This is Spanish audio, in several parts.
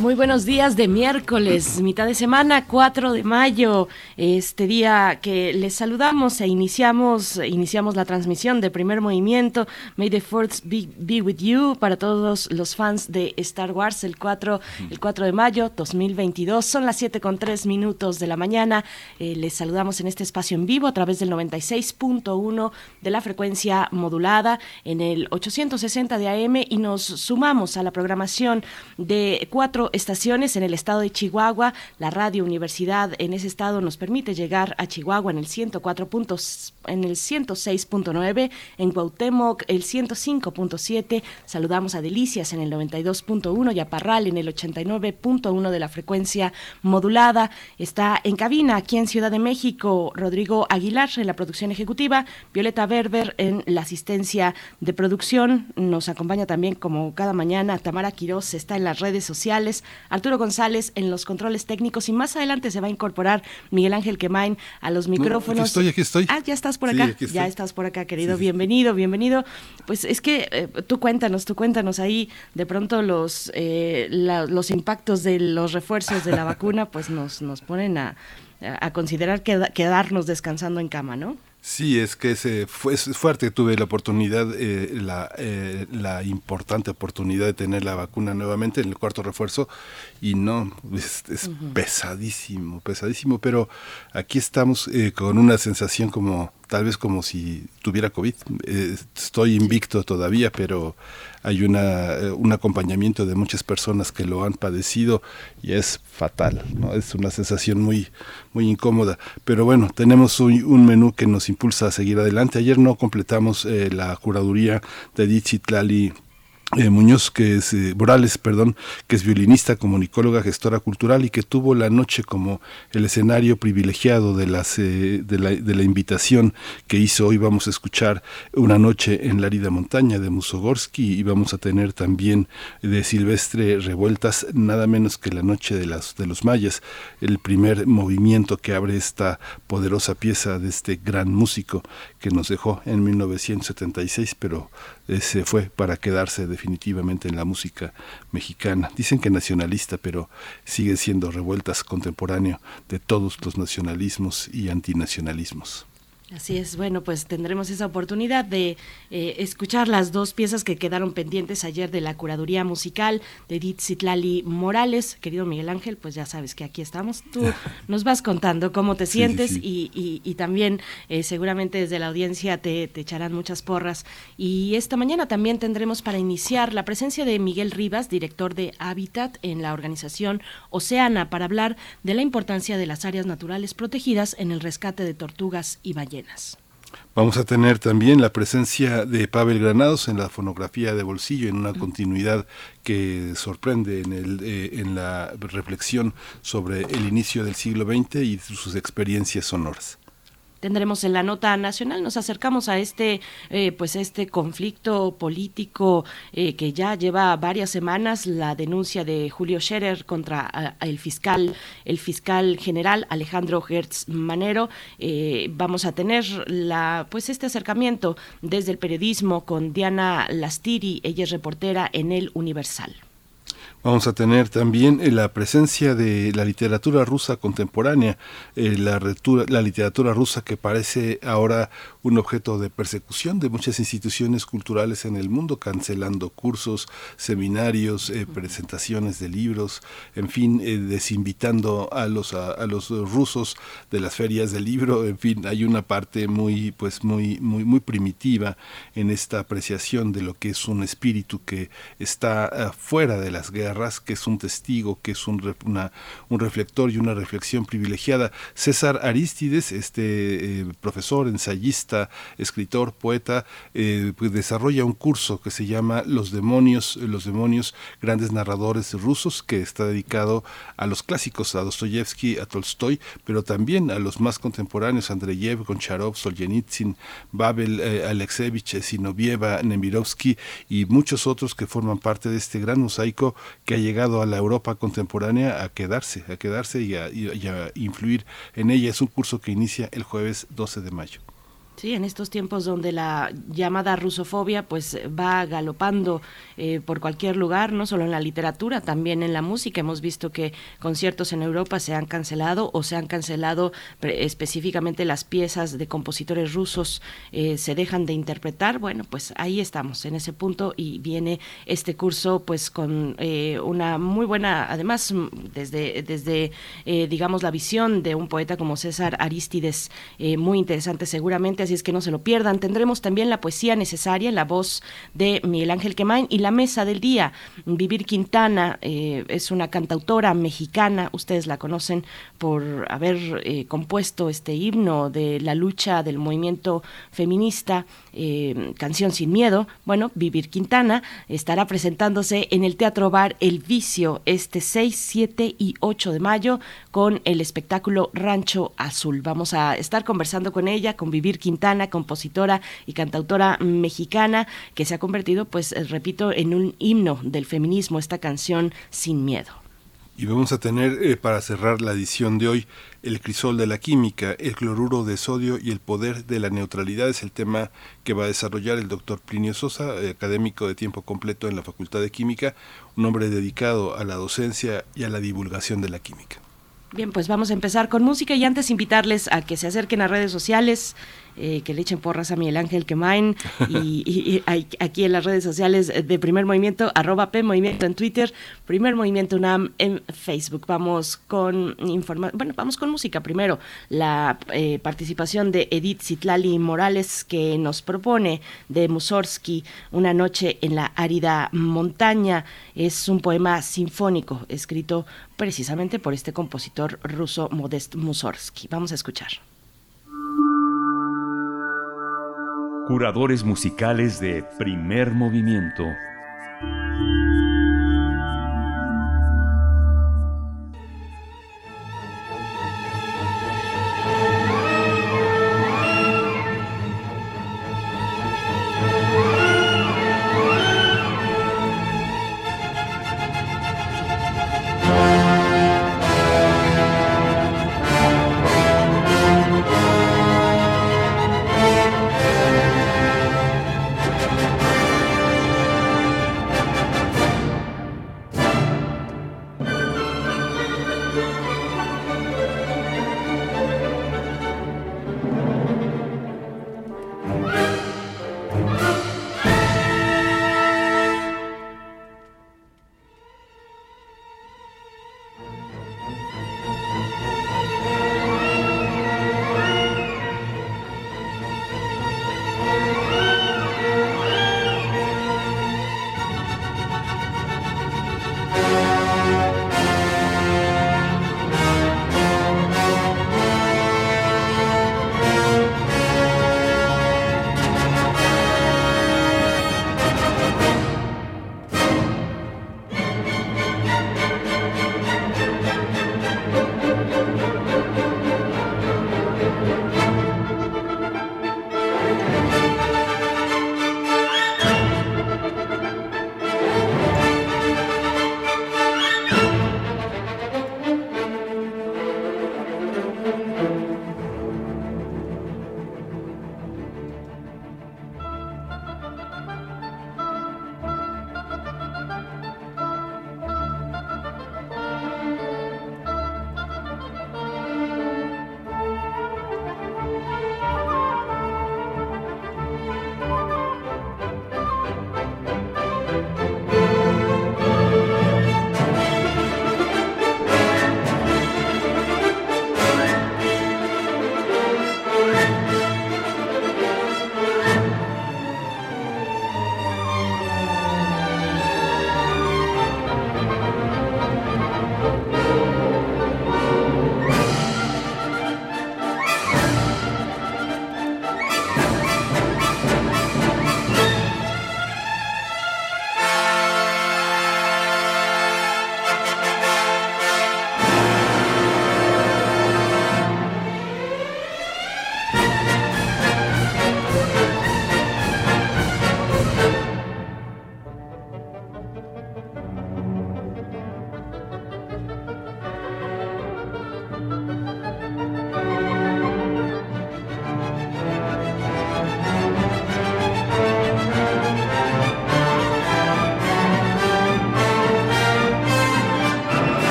Muy buenos días de miércoles, mitad de semana, 4 de mayo, este día que les saludamos e iniciamos, iniciamos la transmisión de primer movimiento. May the Fourth be, with you para todos los fans de Star Wars el 4, el 4 de mayo 2022. Son las 7 con 3 minutos de la mañana. Eh, les saludamos en este espacio en vivo a través del 96.1 de la frecuencia modulada en el 860 de AM y nos sumamos a la programación de estaciones en el estado de Chihuahua. La radio universidad en ese estado nos permite llegar a Chihuahua en el 104 puntos, en el 106.9, en Cuauhtémoc el 105.7. Saludamos a Delicias en el 92.1 y a Parral en el 89.1 de la frecuencia modulada. Está en cabina aquí en Ciudad de México Rodrigo Aguilar en la producción ejecutiva, Violeta Berber en la asistencia de producción. Nos acompaña también como cada mañana Tamara Quiroz está en las redes sociales Arturo González en los controles técnicos y más adelante se va a incorporar Miguel Ángel Quemain a los micrófonos. aquí estoy, aquí estoy. Ah, ya estás por acá. ya estás por acá, querido. bienvenido, bienvenido. Pues es que eh, tú cuéntanos, tú cuéntanos ahí de pronto los, eh, los impactos de los refuerzos de la vacuna, pues nos, nos ponen a, a considerar quedarnos descansando en cama, ¿no? Sí, es que ese fue es fuerte. Tuve la oportunidad, eh, la, eh, la importante oportunidad de tener la vacuna nuevamente en el cuarto refuerzo y no, es, pesadísimo, pesadísimo. Pero aquí estamos eh, con una sensación como tal vez como si tuviera COVID. estoy invicto todavía, pero hay una, eh, un acompañamiento de muchas personas que lo han padecido y es fatal, ¿no? Es una sensación muy, muy incómoda. Pero bueno, tenemos un, un menú que nos impulsa a seguir adelante. Ayer no completamos eh, la curaduría de Dichitlali eh, Muñoz, que es eh, Morales, perdón, que es violinista, comunicóloga, gestora cultural y que tuvo la noche como el escenario privilegiado de eh, de, la, de, la, invitación que hizo. Hoy vamos a escuchar una noche en la arida montaña de Musogorsky y vamos a tener también de Silvestre Revueltas, nada menos que la noche de las de los mayas, el primer movimiento que abre esta poderosa pieza de este gran músico que nos dejó en 1976, pero se fue para quedarse definitivamente en la música mexicana. Dicen que nacionalista, pero sigue siendo revueltas contemporáneo de todos los nacionalismos y antinacionalismos. Así es, bueno, pues tendremos esa oportunidad de eh, escuchar las dos piezas que quedaron pendientes ayer de la curaduría musical de Edith Citlali Morales. Querido Miguel Ángel, pues ya sabes que aquí estamos. Tú nos vas contando cómo te sientes Y, y, también eh, seguramente desde la audiencia te, te, echarán muchas porras. Y esta mañana también tendremos para iniciar la presencia de Miguel Rivas, director de Habitat en la organización Oceana, para hablar de la importancia de las áreas naturales protegidas en el rescate de tortugas y ballenas. Vamos a tener también la presencia de Pavel Granados en la fonografía de bolsillo, en una continuidad que sorprende en, el, eh, en la reflexión sobre el inicio del siglo XX y sus experiencias sonoras tendremos en la nota nacional. Nos acercamos a este, eh, pues este conflicto político eh, que ya lleva varias semanas, la denuncia de Julio Scherer contra el fiscal, el fiscal general Alejandro Gertz Manero. Eh, vamos a tener la, pues este acercamiento desde el periodismo con Diana Lastiri, ella es reportera en el Universal. Vamos a tener también eh, la presencia de la literatura rusa contemporánea, eh, la, la, literatura rusa que parece ahora un objeto de persecución de muchas instituciones culturales en el mundo, cancelando cursos, seminarios, eh, presentaciones de libros, en fin, desinvitando a los, a, los rusos de las ferias del libro, en fin, hay una parte muy, pues muy, muy, muy primitiva en esta apreciación de lo que es un espíritu que está fuera de las guerras Arras, que es un testigo, que es un, un reflector y una reflexión privilegiada. César Aristides, este eh, profesor, ensayista, escritor, poeta, eh, pues desarrolla un curso que se llama Los demonios, los demonios, grandes narradores rusos, que está dedicado a los clásicos, a Dostoyevsky, a Tolstoy, pero también a los más contemporáneos, Andreyev, Goncharov, Solzhenitsyn, Babel, eh, Alexevich, Sinovieva, Nemirovsky y muchos otros que forman parte de este gran mosaico que ha llegado a la Europa contemporánea a quedarse, a quedarse y a, y a influir en ella. Es un curso que inicia el jueves 12 de mayo. Sí, en estos tiempos donde la llamada rusofobia pues va galopando eh, por cualquier lugar, no solo en la literatura, también en la música. Hemos visto que conciertos en Europa se han cancelado o se han cancelado específicamente las piezas de compositores rusos eh, se dejan de interpretar. Bueno, pues ahí estamos en ese punto y viene este curso pues con eh, una muy buena, además desde desde digamos la visión de un poeta como César Aristides, muy interesante seguramente así es que no se lo pierdan. Tendremos también la poesía necesaria la voz de Miguel Ángel Quemain y la mesa del día. Vivir Quintana eh, es una cantautora mexicana, ustedes la conocen por haber eh, compuesto este himno de la lucha del movimiento feminista, eh, Canción sin Miedo. Bueno, Vivir Quintana estará presentándose en el Teatro Bar El Vicio este 6, 7 y 8 de mayo con el espectáculo Rancho Azul. Vamos a estar conversando con ella, con Vivir Quintana compositora y cantautora mexicana, que se ha convertido, pues, eh, repito, en un himno del feminismo, esta canción Sin Miedo. Y vamos a tener eh, para cerrar la edición de hoy el crisol de la química, el cloruro de sodio y el poder de la neutralidad es el tema que va a desarrollar el doctor Plinio Sosa, eh, académico de tiempo completo en la Facultad de Química, un hombre dedicado a la docencia y a la divulgación de la química. Bien, pues vamos a empezar con música y antes invitarles a que se acerquen a redes sociales, eh, que le echen porras a Miguel Ángel Quemain y, y, aquí en las redes sociales de Primer Movimiento, arroba P Movimiento en Twitter, Primer Movimiento UNAM en Facebook. Vamos con informa bueno, vamos con música primero. La eh, participación de Edith Zitlali Morales que nos propone de Mussorgsky Una noche en la árida montaña. Es un poema sinfónico escrito precisamente por este compositor ruso Modest Mussorgsky. Vamos a escuchar. Curadores musicales de primer movimiento.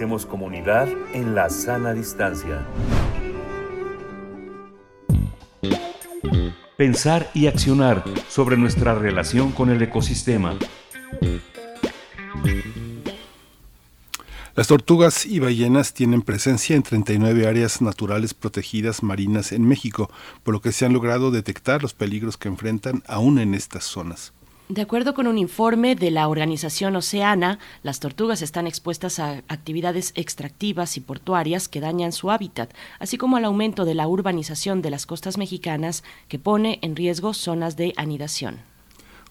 Hacemos comunidad en la sana distancia. Pensar y accionar sobre nuestra relación con el ecosistema. Las tortugas y ballenas tienen presencia en 39 áreas naturales protegidas marinas en México, por lo que se han logrado detectar los peligros que enfrentan aún en estas zonas. De acuerdo con un informe de la organización Oceana, las tortugas están expuestas a actividades extractivas y portuarias que dañan su hábitat, así como al aumento de la urbanización de las costas mexicanas que pone en riesgo zonas de anidación.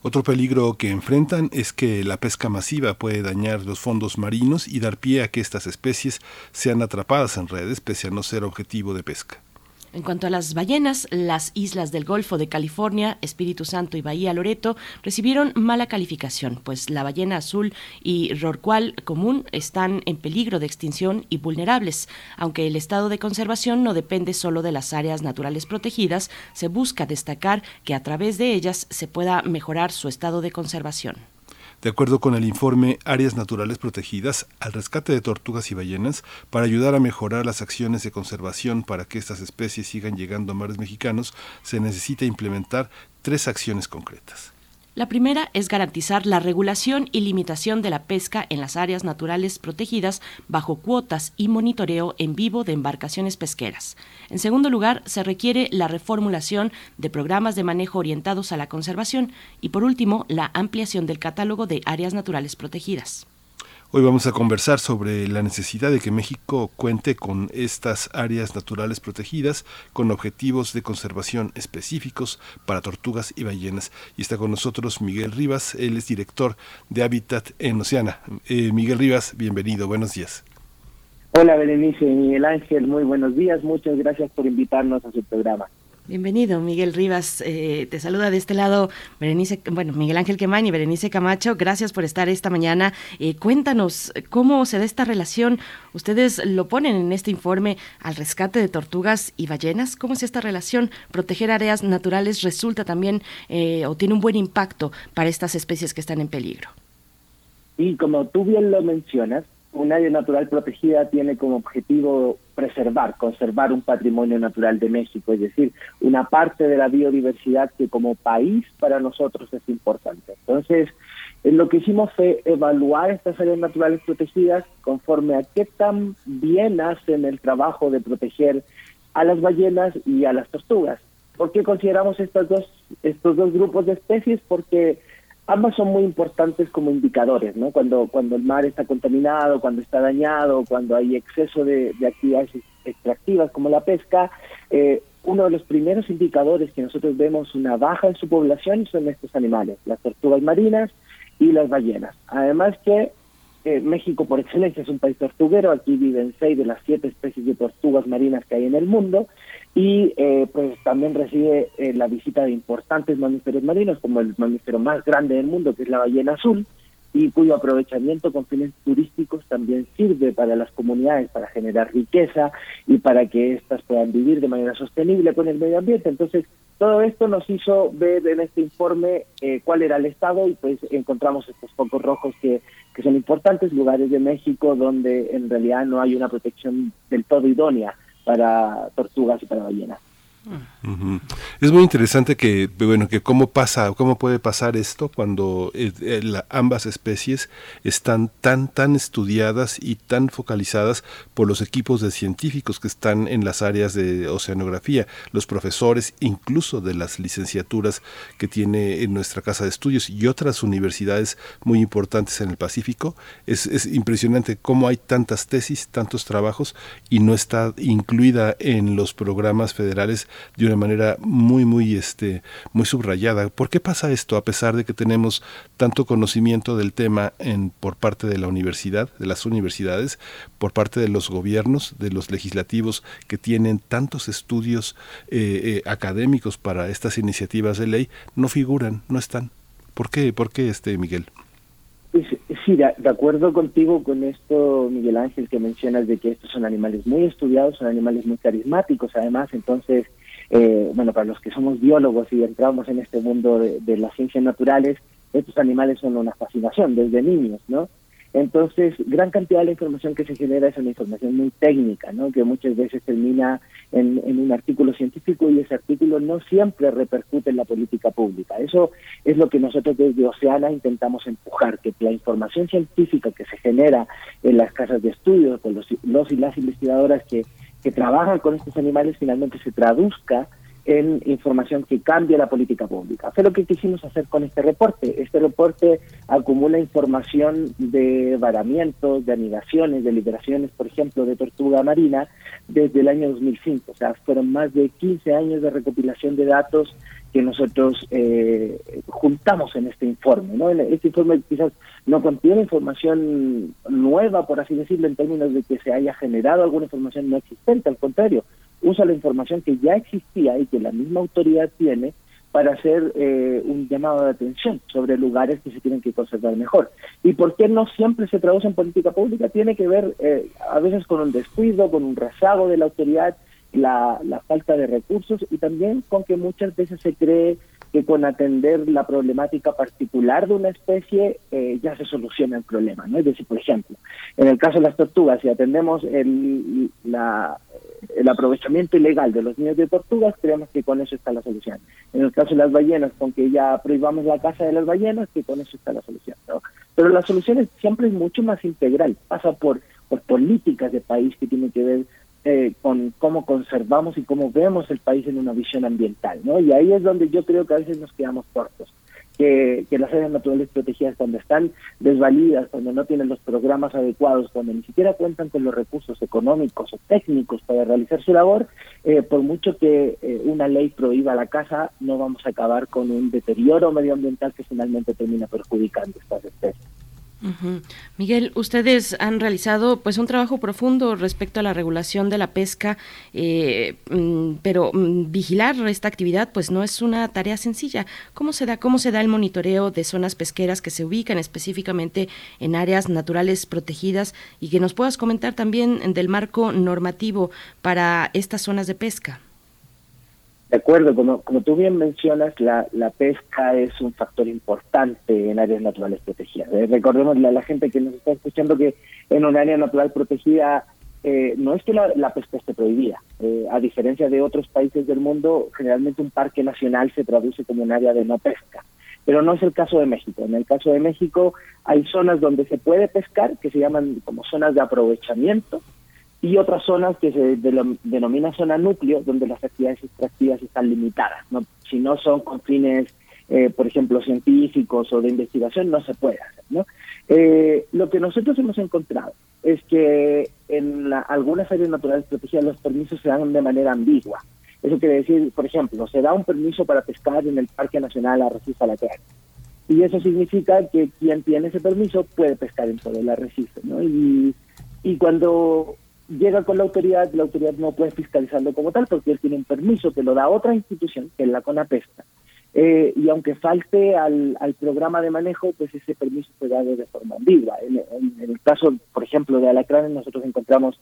Otro peligro que enfrentan es que la pesca masiva puede dañar los fondos marinos y dar pie a que estas especies sean atrapadas en redes pese a no ser objetivo de pesca. En cuanto a las ballenas, las islas del Golfo de California, Espíritu Santo y Bahía Loreto recibieron mala calificación, pues la ballena azul y rorcual común están en peligro de extinción y vulnerables. Aunque el estado de conservación no depende solo de las áreas naturales protegidas, se busca destacar que a través de ellas se pueda mejorar su estado de conservación. De acuerdo con el informe Áreas Naturales Protegidas, al rescate de tortugas y ballenas, para ayudar a mejorar las acciones de conservación para que estas especies sigan llegando a mares mexicanos, se necesita implementar tres acciones concretas. La primera es garantizar la regulación y limitación de la pesca en las áreas naturales protegidas bajo cuotas y monitoreo en vivo de embarcaciones pesqueras. En segundo lugar, se requiere la reformulación de programas de manejo orientados a la conservación y por último, la ampliación del catálogo de áreas naturales protegidas. Hoy vamos a conversar sobre la necesidad de que México cuente con estas áreas naturales protegidas con objetivos de conservación específicos para tortugas y ballenas. Y está con nosotros Miguel Rivas, él es director de Hábitat en Oceana. Eh, Miguel Rivas, bienvenido, buenos días. Hola Berenice Miguel Ángel, muy buenos días, muchas gracias por invitarnos a su programa. Bienvenido, Miguel Rivas. Eh, te saluda de este lado Berenice, bueno, Miguel Ángel Quemain y Berenice Camacho. Gracias por estar esta mañana. Eh, cuéntanos cómo se da esta relación. Ustedes lo ponen en este informe al rescate de tortugas y ballenas. ¿Cómo es esta relación? Proteger áreas naturales resulta también eh, o tiene un buen impacto para estas especies que están en peligro. Y como tú bien lo mencionas, un área natural protegida tiene como objetivo preservar, conservar un patrimonio natural de México, es decir, una parte de la biodiversidad que como país para nosotros es importante. Entonces, lo que hicimos fue evaluar estas áreas naturales protegidas conforme a qué tan bien hacen el trabajo de proteger a las ballenas y a las tortugas. ¿Por qué consideramos estos dos, estos dos grupos de especies? Porque ambas son muy importantes como indicadores, ¿no? Cuando, cuando el mar está contaminado, cuando está dañado, cuando hay exceso de, actividades extractivas como la pesca, eh, uno de los primeros indicadores que nosotros vemos una baja en su población son estos animales, las tortugas marinas y las ballenas. Además que eh, México por excelencia es un país tortuguero, aquí viven seis de las siete especies de tortugas marinas que hay en el mundo y eh, pues también recibe eh, la visita de importantes mamíferos marinos como el mamífero más grande del mundo que es la ballena azul y cuyo aprovechamiento con fines turísticos también sirve para las comunidades para generar riqueza y para que éstas puedan vivir de manera sostenible con el medio ambiente. Entonces, todo esto nos hizo ver en este informe eh, cuál era el estado y pues encontramos estos focos rojos que, que son importantes, lugares de México donde en realidad no hay una protección del todo idónea para tortugas y para ballenas. Es muy interesante que, bueno, que cómo pasa, cómo puede pasar esto cuando eh, eh, ambas especies están tan, tan estudiadas y tan focalizadas por los equipos de científicos que están en las áreas de oceanografía, los profesores, incluso de las licenciaturas que tiene en nuestra casa de estudios y otras universidades muy importantes en el Pacífico. Es, es impresionante cómo hay tantas tesis, tantos trabajos y no está incluida en los programas federales de una manera muy, muy, este, muy subrayada. ¿Por qué pasa esto a pesar de que tenemos tanto conocimiento del tema en, por parte de la universidad, de las universidades, por parte de los gobiernos, de los legislativos que tienen tantos estudios eh, eh, académicos para estas iniciativas de ley, no figuran, no están? ¿Por qué, por qué este, Miguel? Sí, de, acuerdo contigo con esto, Miguel Ángel, que mencionas de que estos son animales muy estudiados, son animales muy carismáticos, además, entonces eh, bueno, para los que somos biólogos y entramos en este mundo de, las ciencias naturales, estos animales son una fascinación desde niños, ¿no? Entonces, gran cantidad de la información que se genera es una información muy técnica, ¿no? que muchas veces termina en, un artículo científico y ese artículo no siempre repercute en la política pública. Eso es lo que nosotros desde Oceana intentamos empujar, que la información científica que se genera en las casas de estudio, con los, los y las investigadoras que que trabajan con estos animales finalmente se traduzca en información que cambie la política pública. Fue lo que quisimos hacer con este reporte. Este reporte acumula información de varamientos, de anidaciones, de liberaciones, por ejemplo, de tortuga marina desde el año 2005. O sea, fueron más de 15 años de recopilación de datos que nosotros eh, juntamos en este informe. ¿no? Este informe quizás no contiene información nueva, por así decirlo, en términos de que se haya generado alguna información no existente, al contrario, usa la información que ya existía y que la misma autoridad tiene para hacer eh, un llamado de atención sobre lugares que se tienen que conservar mejor. ¿Y por qué no siempre se traduce en política pública? Tiene que ver eh, a veces con un descuido, con un rezago de la autoridad la, la falta de recursos y también con que muchas veces se cree que con atender la problemática particular de una especie eh, ya se soluciona el problema. ¿no? Es decir, por ejemplo, en el caso de las tortugas, si atendemos el, la, el aprovechamiento ilegal de los niños de tortugas, creemos que con eso está la solución. En el caso de las ballenas, con que ya prohibamos la caza de las ballenas, que con eso está la solución. Pero la solución es, siempre es mucho más integral, pasa por, por políticas de país que tienen que ver eh, con cómo conservamos y cómo vemos el país en una visión ambiental, ¿no? Y ahí es donde yo creo que a veces nos quedamos cortos. Que, que, las áreas naturales protegidas cuando están desvalidas, cuando no tienen los programas adecuados, cuando ni siquiera cuentan con los recursos económicos o técnicos para realizar su labor, eh, por mucho que eh, una ley prohíba la caza, no vamos a acabar con un deterioro medioambiental que finalmente termina perjudicando estas especies. Miguel, ustedes han realizado pues un trabajo profundo respecto a la regulación de la pesca, eh, mm, pero mm, vigilar esta actividad pues no es una tarea sencilla. ¿Cómo se da cómo se da el monitoreo de zonas pesqueras que se ubican específicamente en áreas naturales protegidas y que nos puedas comentar también del marco normativo para estas zonas de pesca? De acuerdo, como, como tú bien mencionas, la, la pesca es un factor importante en áreas naturales protegidas. Eh, recordemos a la gente que nos está escuchando que en un área natural protegida eh, no es que la, pesca esté prohibida. Eh, a diferencia de otros países del mundo, generalmente un parque nacional se traduce como un área de no pesca. Pero no es el caso de México. En el caso de México hay zonas donde se puede pescar, que se llaman como zonas de aprovechamiento, y otras zonas que se denomina zona núcleo, donde las actividades extractivas están limitadas. ¿no? Si no son con fines, eh, por ejemplo, científicos o de investigación, no se puede hacer. ¿no? Eh, lo que nosotros hemos encontrado es que en algunas áreas naturales protegidas los permisos se dan de manera ambigua. Eso quiere decir, por ejemplo, se da un permiso para pescar en el Parque Nacional Arrecife Alatear. Y eso significa que quien tiene ese permiso puede pescar en todo el arrecife. ¿no? Y cuando llega con la autoridad, la autoridad no puede fiscalizarlo como tal porque él tiene un permiso que lo da otra institución, que es la CONAPESTA. Eh, y aunque falte al, programa de manejo, pues ese permiso se da de forma ambigua. En, el caso, por ejemplo, de Alacrán, nosotros encontramos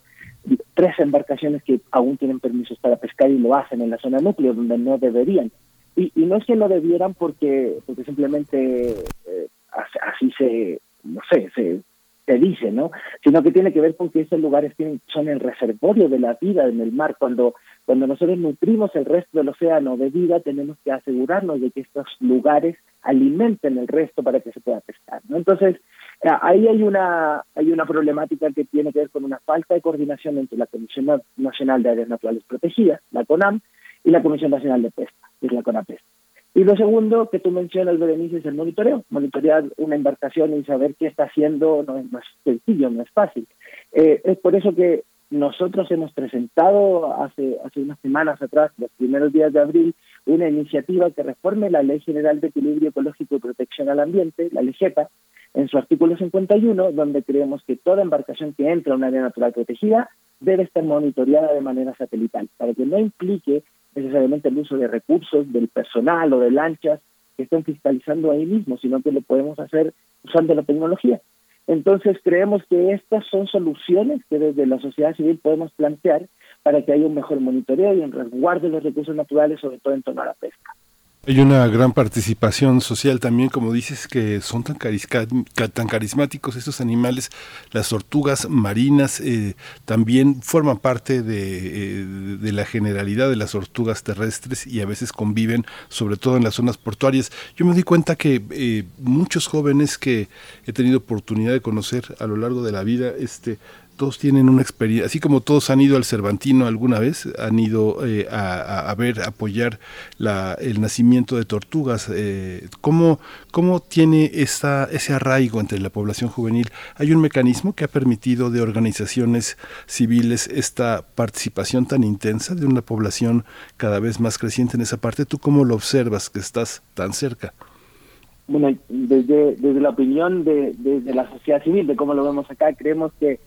tres embarcaciones que aún tienen permisos para pescar y lo hacen en la zona núcleo, donde no deberían. Y, y no es que no debieran porque, porque simplemente eh, así se, no sé, se se dice, ¿no? Sino que tiene que ver con que esos lugares tienen, son el reservorio de la vida en el mar. Cuando, cuando nosotros nutrimos el resto del océano de vida, tenemos que asegurarnos de que estos lugares alimenten el resto para que se pueda pescar, ¿no? Entonces, eh, ahí hay una, hay una problemática que tiene que ver con una falta de coordinación entre la Comisión Nacional de Áreas Naturales Protegidas, la CONAM, y la Comisión Nacional de Pesca, que es la CONAPES. Y lo segundo que tú mencionas, Berenice, es el monitoreo. Monitorear una embarcación y saber qué está haciendo no es más sencillo, no es fácil. Eh, es por eso que nosotros hemos presentado hace, unas semanas atrás, los primeros días de abril, una iniciativa que reforme la Ley General de Equilibrio Ecológico y Protección al Ambiente, la LEGEPA, en su artículo 51, donde creemos que toda embarcación que entra a un área natural protegida debe estar monitoreada de manera satelital, para que no implique necesariamente el uso de recursos del personal o de lanchas que estén fiscalizando ahí mismo, sino que lo podemos hacer usando la tecnología. Entonces creemos que estas son soluciones que desde la sociedad civil podemos plantear para que haya un mejor monitoreo y un resguardo de los recursos naturales, sobre todo en torno a la pesca. Hay una gran participación social también, como dices, que son tan, tan carismáticos estos animales. Las tortugas marinas eh, también forman parte de, eh, de, la generalidad de las tortugas terrestres y a veces conviven, sobre todo en las zonas portuarias. Yo me di cuenta que eh, muchos jóvenes que he tenido oportunidad de conocer a lo largo de la vida, este, todos tienen una experiencia, así como todos han ido al Cervantino alguna vez, han ido eh, a, ver, apoyar la, el nacimiento de tortugas. Eh, ¿cómo, ¿Cómo tiene esa, ese arraigo entre la población juvenil? ¿Hay un mecanismo que ha permitido de organizaciones civiles esta participación tan intensa de una población cada vez más creciente en esa parte? ¿Tú cómo lo observas que estás tan cerca? Bueno, desde, desde la opinión de, de la sociedad civil, de cómo lo vemos acá, creemos que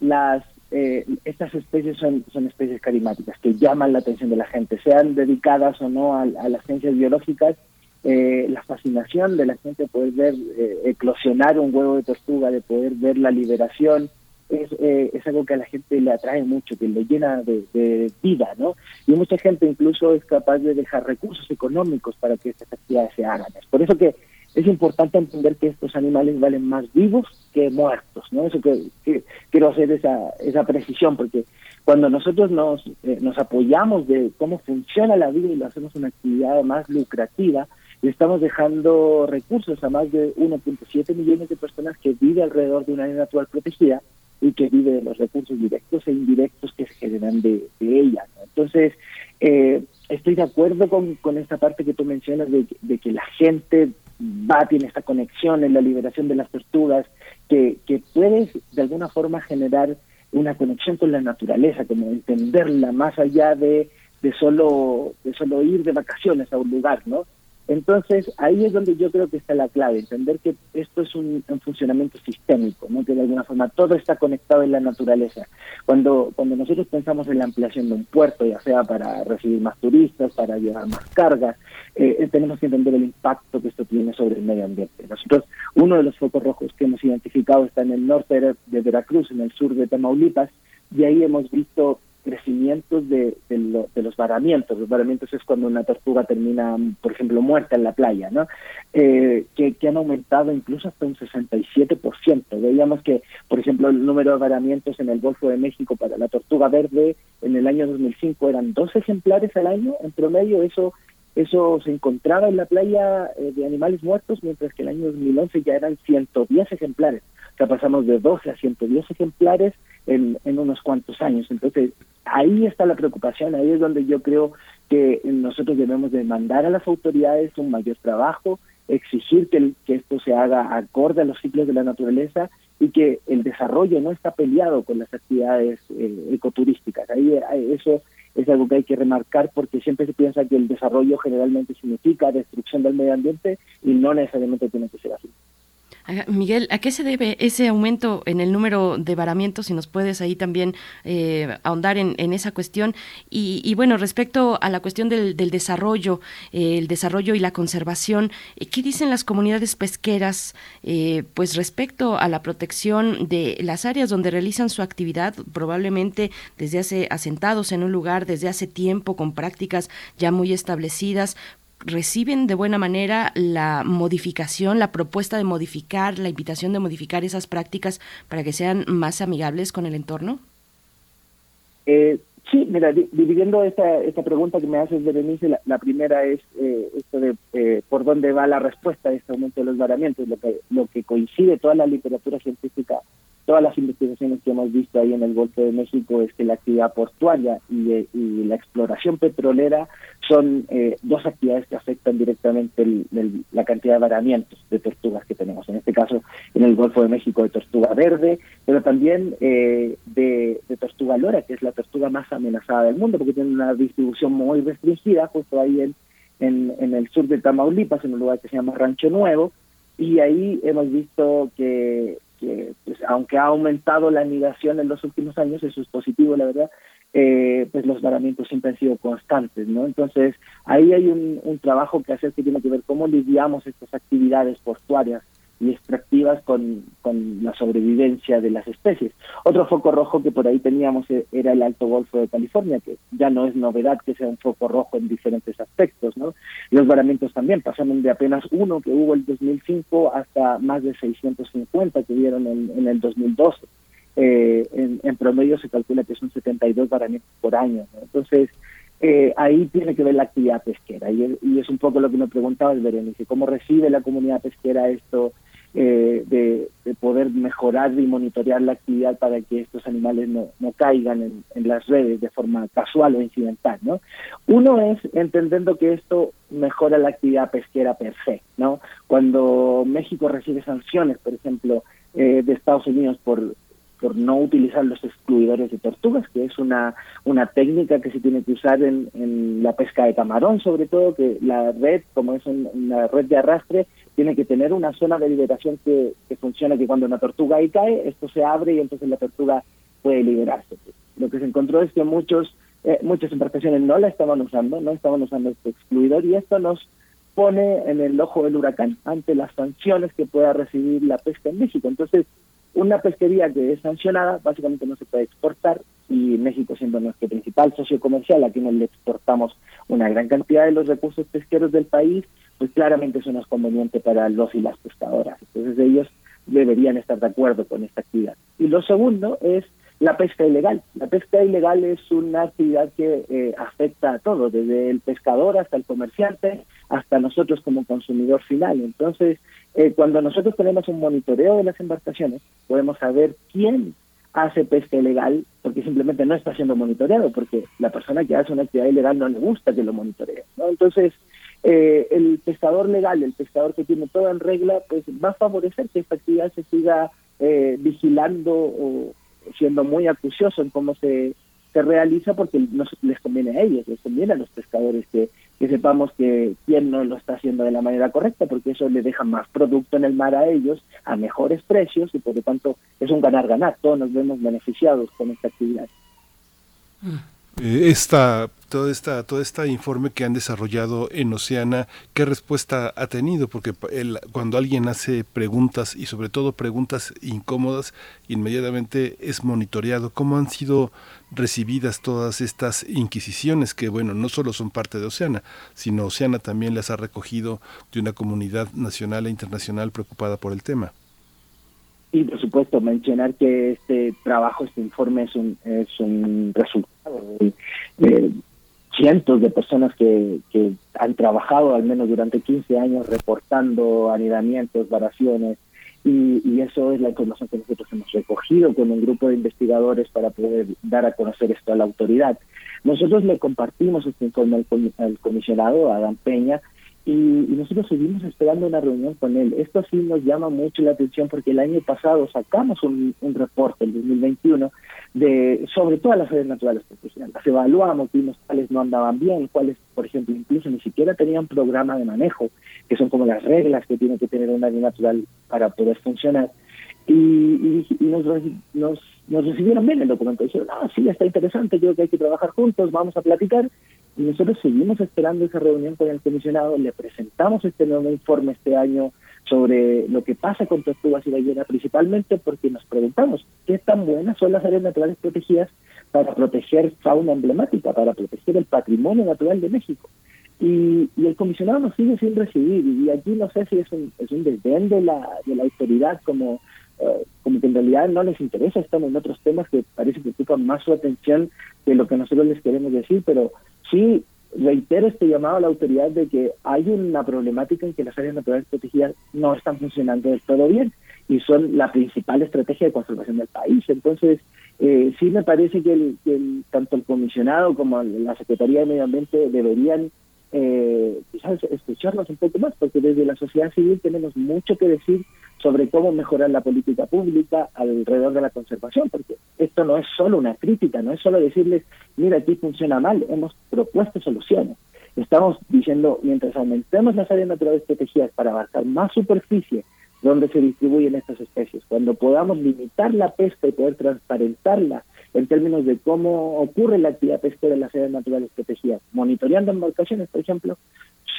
las eh, estas especies son, son especies carismáticas que llaman la atención de la gente, sean dedicadas o no a, las ciencias biológicas. Eh, la fascinación de la gente de poder ver eh, eclosionar un huevo de tortuga, de poder ver la liberación, es, es algo que a la gente le atrae mucho, que le llena de, vida, ¿no? Y mucha gente incluso es capaz de dejar recursos económicos para que estas actividades se hagan. Es por eso que es importante entender que estos animales valen más vivos que muertos, ¿no? Eso que, quiero hacer esa, esa precisión, porque cuando nosotros nos, eh, nos apoyamos de cómo funciona la vida y lo hacemos una actividad más lucrativa, le estamos dejando recursos a más de 1.7 millones de personas que viven alrededor de una área natural protegida y que vive de los recursos directos e indirectos que se generan de, ella. Entonces, eh, estoy de acuerdo con, con esta parte que tú mencionas de, de que la gente va, tiene esta conexión en la liberación de las tortugas, que, que puedes de alguna forma generar una conexión con la naturaleza, como entenderla más allá de, de solo de solo ir de vacaciones a un lugar, ¿no? Entonces, ahí es donde yo creo que está la clave, entender que esto es un, funcionamiento sistémico, que de alguna forma todo está conectado en la naturaleza. Cuando, cuando nosotros pensamos en la ampliación de un puerto, ya sea para recibir más turistas, para llevar más cargas, eh, tenemos que entender el impacto que esto tiene sobre el medio ambiente. Nosotros, uno de los focos rojos que hemos identificado está en el norte de Veracruz, en el sur de Tamaulipas, y ahí hemos visto crecimientos de, los varamientos. Los varamientos es cuando una tortuga termina, por ejemplo, muerta en la playa, ¿no? Eh, que, que, han aumentado incluso hasta un 67%. Veíamos que, por ejemplo, el número de varamientos en el Golfo de México para la tortuga verde en el año 2005 eran dos ejemplares al año. En promedio, eso eso se encontraba en la playa eh, de animales muertos, mientras que en el año 2011 ya eran 110 ejemplares. O sea, pasamos de 12 a 110 ejemplares en, unos cuantos años. Entonces, ahí está la preocupación, ahí es donde yo creo que nosotros debemos demandar a las autoridades un mayor trabajo, exigir que, que esto se haga acorde a los ciclos de la naturaleza y que el desarrollo no está peleado con las actividades eh, ecoturísticas. Ahí, eso es algo que hay que remarcar porque siempre se piensa que el desarrollo generalmente significa destrucción del medio ambiente y no necesariamente tiene que ser así. Miguel, ¿a qué se debe ese aumento en el número de varamientos? Si nos puedes ahí también eh, ahondar en, esa cuestión. Y, bueno, respecto a la cuestión del, desarrollo, eh, el desarrollo y la conservación, eh, ¿qué dicen las comunidades pesqueras pues respecto a la protección de las áreas donde realizan su actividad, probablemente desde hace asentados en un lugar, desde hace tiempo, con prácticas ya muy establecidas? Reciben de buena manera la modificación, la propuesta de modificar, la invitación de modificar esas prácticas para que sean más amigables con el entorno? Eh, sí, mira, dividiendo esta, esta pregunta que me haces, Berenice, la, primera es eh, esto de eh, por dónde va la respuesta a este aumento de los varamientos, lo que, lo que coincide toda la literatura científica todas las investigaciones que hemos visto ahí en el Golfo de México es que la actividad portuaria y, eh, la exploración petrolera son eh, dos actividades que afectan directamente la cantidad de varamientos de tortugas que tenemos. En este caso, en el Golfo de México de tortuga verde, pero también eh, de, tortuga lora, que es la tortuga más amenazada del mundo, porque tiene una distribución muy restringida, justo ahí en el sur de Tamaulipas, en un lugar que se llama Rancho Nuevo, y ahí hemos visto que pues, aunque ha aumentado la migración en los últimos años, eso es positivo, la verdad, eh, pues los varamientos siempre han sido constantes, ¿no? Entonces, ahí hay un, un trabajo que hacer que tiene que ver cómo lidiamos estas actividades portuarias y extractivas con, con, la sobrevivencia de las especies. Otro foco rojo que por ahí teníamos e, era el Alto Golfo de California, que ya no es novedad que sea un foco rojo en diferentes aspectos. ¿no? Los varamientos también pasaron de apenas uno que hubo el 2005 hasta más de 650 que hubieron en, en el 2012. Eh, en, promedio se calcula que son 72 varamientos por año. Entonces, eh, ahí tiene que ver la actividad pesquera. Y, es un poco lo que me preguntaba el Berenice, ¿cómo recibe la comunidad pesquera esto eh, de, poder mejorar y monitorear la actividad para que estos animales no, no caigan en, las redes de forma casual o incidental, ¿no? Uno es entendiendo que esto mejora la actividad pesquera per se, ¿no? Cuando México recibe sanciones, por ejemplo, eh, de Estados Unidos por por no utilizar los excluidores de tortugas, que es una, una técnica que se tiene que usar en, en la pesca de camarón, sobre todo, que la red, como es una red de arrastre, tiene que tener una zona de liberación que, que funcione, que cuando una tortuga ahí cae, esto se abre y entonces la tortuga puede liberarse. Lo que se encontró es que muchos eh, muchas embarcaciones no la estaban usando, no estaban usando este excluidor y esto nos pone en el ojo del huracán ante las sanciones que pueda recibir la pesca en México. Entonces, una pesquería que es sancionada básicamente no se puede exportar y México siendo nuestro principal socio comercial, a quienes le exportamos una gran cantidad de los recursos pesqueros del país, pues claramente eso no es conveniente para los y las pescadoras. Entonces ellos deberían estar de acuerdo con esta actividad. Y lo segundo es la pesca ilegal. La pesca ilegal es una actividad que eh, afecta a todo, desde el pescador hasta el comerciante, hasta nosotros como consumidor final. Entonces, eh, cuando nosotros tenemos un monitoreo de las embarcaciones, podemos saber quién hace pesca ilegal porque simplemente no está siendo monitoreado, porque la persona que hace una actividad ilegal no le gusta que lo monitoree. ¿no? Entonces, eh, el pescador legal, el pescador que tiene todo en regla, pues va a favorecer que esta actividad se siga eh, vigilando o siendo muy acucioso en cómo se, se realiza, porque no les conviene a ellos, les conviene a los pescadores que que sepamos que quién no lo está haciendo de la manera correcta, porque eso le deja más producto en el mar a ellos a mejores precios y por lo tanto es un ganar-ganar. Todos nos vemos beneficiados con esta actividad. Eh, esta todo esta todo este informe que han desarrollado en Oceana qué respuesta ha tenido porque el, cuando alguien hace preguntas y sobre todo preguntas incómodas inmediatamente es monitoreado. Cómo han sido recibidas todas estas inquisiciones que, bueno, no solo son parte de Oceana, sino Oceana también las ha recogido de una comunidad nacional e internacional preocupada por el tema. Y por supuesto, mencionar que este trabajo, este informe es un, es un resultado de, cientos de personas que, que han trabajado al menos durante 15 años reportando anidamientos, varaciones, y, eso es la información que nosotros hemos recogido con un grupo de investigadores para poder dar a conocer esto a la autoridad. Nosotros le compartimos este informe al, comisionado, Adam Peña, y, nosotros seguimos esperando una reunión con él. Esto sí nos llama mucho la atención porque el año pasado sacamos un, un reporte, el 2021, de sobre todas las áreas naturales profesionales. Las evaluamos, vimos cuáles no andaban bien, cuáles, por ejemplo, incluso ni siquiera tenían programa de manejo, que son como las reglas que tiene que tener un área natural para poder funcionar. Y, y, nos, nos, nos, recibieron bien el documento. Dijeron, ah, sí, está interesante, creo que hay que trabajar juntos, vamos a platicar. Y nosotros seguimos esperando esa reunión con el comisionado, le presentamos este nuevo informe este año sobre lo que pasa con tortugas y ballenas, principalmente porque nos preguntamos qué tan buenas son las áreas naturales protegidas para proteger fauna emblemática, para proteger el patrimonio natural de México. y, el comisionado nos sigue sin recibir y aquí no sé si es un, es un desdén de la, de la autoridad como, eh, como que en realidad no les interesa, estamos en otros temas que parece que ocupan más su atención que lo que nosotros les queremos decir, pero sí reitero este llamado a la autoridad de que hay una problemática en que las áreas naturales protegidas no están funcionando del todo bien y son la principal estrategia de conservación del país. Entonces, eh, sí me parece que, el, tanto el comisionado como la Secretaría de Medio Ambiente deberían eh, quizás escucharnos un poco más, porque desde la sociedad civil tenemos mucho que decir sobre cómo mejorar la política pública alrededor de la conservación, porque esto no es solo una crítica, no es solo decirles, mira, aquí funciona mal, hemos propuesto soluciones. Estamos diciendo, mientras aumentemos las áreas naturales protegidas para abarcar más superficie donde se distribuyen estas especies, cuando podamos limitar la pesca y poder transparentarla en términos de cómo ocurre la actividad pesquera en las áreas naturales protegidas, monitoreando embarcaciones, por ejemplo,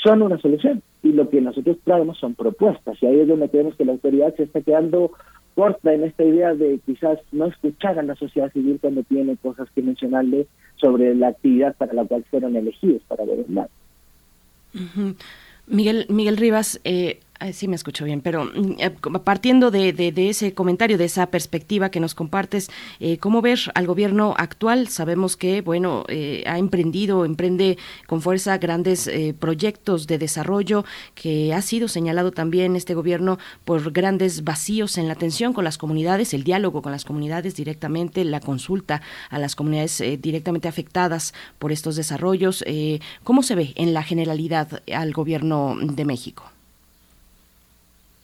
son una solución. Y lo que nosotros traemos son propuestas. Y ahí es donde creemos que la autoridad se está quedando corta en esta idea de quizás no escuchar a la sociedad civil cuando tiene cosas que mencionarle sobre la actividad para la cual fueron elegidos para gobernar. Miguel, Miguel Rivas, eh, sí me escucho bien, pero mm, eh, partiendo de, ese comentario, de esa perspectiva que nos compartes, eh, ¿cómo ver al gobierno actual? Sabemos que, bueno, eh, ha emprendido, emprende con fuerza grandes proyectos de desarrollo, que ha sido señalado también este gobierno por grandes vacíos en la atención con las comunidades, el diálogo con las comunidades directamente, la consulta a las comunidades directamente afectadas por estos desarrollos. ¿Cómo se ve en la generalidad al gobierno de México?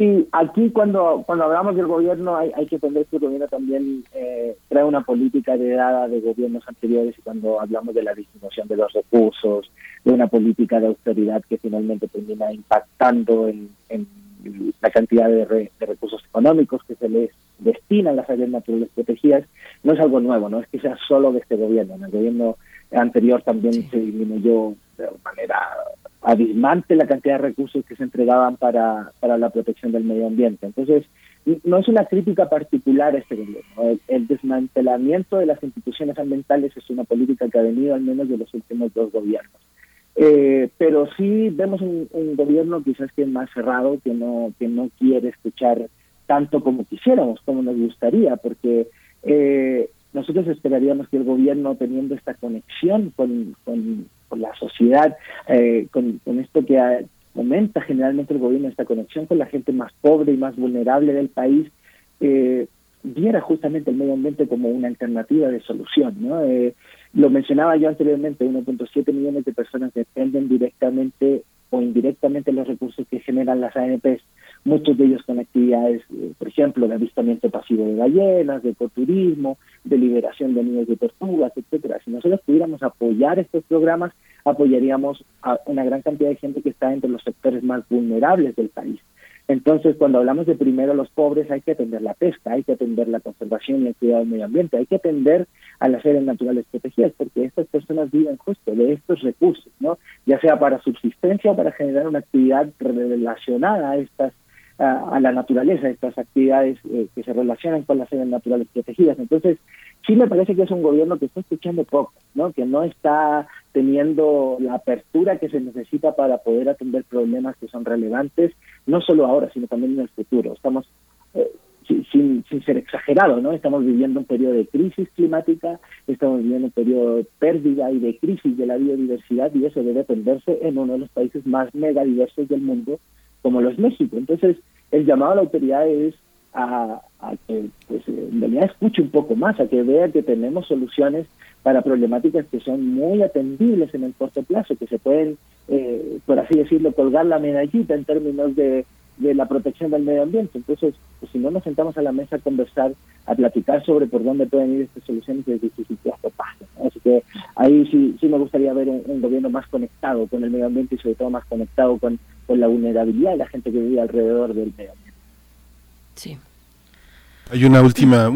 Sí, aquí cuando, cuando hablamos del gobierno hay, hay que entender que el gobierno también eh, trae una política heredada de gobiernos anteriores y cuando hablamos de la disminución de los recursos, de una política de austeridad que finalmente termina impactando en, la cantidad de, recursos económicos que se les destina a las áreas naturales protegidas, no es algo nuevo, no es que sea solo de este gobierno. En el gobierno anterior también se disminuyó de manera abismante la cantidad de recursos que se entregaban para, para la protección del medio ambiente. Entonces, no es una crítica particular a este gobierno. El, desmantelamiento de las instituciones ambientales es una política que ha venido al menos de los últimos dos gobiernos. Eh, pero sí vemos un, gobierno quizás que es más cerrado, que no, que no quiere escuchar tanto como quisiéramos, como nos gustaría, porque eh, nosotros esperaríamos que el gobierno, teniendo esta conexión con, con con la sociedad, eh, con, esto que aumenta generalmente el gobierno, esta conexión con la gente más pobre y más vulnerable del país, eh, viera justamente el medio ambiente como una alternativa de solución. ¿no? Eh, lo mencionaba yo anteriormente, 1.7 millones de personas dependen directamente o indirectamente de los recursos que generan las ANPs muchos de ellos con actividades, eh, por ejemplo, de avistamiento pasivo de ballenas, de ecoturismo, de liberación de niños de tortugas, etcétera. Si nosotros pudiéramos apoyar estos programas, apoyaríamos a una gran cantidad de gente que está entre los sectores más vulnerables del país. Entonces, cuando hablamos de primero los pobres, hay que atender la pesca, hay que atender la conservación y el cuidado del medio ambiente, hay que atender a las áreas naturales protegidas, porque estas personas viven justo de estos recursos, ¿no? Ya sea para subsistencia o para generar una actividad relacionada a estas a, la naturaleza, estas actividades eh, que se relacionan con las áreas naturales protegidas. Entonces, sí me parece que es un gobierno que está escuchando poco, ¿no? que no está teniendo la apertura que se necesita para poder atender problemas que son relevantes, no solo ahora, sino también en el futuro. Estamos, eh, sin, sin, ser exagerado, ¿no? Estamos viviendo un periodo de crisis climática, estamos viviendo un periodo de pérdida y de crisis de la biodiversidad y eso debe atenderse en uno de los países más megadiversos del mundo, como lo es México. Entonces, el llamado a la autoridad es a, que pues, en realidad escuche un poco más, a que vea que tenemos soluciones para problemáticas que son muy atendibles en el corto plazo, que se pueden, eh, por así decirlo, colgar la medallita en términos de, de la protección del medio ambiente. Entonces, pues, si no nos sentamos a la mesa a conversar, a platicar sobre por dónde pueden ir estas soluciones, es difícil que esto pase. Así que ahí sí, sí me gustaría ver un, gobierno más conectado con el medio ambiente y sobre todo más conectado con, con la vulnerabilidad de la gente que vive alrededor del medio ambiente. Sí. Hay una última,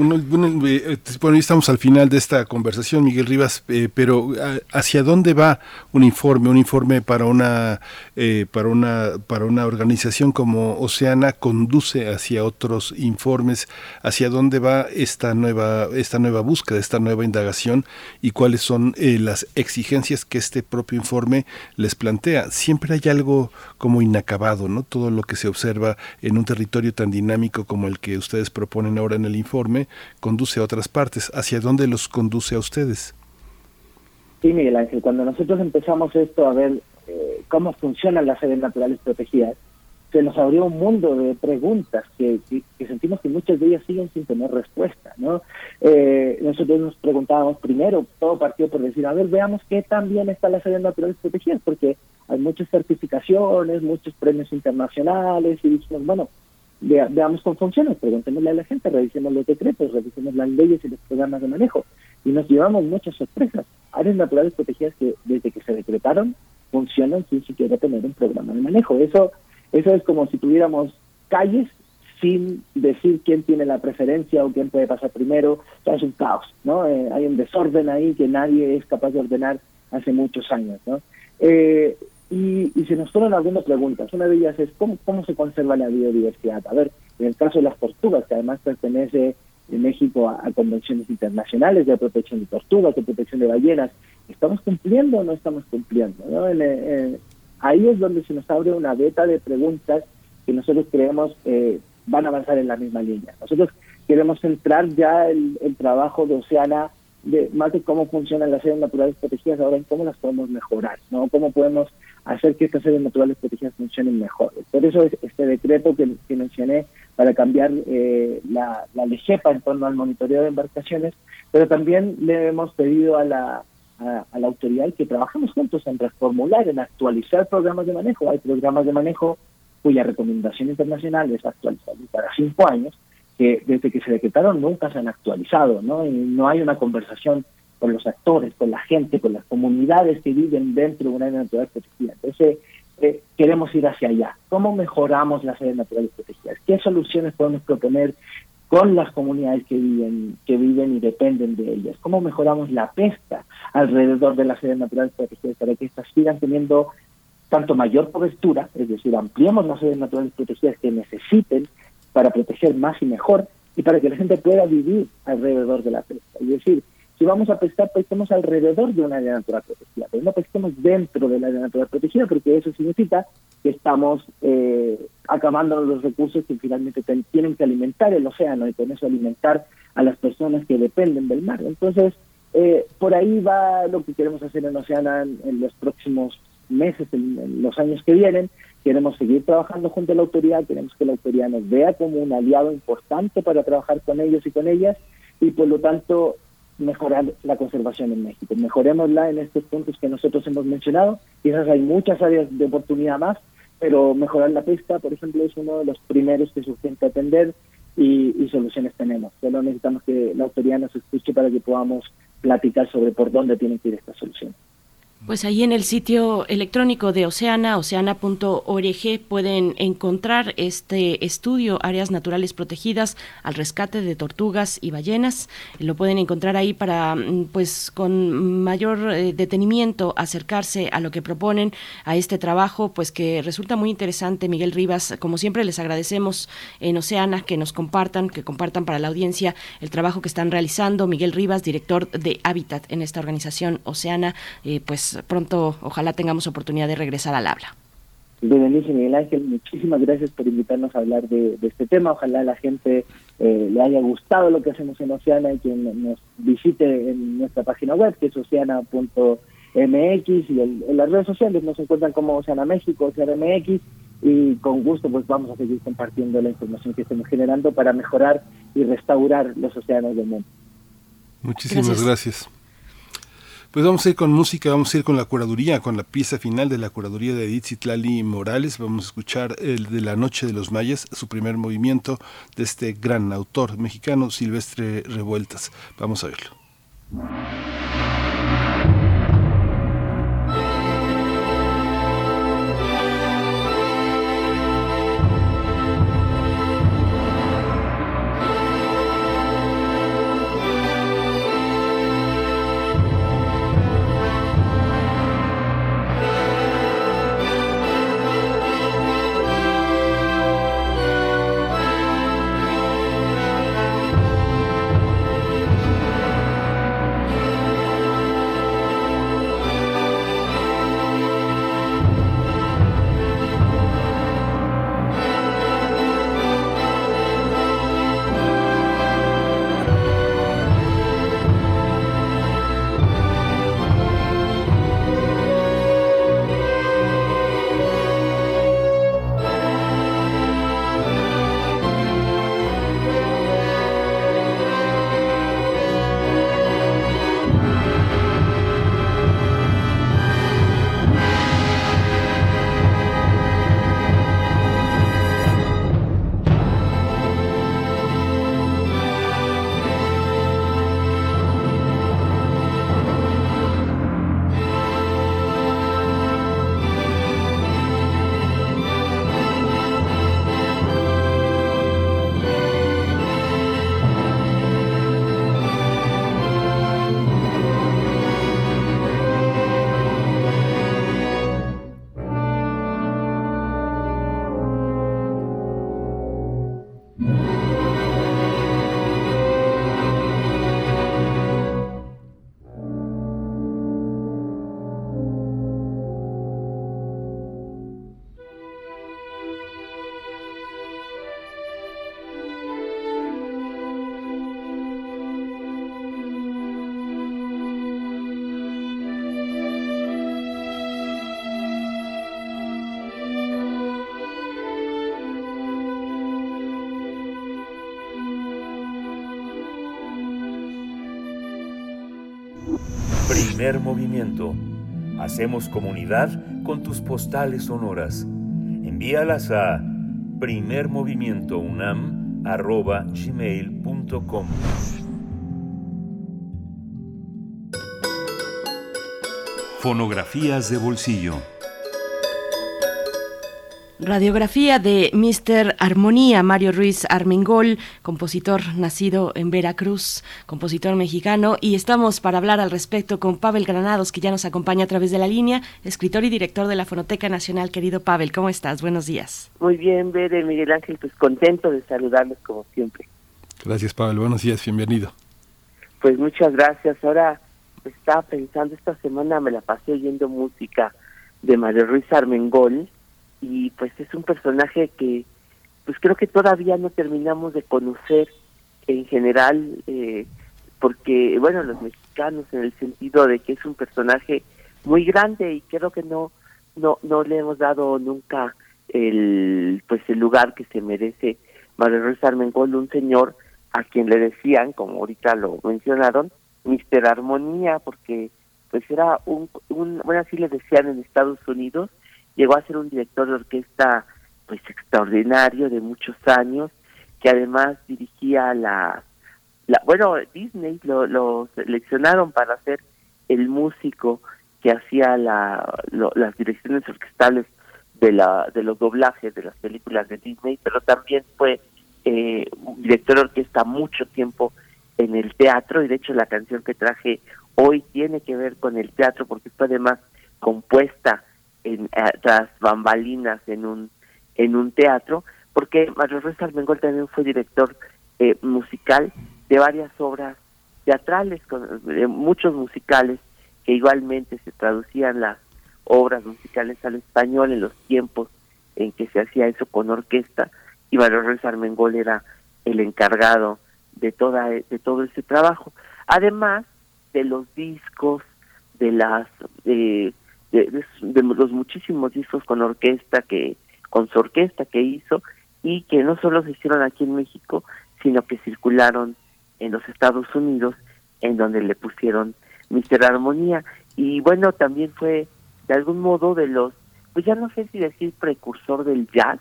eh, bueno, estamos al final de esta conversación, Miguel Rivas, eh, pero ¿hacia dónde va un informe? Un informe para una, eh, para una, para una organización como Oceana conduce hacia otros informes. ¿Hacia dónde va esta nueva, esta nueva búsqueda, esta nueva indagación y cuáles son las exigencias que este propio informe les plantea? Siempre hay algo como inacabado, ¿no? Todo lo que se observa en un territorio tan dinámico como el que ustedes proponen ahora en el informe, conduce a otras partes. ¿Hacia dónde los conduce a ustedes? Sí, Miguel Ángel, cuando nosotros empezamos esto a ver eh, cómo funcionan las áreas naturales protegidas, se nos abrió un mundo de preguntas que, sentimos que muchas de ellas siguen sin tener respuesta. ¿no? Eh, nosotros nos preguntábamos primero, todo partió por decir, a ver, veamos qué tan bien están las áreas naturales protegidas, porque hay muchas certificaciones, muchos premios internacionales, y dijimos, bueno, veamos cómo funciona, preguntémosle a la gente, revisemos los decretos, revisemos las leyes y los programas de manejo. Y nos llevamos muchas sorpresas. Áreas naturales protegidas que desde que se decretaron funcionan sin siquiera tener un programa de manejo. Eso, eso es como si tuviéramos calles sin decir quién tiene la preferencia o quién puede pasar primero. O es un caos, ¿no? Eh, hay un desorden ahí que nadie es capaz de ordenar hace muchos años, ¿no? Eh, y, se nos fueron algunas preguntas. Una de ellas es ¿cómo, cómo se conserva la biodiversidad. A ver, en el caso de las tortugas, que además pertenece en México a, convenciones internacionales de protección de tortugas, de protección de ballenas, ¿estamos cumpliendo o no estamos cumpliendo? ahí es donde se nos abre una beta de preguntas que nosotros creemos eh, van a avanzar en la misma línea. Nosotros queremos centrar ya el, el trabajo de Oceana de más de cómo funcionan las áreas naturales protegidas, ahora en cómo las podemos mejorar, ¿no? Cómo podemos hacer que estas áreas naturales protegidas funcionen mejor. Por eso es este decreto que, mencioné para cambiar eh, la, la LEGEPA en torno al monitoreo de embarcaciones, pero también le hemos pedido a la, a, la autoridad que trabajemos juntos en reformular, en actualizar programas de manejo. Hay programas de manejo cuya recomendación internacional es actualizar para cinco años, que desde que se decretaron nunca se han actualizado, ¿no? Y no hay una conversación con los actores, con la gente, con las comunidades que viven dentro de una área natural protegida. Entonces, eh, queremos ir hacia allá. ¿Cómo mejoramos las áreas naturales protegidas? ¿Qué soluciones podemos proponer con las comunidades que viven, que viven y dependen de ellas? ¿Cómo mejoramos la pesca alrededor de las áreas naturales protegidas para que éstas sigan teniendo tanto mayor cobertura, es decir, ampliemos las áreas naturales protegidas que necesiten para proteger más y mejor y para que la gente pueda vivir alrededor de la pesca. Es decir, si vamos a pescar, pesquemos alrededor de una área natural protegida, pero no pesquemos dentro de la área natural protegida, porque eso significa que estamos eh, acabando los recursos que finalmente tienen que alimentar el océano y con eso alimentar a las personas que dependen del mar. Entonces, eh, por ahí va lo que queremos hacer en Oceana en, los próximos meses, en, los años que vienen, Queremos seguir trabajando junto a la autoridad, queremos que la autoridad nos vea como un aliado importante para trabajar con ellos y con ellas y por lo tanto mejorar la conservación en México. Mejorémosla en estos puntos que nosotros hemos mencionado. Quizás hay muchas áreas de oportunidad más, pero mejorar la pesca, por ejemplo, es uno de los primeros que que atender y, y, soluciones tenemos. Solo necesitamos que la autoridad nos escuche para que podamos platicar sobre por dónde tienen que ir estas soluciones. Pues ahí en el sitio electrónico de Oceana, oceana.org, pueden encontrar este estudio, áreas naturales protegidas al rescate de tortugas y ballenas. Lo pueden encontrar ahí para, mm, pues, con mayor eh, detenimiento acercarse a lo que proponen, a este trabajo, pues que resulta muy interesante. Miguel Rivas, como siempre, les agradecemos en Oceana que nos compartan, que compartan para la audiencia el trabajo que están realizando. Miguel Rivas, director de Hábitat en esta organización Oceana, eh, pues pronto ojalá tengamos oportunidad de regresar al habla. Berenice Miguel Ángel, muchísimas gracias por invitarnos a hablar de, este tema. Ojalá la gente eh, le haya gustado lo que hacemos en Oceana y quien nos visite en nuestra página web, que es oceana.mx, y en las redes sociales nos encuentran como Oceana México, Oceana MX, y con gusto pues vamos a seguir compartiendo la información que estamos generando para mejorar y restaurar los océanos del mundo. Muchísimas gracias. Pues vamos a ir con música, vamos a ir con la curaduría, con la pieza final de la curaduría de Edith Zitlali Morales. Vamos a escuchar el de La Noche de los Mayas, su primer movimiento de este gran autor mexicano, Silvestre Revueltas. Vamos a verlo. Hacemos comunidad con tus postales sonoras. Envíalas a primermovimientounam.gmail.com Fonografías de bolsillo. Radiografía de Mr. Armonía, Mario Ruiz Armengol, compositor nacido en Veracruz, compositor mexicano, y estamos para hablar al respecto con Pavel Granados, que ya nos acompaña a través de la línea, escritor y director de la Fonoteca Nacional. Querido Pavel, ¿cómo estás? Buenos días. Muy bien, Bere, Miguel Ángel, pues contento de saludarlos como siempre. Gracias, Pavel. Buenos días, bienvenido. Pues muchas gracias. Ahora estaba pensando, esta semana me la pasé oyendo música de Mario Ruiz Armengol, y pues es un personaje que pues creo que todavía no terminamos de conocer en general eh, porque bueno los mexicanos en el sentido de que es un personaje muy grande y creo que no no no le hemos dado nunca el pues el lugar que se merece Mario Ruiz Armengol un señor a quien le decían como ahorita lo mencionaron Mister Armonía porque pues era un, un bueno así le decían en Estados Unidos llegó a ser un director de orquesta pues extraordinario de muchos años que además dirigía la, bueno Disney lo, lo seleccionaron para ser el músico que hacía la, las direcciones orquestales de la de los doblajes de las películas de Disney pero también fue eh, director de orquesta mucho tiempo en el teatro y de hecho la canción que traje hoy tiene que ver con el teatro porque fue además compuesta en, tras bambalinas en un en un teatro, porque Mario Ruiz Armengol también fue director eh, musical de varias obras teatrales, de muchos musicales que igualmente se traducían las obras musicales al español en los tiempos en que se hacía eso con orquesta y Mario Ruiz Armengol era el encargado de toda de todo ese trabajo. Además de los discos de las eh, de, los muchísimos discos con orquesta que con su orquesta que hizo y que no solo se hicieron aquí en México sino que circularon en los Estados Unidos en donde le pusieron Mister Armonía. Y bueno también fue de algún modo de los pues ya no sé si decir precursor del jazz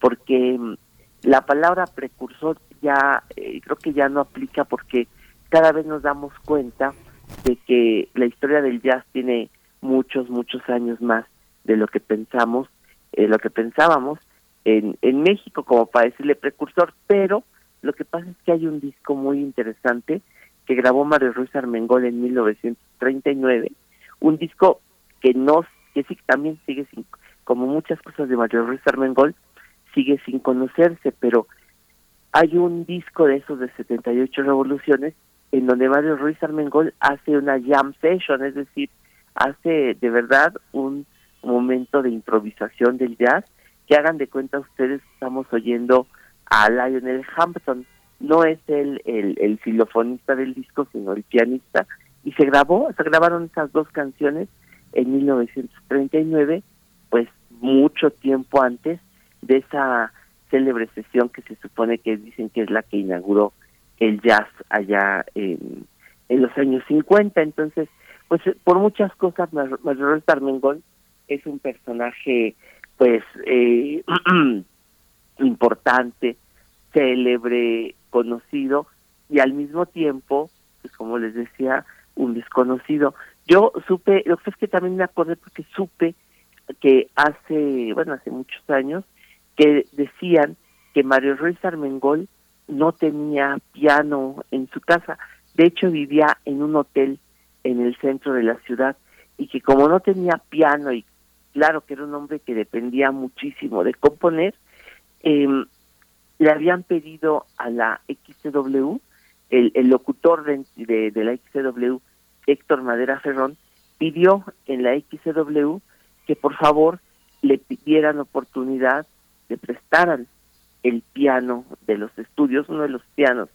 porque mm, la palabra precursor ya eh, creo que ya no aplica porque cada vez nos damos cuenta de que la historia del jazz tiene muchos, muchos años más de lo que pensamos, eh, lo que pensábamos en, en México como para decirle precursor, pero lo que pasa es que hay un disco muy interesante que grabó Mario Ruiz Armengol en 1939, un disco que no, que sí también sigue sin, como muchas cosas de Mario Ruiz Armengol, sigue sin conocerse, pero hay un disco de esos de 78 revoluciones en donde Mario Ruiz Armengol hace una jam session, es decir, hace de verdad un momento de improvisación del jazz que hagan de cuenta ustedes estamos oyendo a Lionel Hampton. No es el, el, filofonista del disco sino el pianista. Y se grabó se grabaron esas dos canciones en 1939 pues mucho tiempo antes de esa célebre sesión que se supone que dicen que es la que inauguró el jazz allá en, en los años 50 entonces pues por muchas cosas Mayor Armengol es un personaje pues eh, importante, célebre, conocido y al mismo tiempo, pues como les decía, un desconocido. Yo supe, lo que es que también me acordé porque supe que hace, bueno, hace muchos años, que decían que Mario Ruiz Armengol no tenía piano en su casa. De hecho, vivía en un hotel en el centro de la ciudad y que como no tenía piano y claro que era un hombre que dependía muchísimo de componer, eh, le habían pedido a la XCW, el, el locutor de, de, la XCW, Héctor Madera Ferrón, pidió en la XCW que por favor le pidieran oportunidad de prestaran el piano de los estudios, uno de los pianos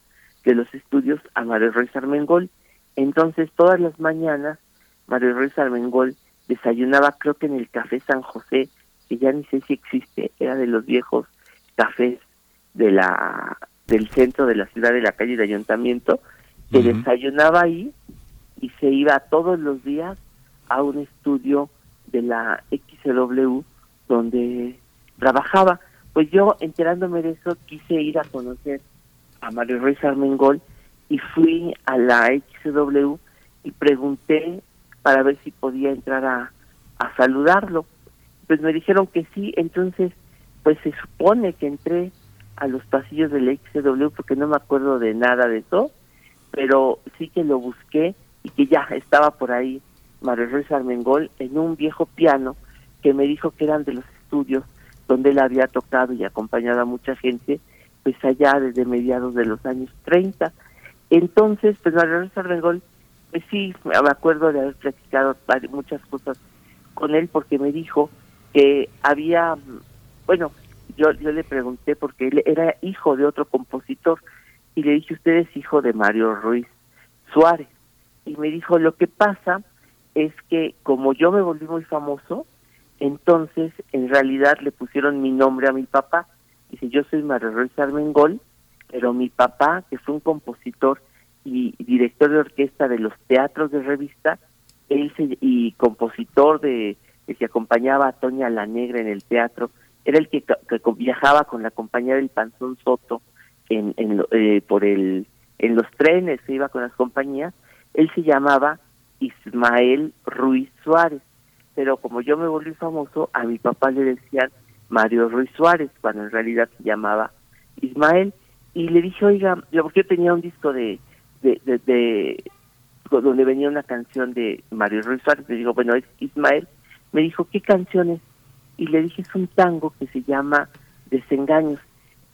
de los estudios a Mario Ruiz Armengol, entonces, todas las mañanas, Mario Ruiz Armengol desayunaba, creo que en el Café San José, que ya ni sé si existe, era de los viejos cafés de la del centro de la ciudad de la calle de ayuntamiento, que desayunaba ahí y se iba todos los días a un estudio de la XW donde trabajaba. Pues yo, enterándome de eso, quise ir a conocer a Mario Ruiz Armengol y fui a la XW y pregunté para ver si podía entrar a, a saludarlo. Pues me dijeron que sí, entonces pues se supone que entré a los pasillos del XW porque no me acuerdo de nada de eso, pero sí que lo busqué y que ya estaba por ahí Mario Ruiz Armengol en un viejo piano que me dijo que eran de los estudios donde él había tocado y acompañado a mucha gente, pues allá desde mediados de los años 30. Entonces, pues Mario Ruiz Armengol, pues sí, me acuerdo de haber platicado muchas cosas con él porque me dijo que había, bueno, yo, yo le pregunté porque él era hijo de otro compositor y le dije, usted es hijo de Mario Ruiz Suárez. Y me dijo, lo que pasa es que como yo me volví muy famoso, entonces en realidad le pusieron mi nombre a mi papá. Dice, yo soy Mario Ruiz Armengol, pero mi papá, que fue un compositor y director de orquesta de los teatros de revista, él y compositor de que acompañaba a Toña la Negra en el teatro, era el que, viajaba con la compañía del Panzón Soto en, en eh, por el en los trenes, se iba con las compañías, él se llamaba Ismael Ruiz Suárez, pero como yo me volví famoso, a mi papá le decían Mario Ruiz Suárez, cuando en realidad se llamaba Ismael, y le dije, oiga, porque yo tenía un disco de, de, de, donde venía una canción de Mario Ruiz Suárez, le digo, bueno, es Ismael, me dijo, ¿qué canciones? Y le dije, es un tango que se llama Desengaños,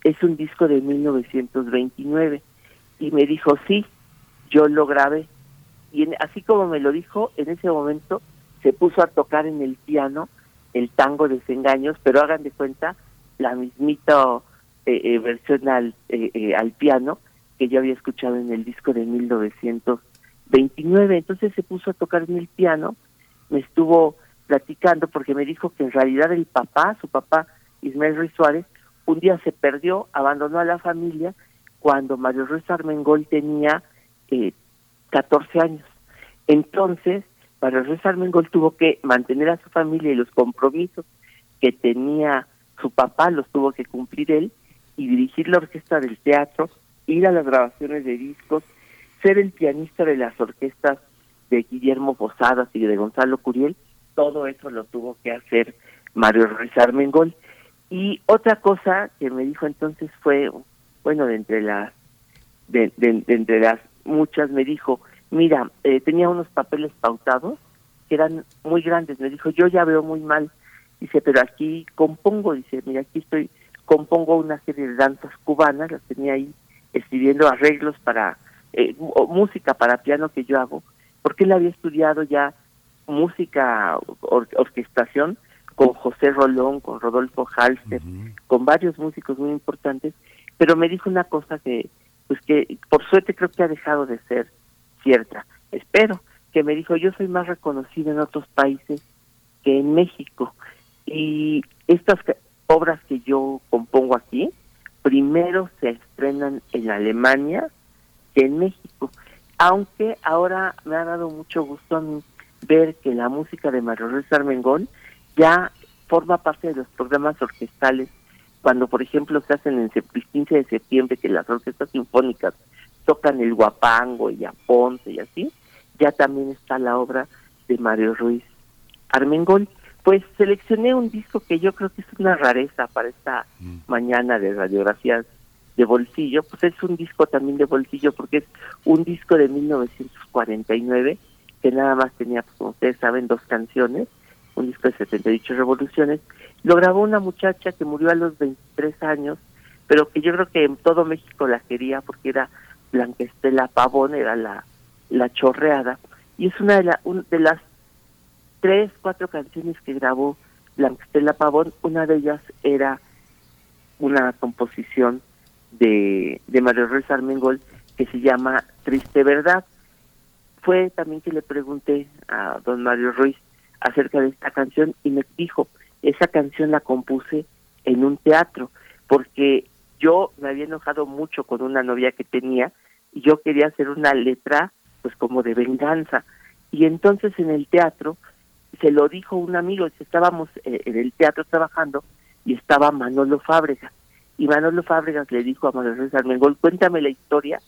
es un disco de 1929. Y me dijo, sí, yo lo grabé. Y así como me lo dijo, en ese momento se puso a tocar en el piano el tango Desengaños, pero hagan de cuenta la mismita eh, eh, versión al, eh, al piano que yo había escuchado en el disco de 1929. Entonces se puso a tocar en el piano, me estuvo platicando porque me dijo que en realidad el papá, su papá Ismael Ruiz Suárez, un día se perdió, abandonó a la familia cuando Mario Ruiz Armengol tenía eh, 14 años. Entonces, Mario Ruiz Armengol tuvo que mantener a su familia y los compromisos que tenía su papá los tuvo que cumplir él y dirigir la orquesta del teatro, ir a las grabaciones de discos, ser el pianista de las orquestas de Guillermo Posadas y de Gonzalo Curiel todo eso lo tuvo que hacer Mario Ruiz Armengol. Y otra cosa que me dijo entonces fue, bueno, de entre las, de, entre las muchas, me dijo, mira, eh, tenía unos papeles pautados que eran muy grandes. Me dijo, yo ya veo muy mal. Dice, pero aquí compongo, dice, mira, aquí estoy, compongo una serie de danzas cubanas, las tenía ahí escribiendo arreglos para, eh, música para piano que yo hago, porque él había estudiado ya música, orquestación con José Rolón, con Rodolfo Halster, con varios músicos muy importantes, pero me dijo una cosa que, pues que por suerte creo que ha dejado de ser cierta. Espero que me dijo, yo soy más reconocido en otros países que en México. Y estas obras que yo compongo aquí, primero se estrenan en Alemania que en México. Aunque ahora me ha dado mucho gusto a mí ver que la música de Mario Ruiz Armengol ya forma parte de los programas orquestales cuando por ejemplo se hacen en el 15 de septiembre que las orquestas sinfónicas tocan el guapango y Aponte y así, ya también está la obra de Mario Ruiz Armengol. Pues seleccioné un disco que yo creo que es una rareza para esta mm. mañana de radiografías de bolsillo, pues es un disco también de bolsillo porque es un disco de 1949 que nada más tenía, pues, como ustedes saben, dos canciones, un disco de 78 revoluciones. Lo grabó una muchacha que murió a los 23 años, pero que yo creo que en todo México la quería porque era Blanca Estela Pavón, era la, la chorreada. Y es una de, la, de las tres, cuatro canciones que grabó Blanca Estela Pavón. Una de ellas era una composición de, de Mario Ruiz Armengol que se llama Triste Verdad fue también que le pregunté a don Mario Ruiz acerca de esta canción y me dijo, esa canción la compuse en un teatro, porque yo me había enojado mucho con una novia que tenía y yo quería hacer una letra pues como de venganza. Y entonces en el teatro se lo dijo un amigo, estábamos eh, en el teatro trabajando y estaba Manolo Fábregas. Y Manolo Fábregas le dijo a Manuel Ruiz Armengol, cuéntame la historia,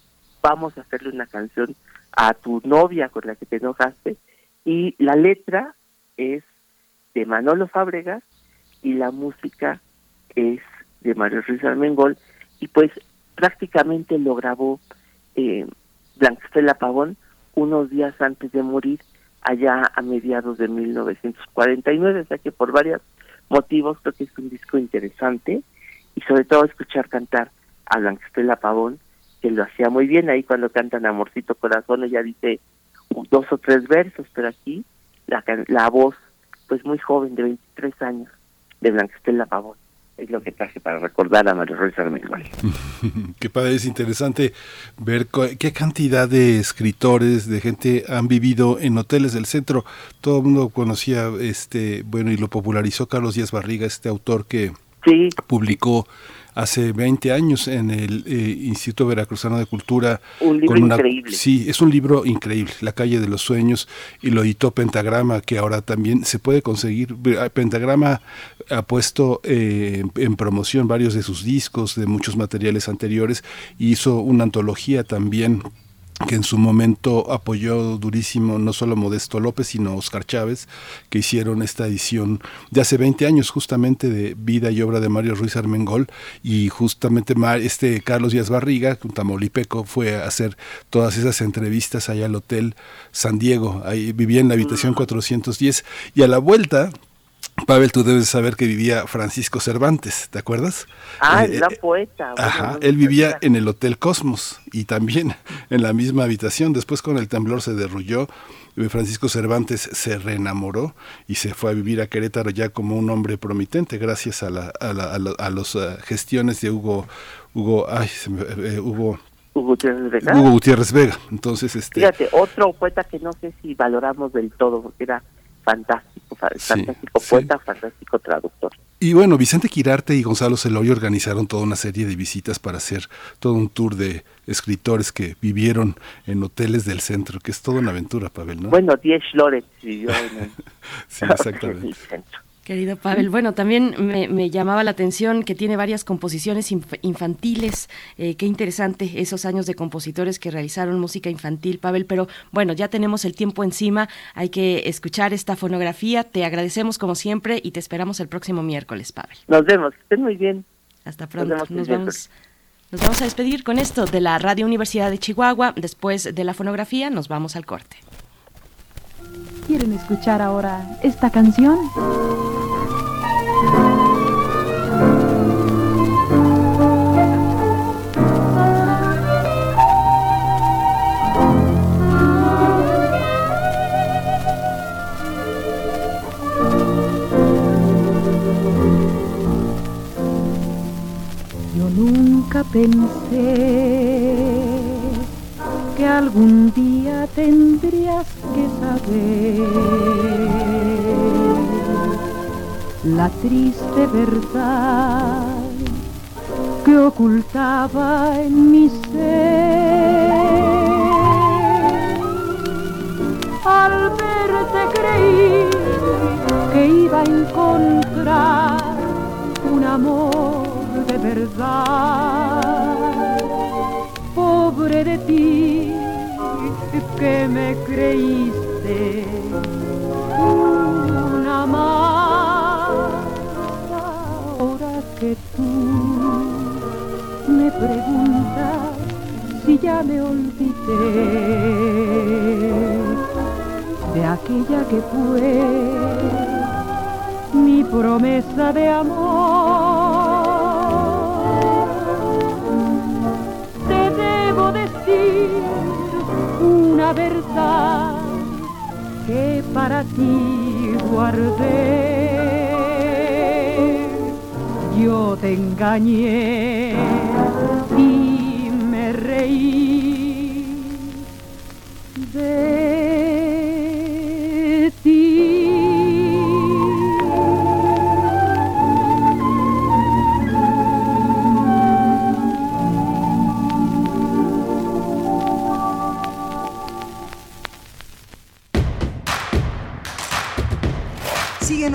vamos a hacerle una canción a tu novia con la que te enojaste. Y la letra es de Manolo Fábregas y la música es de Mario Ruiz Armengol. Y pues prácticamente lo grabó eh, Blanquestela Pavón unos días antes de morir allá a mediados de 1949, o sea que por varios motivos creo que es un disco interesante y sobre todo escuchar cantar a Blanquestela Pavón, que lo hacía muy bien. Ahí cuando cantan Amorcito Corazón, ella dice dos o tres versos, pero aquí la, la voz, pues muy joven, de 23 años, de Blanquestela Pavón es lo que traje para recordar a Mario Ruiz Armengol. Qué padre, es interesante ver qué cantidad de escritores, de gente han vivido en hoteles del centro. Todo el mundo conocía, este, bueno, y lo popularizó Carlos Díaz Barriga, este autor que publicó hace 20 años en el eh, Instituto Veracruzano de Cultura. Un libro increíble. Sí, es un libro increíble, La calle de los sueños, y lo editó Pentagrama, que ahora también se puede conseguir. Pentagrama ha puesto eh, en promoción varios de sus discos, de muchos materiales anteriores, y hizo una antología también que en su momento apoyó durísimo no solo Modesto López, sino Oscar Chávez, que hicieron esta edición de hace 20 años justamente de vida y obra de Mario Ruiz Armengol, y justamente este Carlos Díaz Barriga, un tamaulipeco, fue a hacer todas esas entrevistas allá al Hotel San Diego, ahí vivía en la habitación 410, y a la vuelta Pavel, tú debes saber que vivía Francisco Cervantes, ¿te acuerdas? Ah, el gran poeta. ajá, él vivía en el Hotel Cosmos y también en la misma habitación. Después con el temblor se derrulló. Francisco Cervantes se reenamoró y se fue a vivir a Querétaro ya como un hombre promitente gracias a, la, a, la, a, las eh, gestiones de Hugo, Hugo, ay, eh, Hugo, Hugo Gutiérrez Vega. Hugo Gutiérrez Vega. Entonces, este... Fíjate, otro poeta que no sé si valoramos del todo, porque era fantástico, fantástico poeta, fantástico traductor. Y bueno, Vicente Quirarte y Gonzalo Celorio organizaron toda una serie de visitas para hacer todo un tour de escritores que vivieron en hoteles del centro, que es toda una aventura, Pavel, ¿no? Bueno, Diez Lorenz vivió en el, sí, exactamente. centro. Querido Pavel, bueno, también me, llamaba la atención que tiene varias composiciones infantiles. Eh, qué interesante esos años de compositores que realizaron música infantil, Pavel. Pero bueno, ya tenemos el tiempo encima. Hay que escuchar esta fonografía. Te agradecemos como siempre y te esperamos el próximo miércoles, Pavel. Nos vemos. Estén muy bien. Hasta pronto. Nos, vemos. Nos vamos a despedir con esto de la Radio Universidad de Chihuahua. Después de la fonografía, nos vamos al corte. ¿Quieren escuchar ahora esta canción? Pensé que algún día tendrías que saber la triste verdad que ocultaba en mi ser. Al verte creí que iba a encontrar un amor verdad. Pobre de ti que me creíste una más. Ahora que tú me preguntas si ya me olvidé de aquella que fue mi promesa de amor. Una verdad que para ti guardé. Yo te engañé y me reí de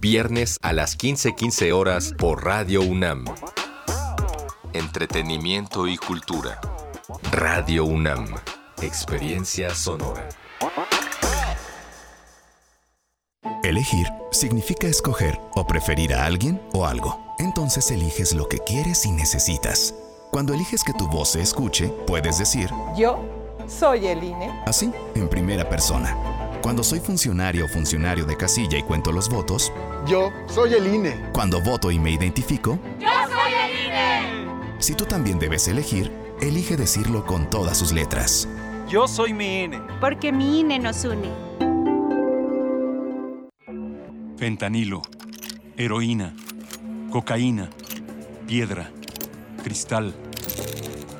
Viernes a las 15:15 horas por Radio UNAM. Entretenimiento y cultura. Radio UNAM. Experiencia sonora. Elegir significa escoger o preferir a alguien o algo. Entonces eliges lo que quieres y necesitas. Cuando eliges que tu voz se escuche, puedes decir, Yo soy el INE. así, en primera persona. Cuando soy funcionario o funcionario de casilla y cuento los votos, Yo soy el INE. cuando voto y me identifico, ¡Yo soy el INE! si tú también debes elegir, elige decirlo con todas sus letras. Yo soy mi INE. Porque mi INE nos une. Fentanilo, heroína, cocaína, piedra, cristal.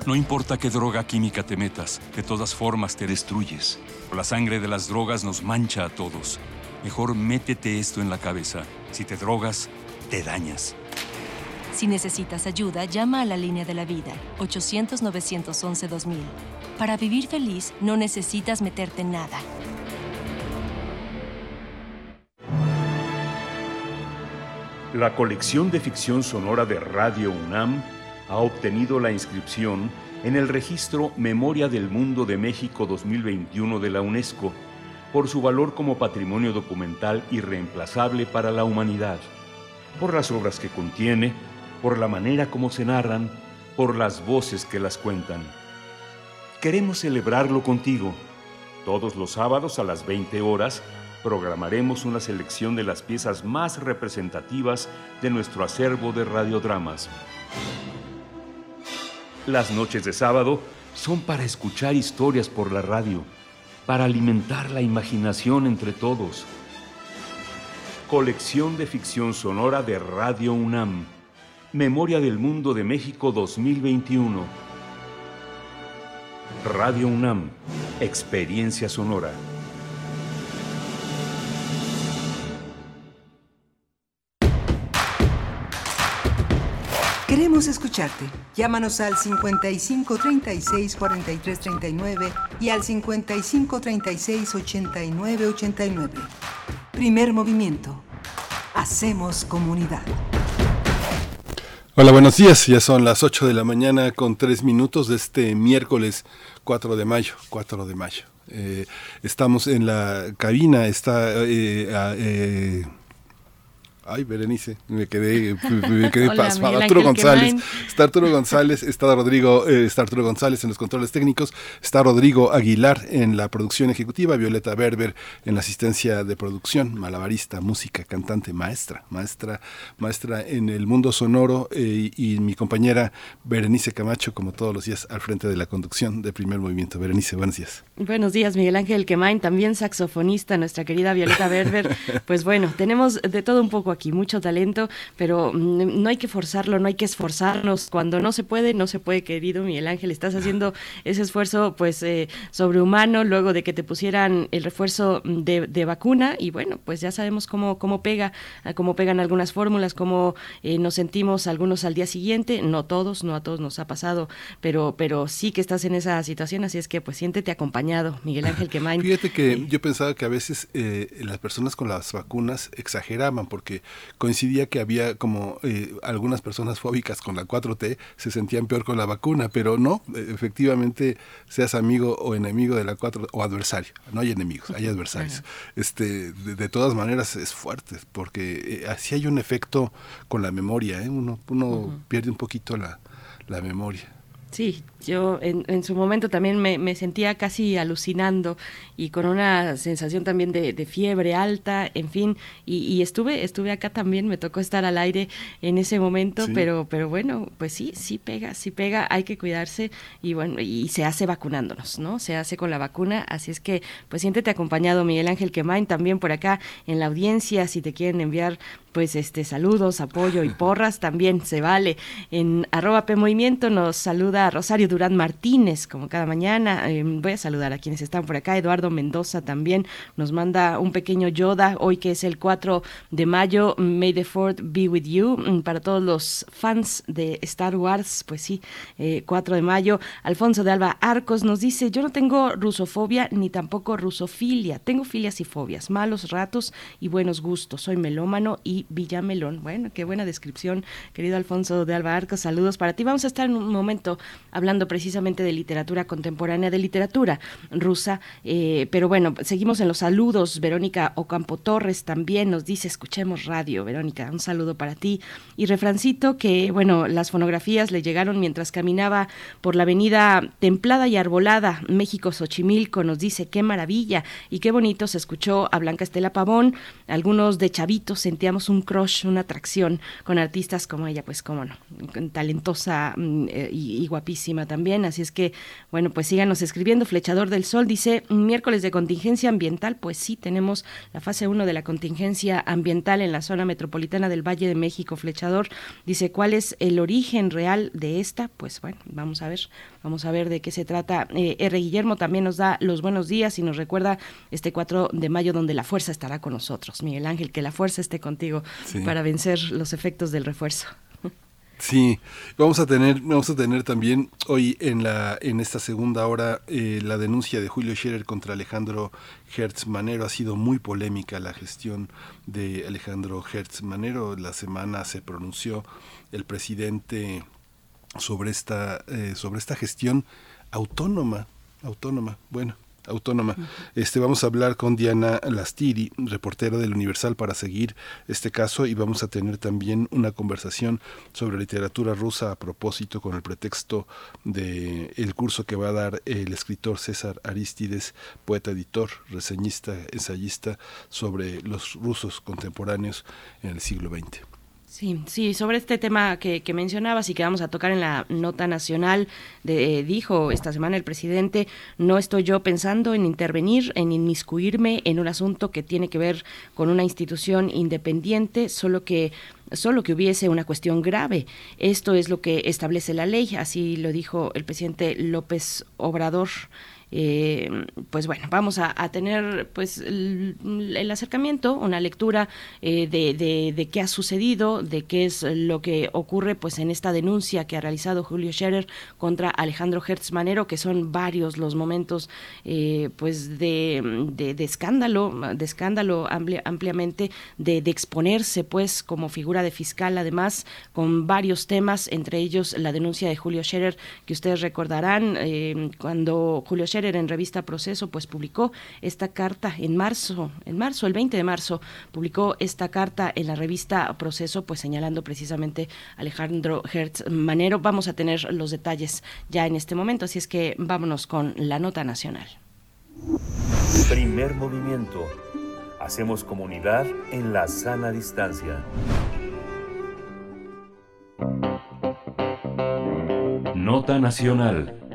No importa qué droga química te metas, de todas formas te destruyes. La sangre de las drogas nos mancha a todos. Mejor métete esto en la cabeza. Si te drogas, te dañas. Si necesitas ayuda, llama a la línea de la vida, 800-911-2000. Para vivir feliz, no necesitas meterte en nada. La colección de ficción sonora de Radio UNAM ha obtenido la inscripción en el registro Memoria del Mundo de México 2021 de la UNESCO por su valor como patrimonio documental irreemplazable para la humanidad, por las obras que contiene, por la manera como se narran, por las voces que las cuentan. Queremos celebrarlo contigo. Todos los sábados a las 20 horas programaremos una selección de las piezas más representativas de nuestro acervo de radiodramas. Las noches de sábado son para escuchar historias por la radio, para alimentar la imaginación entre todos. Colección de ficción sonora de Radio UNAM. Memoria del Mundo de México 2021. Radio UNAM. Experiencia sonora. Queremos escucharte. Llámanos al 55 36 43 39 y al 55 36 89 89. Primer movimiento. Hacemos comunidad. Hola, buenos días. Ya son las 8 de la mañana con 3 minutos de este miércoles 4 de mayo. 4 de mayo. Eh, estamos en la cabina. Está. Eh, eh, Ay, Berenice, me quedé, me quedé Hola, pasmado. Arturo González, está Arturo González, está Rodrigo, eh, está Arturo González en los controles técnicos, está Rodrigo Aguilar en la producción ejecutiva, Violeta Berber en la asistencia de producción, malabarista, música, cantante, maestra, maestra, maestra en el mundo sonoro eh, y mi compañera Berenice Camacho, como todos los días, al frente de la conducción de Primer Movimiento. Berenice, buenos días. Buenos días, Miguel Ángel Quemain, también saxofonista, nuestra querida Violeta Berber. Pues bueno, tenemos de todo un poco aquí, mucho talento, pero mm, no hay que forzarlo, no hay que esforzarnos. Cuando no se puede, no se puede, querido Miguel Ángel. Estás haciendo ese esfuerzo, pues, eh, sobrehumano, luego de que te pusieran el refuerzo de, de vacuna, y bueno, pues ya sabemos cómo, cómo pega, ah, cómo pegan algunas fórmulas, cómo eh, nos sentimos algunos al día siguiente, no todos, no a todos nos ha pasado, pero, pero sí que estás en esa situación, así es que pues siéntete acompañado, Miguel Ángel Quemain. Fíjate que yo pensaba que a veces eh, las personas con las vacunas exageraban porque coincidía que había como eh, algunas personas fóbicas con la 4T se sentían peor con la vacuna, pero no, eh, efectivamente seas amigo o enemigo de la 4 o adversario, no hay enemigos, hay adversarios. Este, de, de todas maneras es fuerte porque eh, así hay un efecto con la memoria, ¿eh? uno, uno pierde un poquito la, la memoria. Sí, yo en, su momento también me, sentía casi alucinando y con una sensación también de, fiebre alta, en fin, y, estuve estuve acá también, me tocó estar al aire en ese momento, pero pero bueno, pues sí, sí pega, sí pega, hay que cuidarse y bueno, y se hace vacunándonos, ¿no? Se hace con la vacuna, así es que pues siéntete acompañado Miguel Ángel Quemain también por acá en la audiencia, si te quieren enviar pues este saludos, apoyo y porras también se vale. En arroba P Movimiento nos saluda Rosario Durán Martínez, como cada mañana. Eh, voy a saludar a quienes están por acá. Eduardo Mendoza también nos manda un pequeño Yoda, hoy que es el 4 de mayo. May the Fourth be with you. Mm, para todos los fans de Star Wars, pues sí, 4 eh, de mayo. Alfonso de Alba Arcos nos dice, yo no tengo rusofobia ni tampoco rusofilia. Tengo filias y fobias, malos ratos y buenos gustos. Soy melómano y Villamelón. Bueno, qué buena descripción, querido Alfonso de Alba Arcos. Saludos para ti. Vamos a estar en un momento hablando precisamente de literatura contemporánea, de literatura rusa. Eh, pero bueno, seguimos en los saludos. Verónica Ocampo Torres también nos dice, escuchemos radio. Verónica, un saludo para ti. Y refrancito que, bueno, las fonografías le llegaron mientras caminaba por la avenida templada y arbolada, México Xochimilco, nos dice, qué maravilla y qué bonito se escuchó a Blanca Estela Pavón. Algunos de chavitos sentíamos un crush, una atracción con artistas como ella, pues cómo no, talentosa mm, eh, y, guapísima también. Así es que, bueno, pues síganos escribiendo. Flechador del Sol dice, miércoles de contingencia ambiental, pues sí, tenemos la fase 1 de la contingencia ambiental en la zona metropolitana del Valle de México. Flechador dice, ¿cuál es el origen real de esta? Pues bueno, vamos a ver, vamos a ver de qué se trata. Eh, R. Guillermo también nos da los buenos días y nos recuerda este 4 de mayo donde la fuerza estará con nosotros. Miguel Ángel, que la fuerza esté contigo para vencer los efectos del refuerzo. Sí, vamos a tener, vamos a tener también hoy en la en esta segunda hora eh, la denuncia de Julio Scherer contra Alejandro Hertz Manero. Ha sido muy polémica la gestión de Alejandro Hertz Manero. La semana se pronunció el presidente sobre esta eh, sobre esta gestión autónoma, autónoma. Bueno, autónoma. Este vamos a hablar con Diana Lastiri, reportera del Universal para seguir este caso y vamos a tener también una conversación sobre literatura rusa a propósito con el pretexto de el curso que va a dar el escritor César Aristides, poeta editor, reseñista, ensayista sobre los rusos contemporáneos en el siglo XX. Sí, sí, sobre este tema que, mencionabas y que vamos a tocar en la nota nacional, de, dijo esta semana el presidente, no estoy yo pensando en intervenir, en inmiscuirme en un asunto que tiene que ver con una institución independiente, solo que solo que hubiese una cuestión grave. Esto es lo que establece la ley, así lo dijo el presidente López Obrador. Eh, pues bueno, vamos a, tener pues el, acercamiento, una lectura eh, de, de, qué ha sucedido, de qué es lo que ocurre pues en esta denuncia que ha realizado Julio Scherer contra Alejandro Hertz Manero, que son varios los momentos eh, pues de, de, escándalo, de escándalo ampliamente, de, exponerse pues como figura de fiscal, además con varios temas, entre ellos la denuncia de Julio Scherer, que ustedes recordarán cuando Julio Scherer en revista Proceso, pues publicó esta carta en marzo, en marzo, el 20 de marzo, publicó esta carta en la revista Proceso, pues señalando precisamente Alejandro Hertz Manero. Vamos a tener los detalles ya en este momento, así es que vámonos con la nota nacional. Primer movimiento. Hacemos comunidad en la sana distancia. Nota nacional.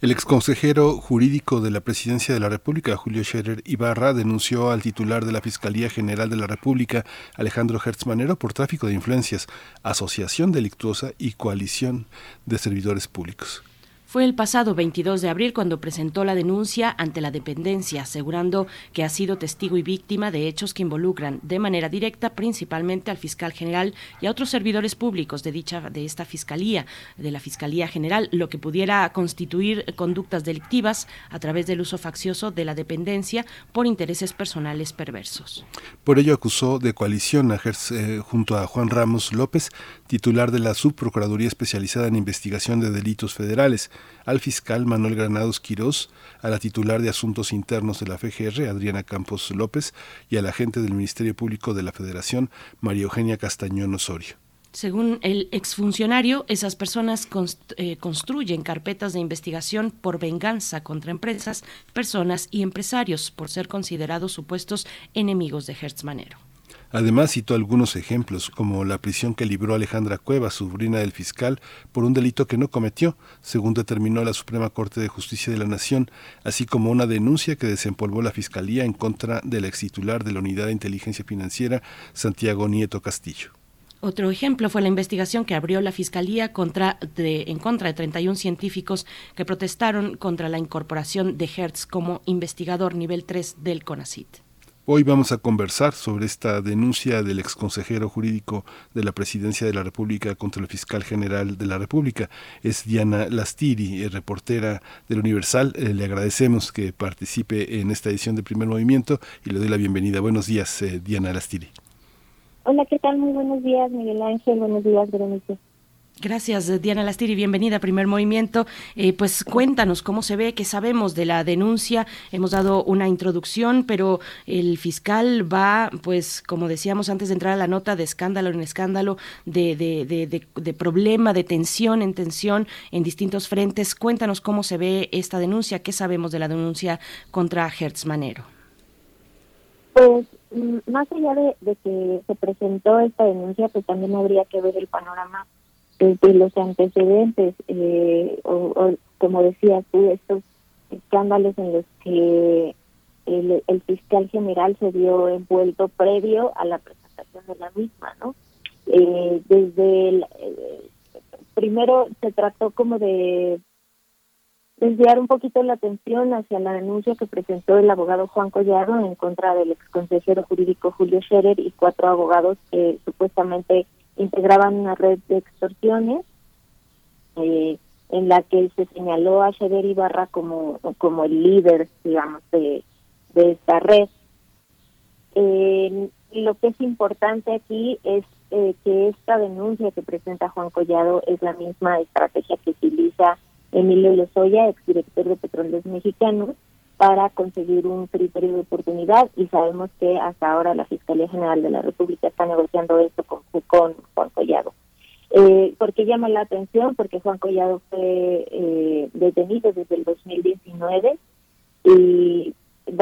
El exconsejero jurídico de la Presidencia de la República, Julio Scherer Ibarra, denunció al titular de la Fiscalía General de la República, Alejandro Hertz Manero, por tráfico de influencias, asociación delictuosa y coalición de servidores públicos. Fue el pasado 22 de abril cuando presentó la denuncia ante la dependencia, asegurando que ha sido testigo y víctima de hechos que involucran de manera directa principalmente al fiscal general y a otros servidores públicos de dicha de esta fiscalía, de la Fiscalía General, lo que pudiera constituir conductas delictivas a través del uso faccioso de la dependencia por intereses personales perversos. Por ello acusó de coalición a eh, junto a Juan Ramos López, titular de la Subprocuraduría especializada en investigación de delitos federales al fiscal Manuel Granados Quirós, a la titular de Asuntos Internos de la FGR, Adriana Campos López, y al agente del Ministerio Público de la Federación, María Eugenia Castañón Osorio. Según el exfuncionario, esas personas eh, construyen carpetas de investigación por venganza contra empresas, personas y empresarios por ser considerados supuestos enemigos de Hertz Manero. Además citó algunos ejemplos, como la prisión que libró Alejandra Cuevas, sobrina del fiscal, por un delito que no cometió, según determinó la Suprema Corte de Justicia de la Nación, así como una denuncia que desempolvó la Fiscalía en contra del ex titular de la Unidad de Inteligencia Financiera, Santiago Nieto Castillo. Otro ejemplo fue la investigación que abrió la Fiscalía contra de, en contra de 31 científicos que protestaron contra la incorporación de Hertz como investigador nivel 3 del CONACIT. Hoy vamos a conversar sobre esta denuncia del exconsejero jurídico de la Presidencia de la República contra el fiscal general de la República. Es Diana Lastiri, eh, reportera del Universal. Eh, le agradecemos que participe en esta edición de Primer Movimiento y le doy la bienvenida. Buenos días, eh, Diana Lastiri. Hola, ¿qué tal? Muy buenos días, Miguel Ángel. Buenos días, Berenice. Gracias, Diana Lastiri. Bienvenida a Primer Movimiento. Eh, pues cuéntanos cómo se ve, qué sabemos de la denuncia. Hemos dado una introducción, pero el fiscal va, pues, como decíamos antes de entrar a la nota, de escándalo en escándalo, de, de, de, de problema, de tensión en tensión en distintos frentes. Cuéntanos cómo se ve esta denuncia, qué sabemos de la denuncia contra Hertz Manero. Pues Mm, más allá de, que se presentó esta denuncia, pues también habría que ver el panorama de, los antecedentes, eh, o, como decías tú, estos escándalos en los que el, fiscal general se vio envuelto previo a la presentación de la misma, ¿no? Eh, desde el, eh, primero se trató como de desviar un poquito la atención hacia la denuncia que presentó el abogado Juan Collado en contra del exconsejero jurídico Julio Scherer y cuatro abogados que supuestamente integraban una red de extorsiones eh, en la que se señaló a Scherer Ibarra como, como el líder, digamos, de, de esta red. Eh, lo que es importante aquí es eh, que esta denuncia que presenta Juan Collado es la misma estrategia que utiliza Emilio Lozoya, exdirector de Petróleos Mexicanos, para conseguir un criterio de oportunidad y sabemos que hasta ahora la Fiscalía General de la República está negociando esto con, Juan Collado. Eh, ¿Por qué llama la atención? Porque Juan Collado fue eh, detenido desde el 2019 y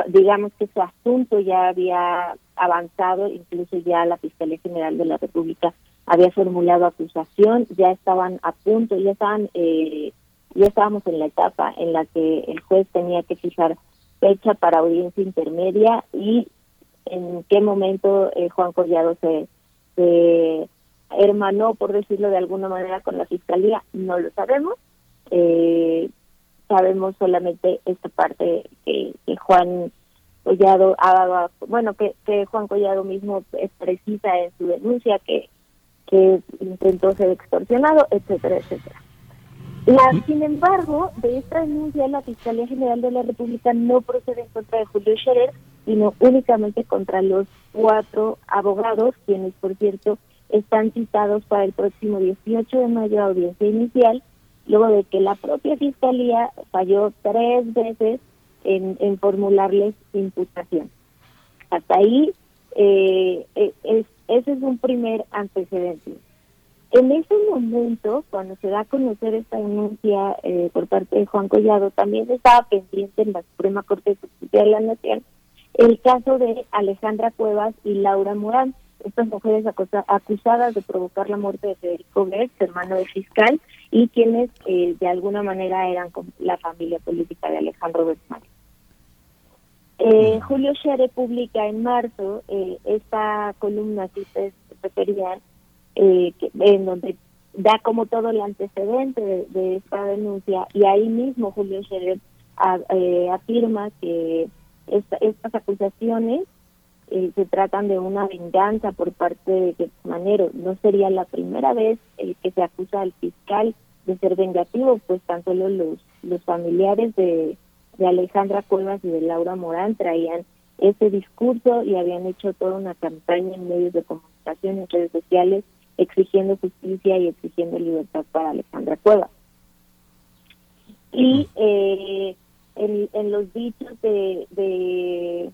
digamos que su asunto ya había avanzado, incluso ya la Fiscalía General de la República había formulado acusación, ya estaban a punto, ya estaban eh, ya estábamos en la etapa en la que el juez tenía que fijar fecha para audiencia intermedia y en qué momento eh, Juan Collado se, hermanó, por decirlo de alguna manera, con la fiscalía, no lo sabemos. Eh, sabemos solamente esta parte que, Juan Collado ha dado, bueno, que, que Juan Collado mismo precisa en su denuncia que, que intentó ser extorsionado, etcétera, etcétera sin embargo, de esta denuncia la Fiscalía General de la República no procede en contra de Julio Scherer, sino únicamente contra los cuatro abogados, quienes, por cierto, están citados para el próximo 18 de mayo a audiencia inicial, luego de que la propia Fiscalía falló tres veces en, formularles imputación. Hasta ahí, eh, eh, es, ese es un primer antecedente. En ese momento, cuando se da a conocer esta denuncia eh, por parte de Juan Collado, también estaba pendiente en la Suprema Corte de Justicia de la Nación el caso de Alejandra Cuevas y Laura Morán, estas mujeres acusadas de provocar la muerte de Federico Gertz, hermano del fiscal, y quienes eh, de alguna manera eran la familia política de Alejandro Guzmán. Eh, Julio Shere publica en marzo esta columna que ustedes referían eh, en donde da como todo el antecedente de, esta denuncia y ahí mismo Julio Scherer eh, afirma que estas acusaciones eh, se tratan de una venganza por parte de Manero. No sería la primera vez el que se acusa al fiscal de ser vengativo, pues tan solo los, los familiares de, de Alejandra Cuevas y de Laura Morán traían ese discurso y habían hecho toda una campaña en medios de comunicación, en redes sociales, exigiendo justicia y exigiendo libertad para Alejandra Cueva. Y eh, en, los dichos de,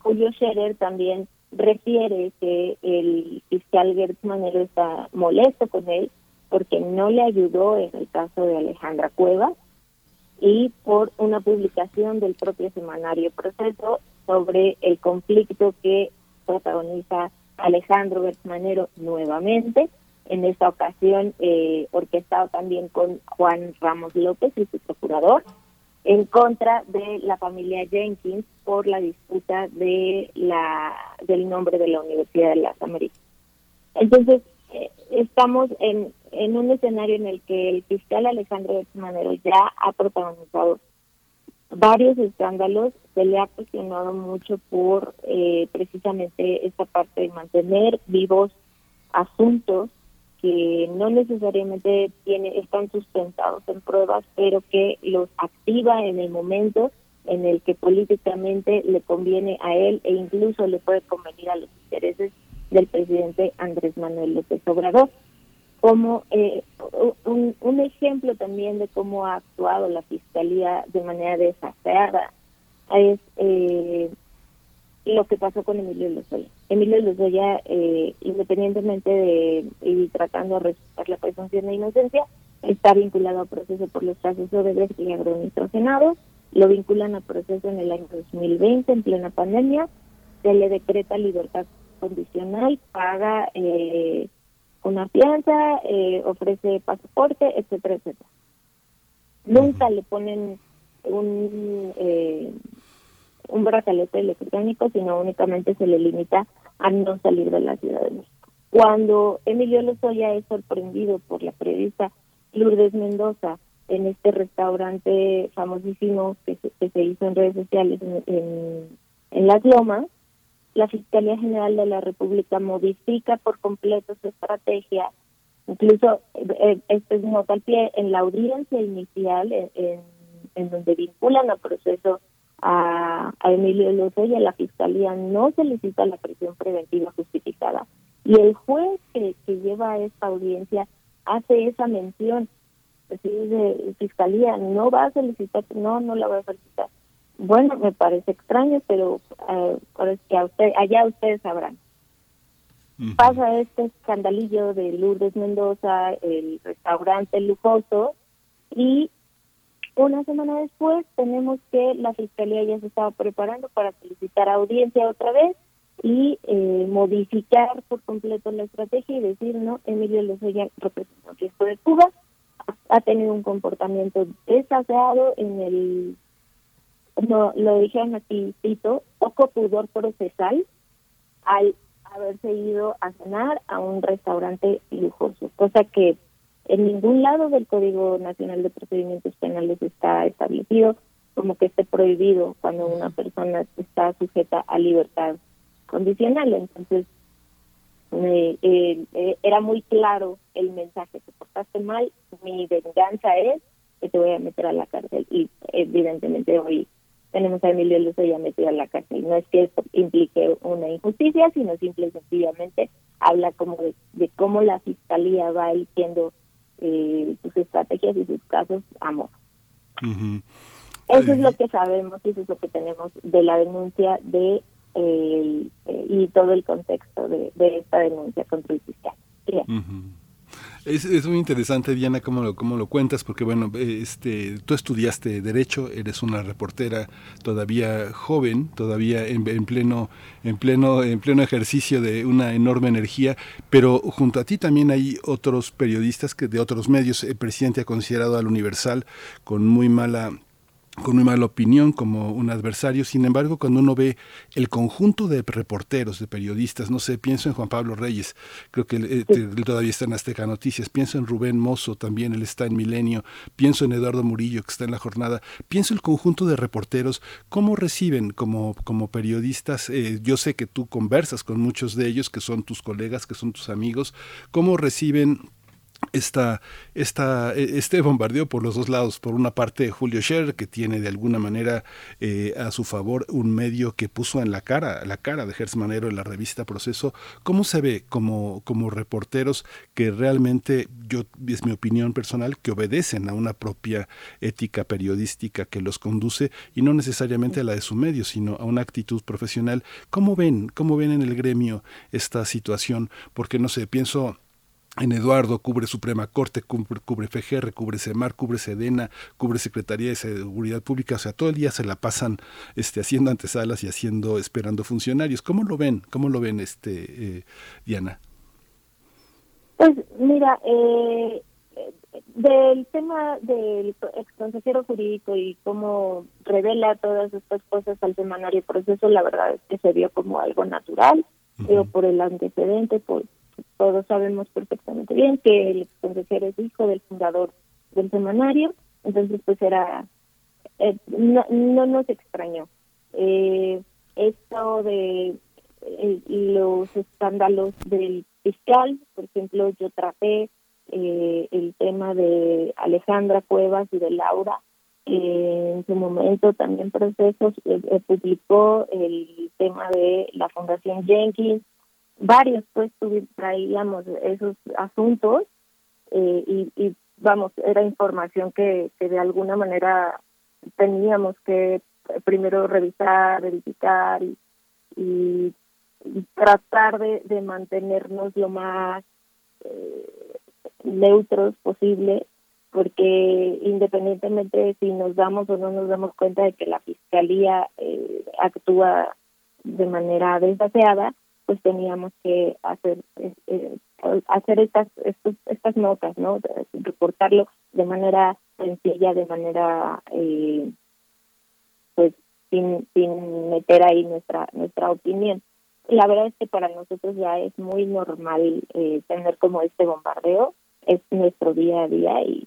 Julio Scherer también refiere que el fiscal Gertz Manero está molesto con él porque no le ayudó en el caso de Alejandra Cuevas y por una publicación del propio semanario Proceso sobre el conflicto que protagoniza Alejandro Gertz Manero nuevamente, en esta ocasión eh, orquestado también con Juan Ramos López y su procurador, en contra de la familia Jenkins por la disputa de la del nombre de la Universidad de las Américas. Entonces, eh, estamos en, en un escenario en el que el fiscal Alejandro Manero ya ha protagonizado varios escándalos, se le ha cuestionado mucho por eh, precisamente esta parte de mantener vivos asuntos que no necesariamente tiene, están sustentados en pruebas, pero que los activa en el momento en el que políticamente le conviene a él e incluso le puede convenir a los intereses del presidente Andrés Manuel López Obrador. Como eh, un, un, ejemplo también de cómo ha actuado la Fiscalía de manera desafiada es eh, lo que pasó con Emilio Lozoya. Emilio Lozoya, eh, independientemente de y tratando de respetar la presunción de inocencia, está vinculado a proceso por los casos de y agronitrogenados. Lo vinculan a proceso en el año 2020, en plena pandemia. Se le decreta libertad condicional, paga eh, una fianza, eh, ofrece pasaporte, etcétera, etcétera. Nunca le ponen un eh, un brazalete electrónico, sino únicamente se le limita a no salir de la Ciudad de México. Cuando Emilio Lozoya es sorprendido por la periodista Lourdes Mendoza en este restaurante famosísimo que se, hizo en redes sociales en, en, Las Lomas, la Fiscalía General de la República modifica por completo su estrategia. Incluso, eh, este es nota al pie, en la audiencia inicial, en, en donde vinculan a proceso a, Emilio Lozoya, la fiscalía no solicita la prisión preventiva justificada. Y el juez que, que lleva esta audiencia hace esa mención. Pues de fiscalía no va a solicitar, no, no la va a solicitar. Bueno, me parece extraño, pero uh, que a usted, allá ustedes sabrán. Pasa este escandalillo de Lourdes Mendoza, el restaurante lujoso, y una semana después tenemos que la Fiscalía ya se estaba preparando para solicitar audiencia otra vez y eh, modificar por completo la estrategia y decir, no, Emilio Lozoya representante de Cuba, ha tenido un comportamiento desaseado en el, no, lo dijeron aquí, cito, poco pudor procesal al haberse ido a cenar a un restaurante lujoso, cosa que en ningún lado del Código Nacional de Procedimientos Penales está establecido como que esté prohibido cuando una persona está sujeta a libertad condicional. Entonces, eh, eh, era muy claro el mensaje, te portaste mal, mi venganza es que te voy a meter a la cárcel. Y evidentemente hoy tenemos a Emilio ya metido a la cárcel. No es que esto implique una injusticia, sino simple y sencillamente habla como de, de cómo la fiscalía va eligiendo eh, sus estrategias y sus casos amor. Eso es lo que sabemos y eso es lo que tenemos de la denuncia de eh, y todo el contexto de, esta denuncia contra el fiscal. Es, es, muy interesante, Diana, cómo lo, cómo lo cuentas, porque bueno, este, tú estudiaste Derecho, eres una reportera todavía joven, todavía en, pleno, en, pleno, en pleno ejercicio de una enorme energía, pero junto a ti también hay otros periodistas que de otros medios. El presidente ha considerado al Universal con muy mala con muy mala opinión como un adversario. Sin embargo, cuando uno ve el conjunto de reporteros, de periodistas, no sé, pienso en Juan Pablo Reyes, creo que él, eh, todavía está en Azteca Noticias, pienso en Rubén Mozo, también él está en Milenio, pienso en Eduardo Murillo, que está en la jornada, pienso el conjunto de reporteros, cómo reciben como, como periodistas, eh, yo sé que tú conversas con muchos de ellos, que son tus colegas, que son tus amigos, cómo reciben esta, e, este bombardeo por los dos lados. Por una parte, Julio Scherer, que tiene de alguna manera eh, a su favor un medio que puso en la cara, la cara de Gertz Manero en la revista Proceso. ¿Cómo se ve como, como reporteros que realmente, yo es mi opinión personal, que obedecen a una propia ética periodística que los conduce y no necesariamente a la de su medio, sino a una actitud profesional? ¿Cómo ven, cómo ven en el gremio esta situación? Porque no sé, pienso en Eduardo cubre Suprema Corte, cubre, cubre FGR, cubre CEMAR, cubre SEDENA, cubre Secretaría de Seguridad Pública, o sea, todo el día se la pasan este, haciendo antesalas y haciendo, esperando funcionarios. ¿Cómo lo ven? ¿Cómo lo ven, este, eh, Diana? Pues mira, eh, del tema del ex consejero jurídico y cómo revela todas estas cosas al semanario proceso, la verdad es que se vio como algo natural, uh por el antecedente, por todos sabemos perfectamente bien que el consejero es hijo del fundador del semanario, entonces pues era, eh, no, no nos extrañó. Eh, esto de eh, los escándalos del fiscal, por ejemplo, yo traté el tema de Alejandra Cuevas y de Laura, en su momento también procesos publicó el tema de la Fundación Jenkins, varios pues traíamos esos asuntos eh, y, vamos, era información que, que de alguna manera teníamos que primero revisar, verificar y, y, tratar de, de, mantenernos lo más eh, neutros posible porque independientemente si nos damos o no nos damos cuenta de que la fiscalía eh, actúa de manera desbaseada, pues teníamos que hacer eh, hacer estas estas notas no reportarlo de manera sencilla de manera eh, pues sin sin meter ahí nuestra nuestra opinión. La verdad es que para nosotros ya es muy normal eh, tener como este bombardeo es nuestro día a día y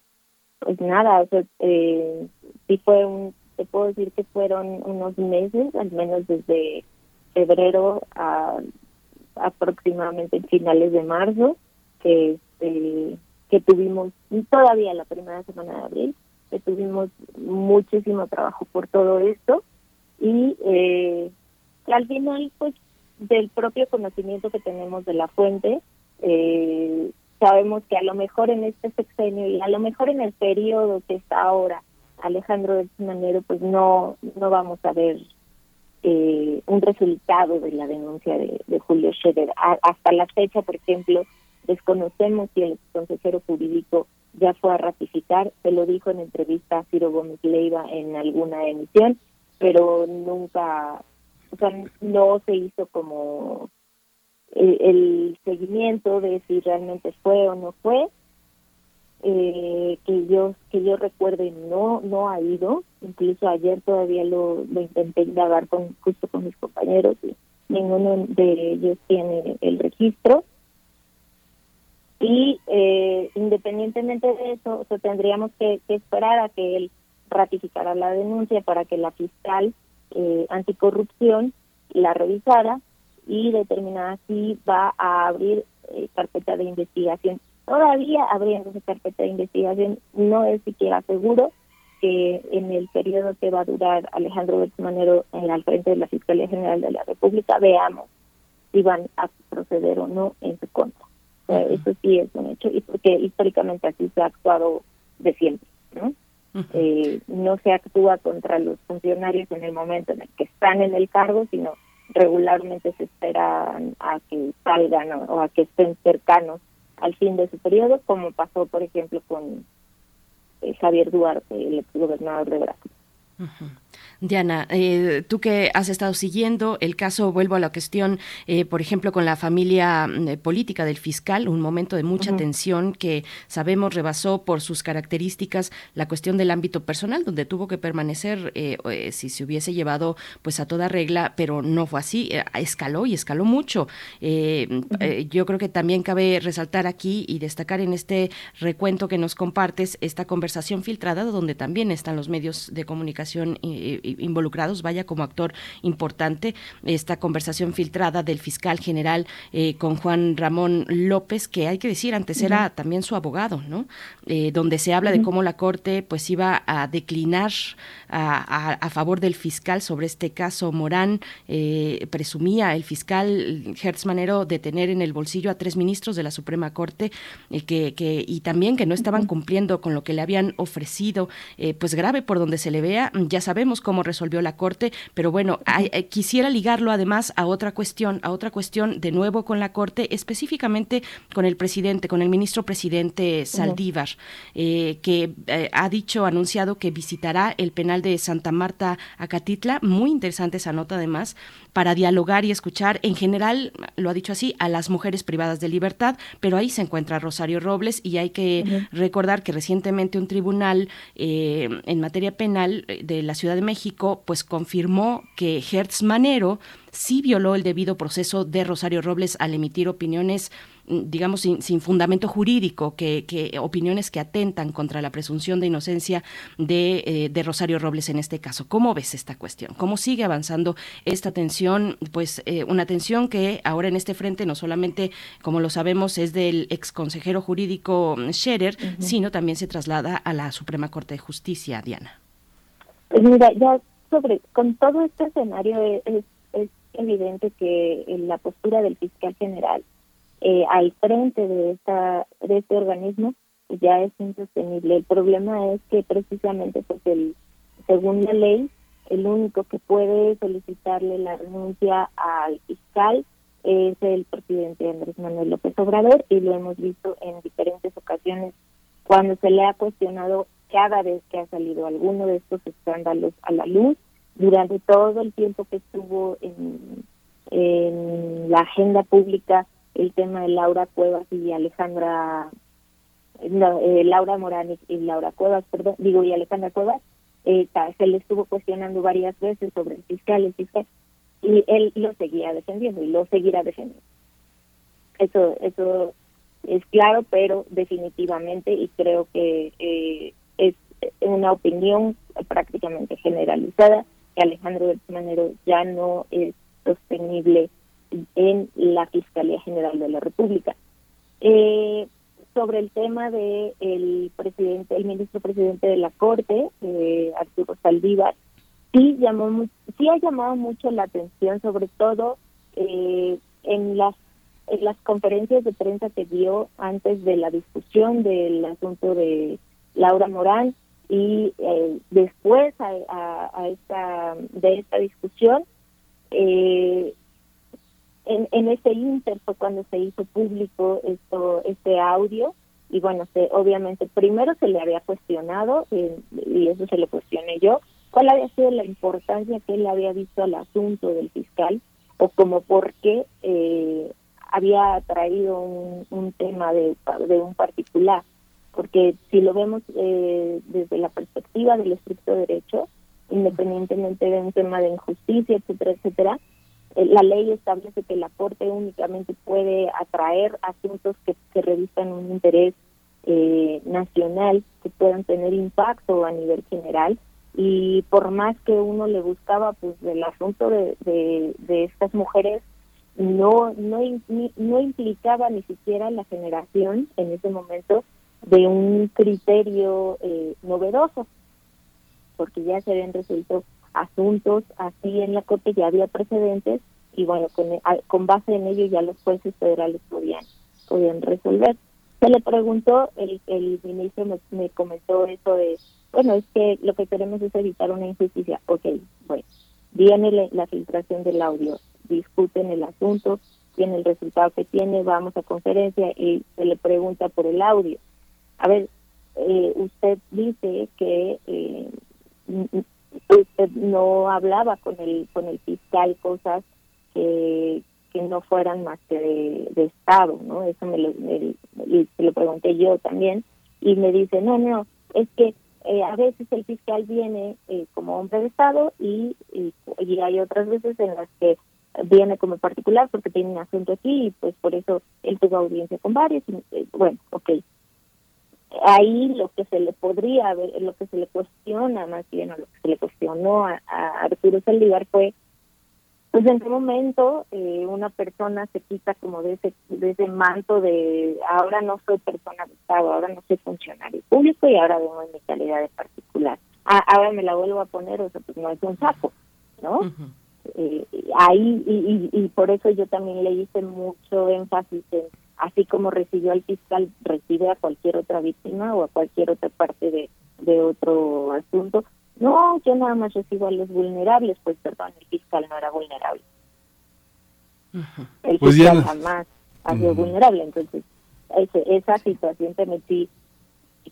pues nada o sea eh, sí fue un te puedo decir que fueron unos meses al menos desde febrero a aproximadamente en finales de marzo, que, este, que tuvimos todavía la primera semana de abril, que tuvimos muchísimo trabajo por todo esto y eh, al final pues del propio conocimiento que tenemos de la fuente eh, sabemos que a lo mejor en este sexenio y a lo mejor en el periodo que está ahora Alejandro del Manero pues no no vamos a ver eh, un resultado de la denuncia de, Julio Scherer. hasta la fecha, por ejemplo, desconocemos si el consejero jurídico ya fue a ratificar, se lo dijo en entrevista a Ciro Gómez Leiva en alguna emisión, pero nunca, o sea, no se hizo como el seguimiento de si realmente fue o no fue, eh, que yo que yo recuerde no no ha ido. Incluso ayer todavía lo, lo intenté indagar con justo con mis compañeros y ninguno de ellos tiene el registro. Y eh, independientemente de eso tendríamos que, esperar a que él ratificara la denuncia para que la fiscal eh, anticorrupción la revisara y determinara si va a abrir eh, carpeta de investigación todavía abriendo esa carpeta de investigación. No es siquiera seguro que en el periodo que va a durar Alejandro Manero en el frente de la Fiscalía General de la República veamos si van a proceder o no en su contra. Eso sí es un hecho y porque históricamente así se ha actuado de siempre, ¿no? eh, no se actúa contra los funcionarios en el momento en el que están en el cargo, sino regularmente se espera a que salgan o a que estén cercanos al fin de su periodo, como pasó, por ejemplo, con eh, Javier Duarte, el gobernador de Brasil. Diana, eh, tú que has estado siguiendo el caso, vuelvo a la cuestión, eh, por ejemplo, con la familia mm, política del fiscal, un momento de mucha tensión que sabemos rebasó por sus características la cuestión del ámbito personal, donde tuvo que permanecer eh, si se hubiese llevado pues a toda regla, pero no fue así, escaló y escaló mucho. yo creo que también cabe resaltar aquí y destacar en este recuento que nos compartes esta conversación filtrada, donde también están los medios de comunicación involucrados, vaya como actor importante. Esta conversación filtrada del fiscal general con Juan Ramón López, que hay que decir, antes era también su abogado, ¿no? donde se habla de cómo la Corte pues iba a declinar a, a, favor del fiscal sobre este caso Morán. presumía el fiscal Hertz Manero de tener en el bolsillo a tres ministros de la Suprema Corte que, que, y también que no estaban cumpliendo con lo que le habían ofrecido, eh, pues grave por donde se le vea. Ya sabemos cómo resolvió la Corte, pero bueno, eh, quisiera ligarlo además a otra cuestión, a otra cuestión de nuevo con la Corte, específicamente con el presidente, con el ministro presidente Saldívar, eh, que ha dicho, anunciado que visitará el penal de Santa Marta Acatitla. Muy interesante esa nota además, para dialogar y escuchar. En general, lo ha dicho así, a las mujeres privadas de libertad, pero ahí se encuentra Rosario Robles y hay que recordar que recientemente un tribunal eh, en materia penal de la Ciudad de México pues confirmó que Hertz Manero sí violó el debido proceso de Rosario Robles al emitir opiniones digamos, sin, fundamento jurídico, que, opiniones que atentan contra la presunción de inocencia de, eh, de, Rosario Robles en este caso. ¿Cómo ves esta cuestión? ¿Cómo sigue avanzando esta tensión? Pues eh, una tensión que ahora en este frente no solamente, como lo sabemos, es del ex consejero jurídico Scherer, sino también se traslada a la Suprema Corte de Justicia, Diana. Pues mira, ya sobre, con todo este escenario es evidente que la postura del fiscal general eh, al frente de esta de este organismo ya es insostenible. El problema es que precisamente porque el, según la ley el único que puede solicitarle la renuncia al fiscal es el presidente Andrés Manuel López Obrador y lo hemos visto en diferentes ocasiones cuando se le ha cuestionado cada vez que ha salido alguno de estos escándalos a la luz durante todo el tiempo que estuvo en, la agenda pública el tema de Laura Cuevas y Alejandra eh, Laura Morán y, Laura Cuevas, perdón, digo y Alejandra Cuevas, eh, se le estuvo cuestionando varias veces sobre el fiscal, el fiscal, y él lo seguía defendiendo y lo seguirá defendiendo. Eso, eso es claro, pero definitivamente, y creo que eh, es una opinión prácticamente generalizada, que Alejandro del Manero ya no es sostenible en la Fiscalía General de la República. Eh, sobre el tema de el presidente, el ministro presidente de la Corte, eh, Arturo Saldívar, sí llamó, sí ha llamado mucho la atención, sobre todo eh, en las en las conferencias de prensa que dio antes de la discusión del asunto de Laura Morán y eh, después a, esta de esta discusión eh, en, en ese inter fue cuando se hizo público esto este audio. Y bueno se, obviamente primero se le había cuestionado eh, y eso se lo cuestioné yo cuál había sido la importancia que él había visto al asunto del fiscal o como por qué había traído un, tema de, de un particular. Porque si lo vemos eh, desde la perspectiva del estricto derecho, independientemente de un tema de injusticia, etcétera, etcétera, eh, la ley establece que la Corte únicamente puede atraer asuntos que, que revisan un interés eh, nacional, que puedan tener impacto a nivel general, y por más que uno le buscaba, pues el asunto de, de, estas mujeres no, no, no implicaba ni siquiera la generación en ese momento de un criterio eh, novedoso, porque ya se habían resuelto asuntos así en la Corte, ya había precedentes y bueno, con, con base en ello ya los jueces federales podían, podían resolver. Se le preguntó, el, el ministro me, me comentó eso de, bueno, es que lo que queremos es evitar una injusticia. Ok, bueno, viene la, la filtración del audio, discuten el asunto, tiene el resultado que tiene, vamos a conferencia y se le pregunta por el audio a ver, eh, usted dice que eh, usted no hablaba con el con el fiscal cosas que, que no fueran más que de, Estado, ¿no? Eso me lo, pregunté yo también y me dice, no, no, es que eh, a veces el fiscal viene como hombre de Estado y, y, y, hay otras veces en las que viene como particular porque tiene un asunto aquí y pues por eso él tuvo audiencia con varios. Y, bueno, ok, ahí lo que se le podría ver, lo que se le cuestiona más bien, o lo que se le cuestionó a, Arturo Saldívar fue, pues en qué momento eh, una persona se quita como de ese, de ese manto de ahora no soy persona de Estado, ahora no soy funcionario público y ahora vengo en mi calidad de particular. ahora me la vuelvo a poner, o sea, pues no es un saco, ¿no? eh, ahí, y, y, y por eso yo también le hice mucho énfasis en así como recibió al fiscal, recibe a cualquier otra víctima o a cualquier otra parte de, de otro asunto. No, yo nada más recibo a los vulnerables, pues perdón, el fiscal no era vulnerable. El pues fiscal jamás ha sido vulnerable, entonces esa situación también sí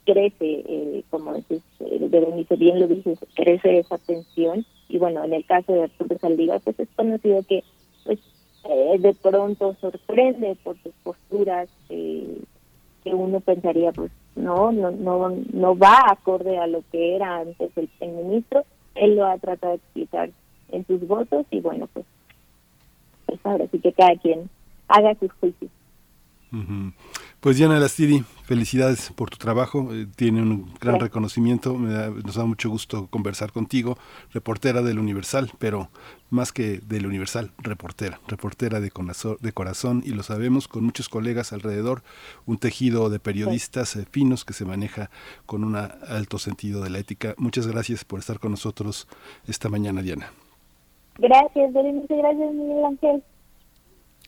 crece, eh, como dices, eh, Berenice bien lo dices, crece esa tensión. Y bueno, en el caso de Arturo Saldívar, pues es conocido que pues eh, de pronto sorprende por sus posturas eh, que uno pensaría pues no no no no va acorde a lo que era antes el, ministro. Él lo ha tratado de explicar en sus votos y bueno pues, pues ahora sí que cada quien haga sus juicios pues Diana Lastiri, felicidades por tu trabajo, eh, tiene un gran reconocimiento, nos da mucho gusto conversar contigo, reportera del Universal, pero más que del Universal, reportera, reportera de, de corazón y lo sabemos con muchos colegas alrededor, un tejido de periodistas eh, finos que se maneja con un alto sentido de la ética. Muchas gracias por estar con nosotros esta mañana, Diana. Gracias, Berenice, gracias, Miguel Ángel.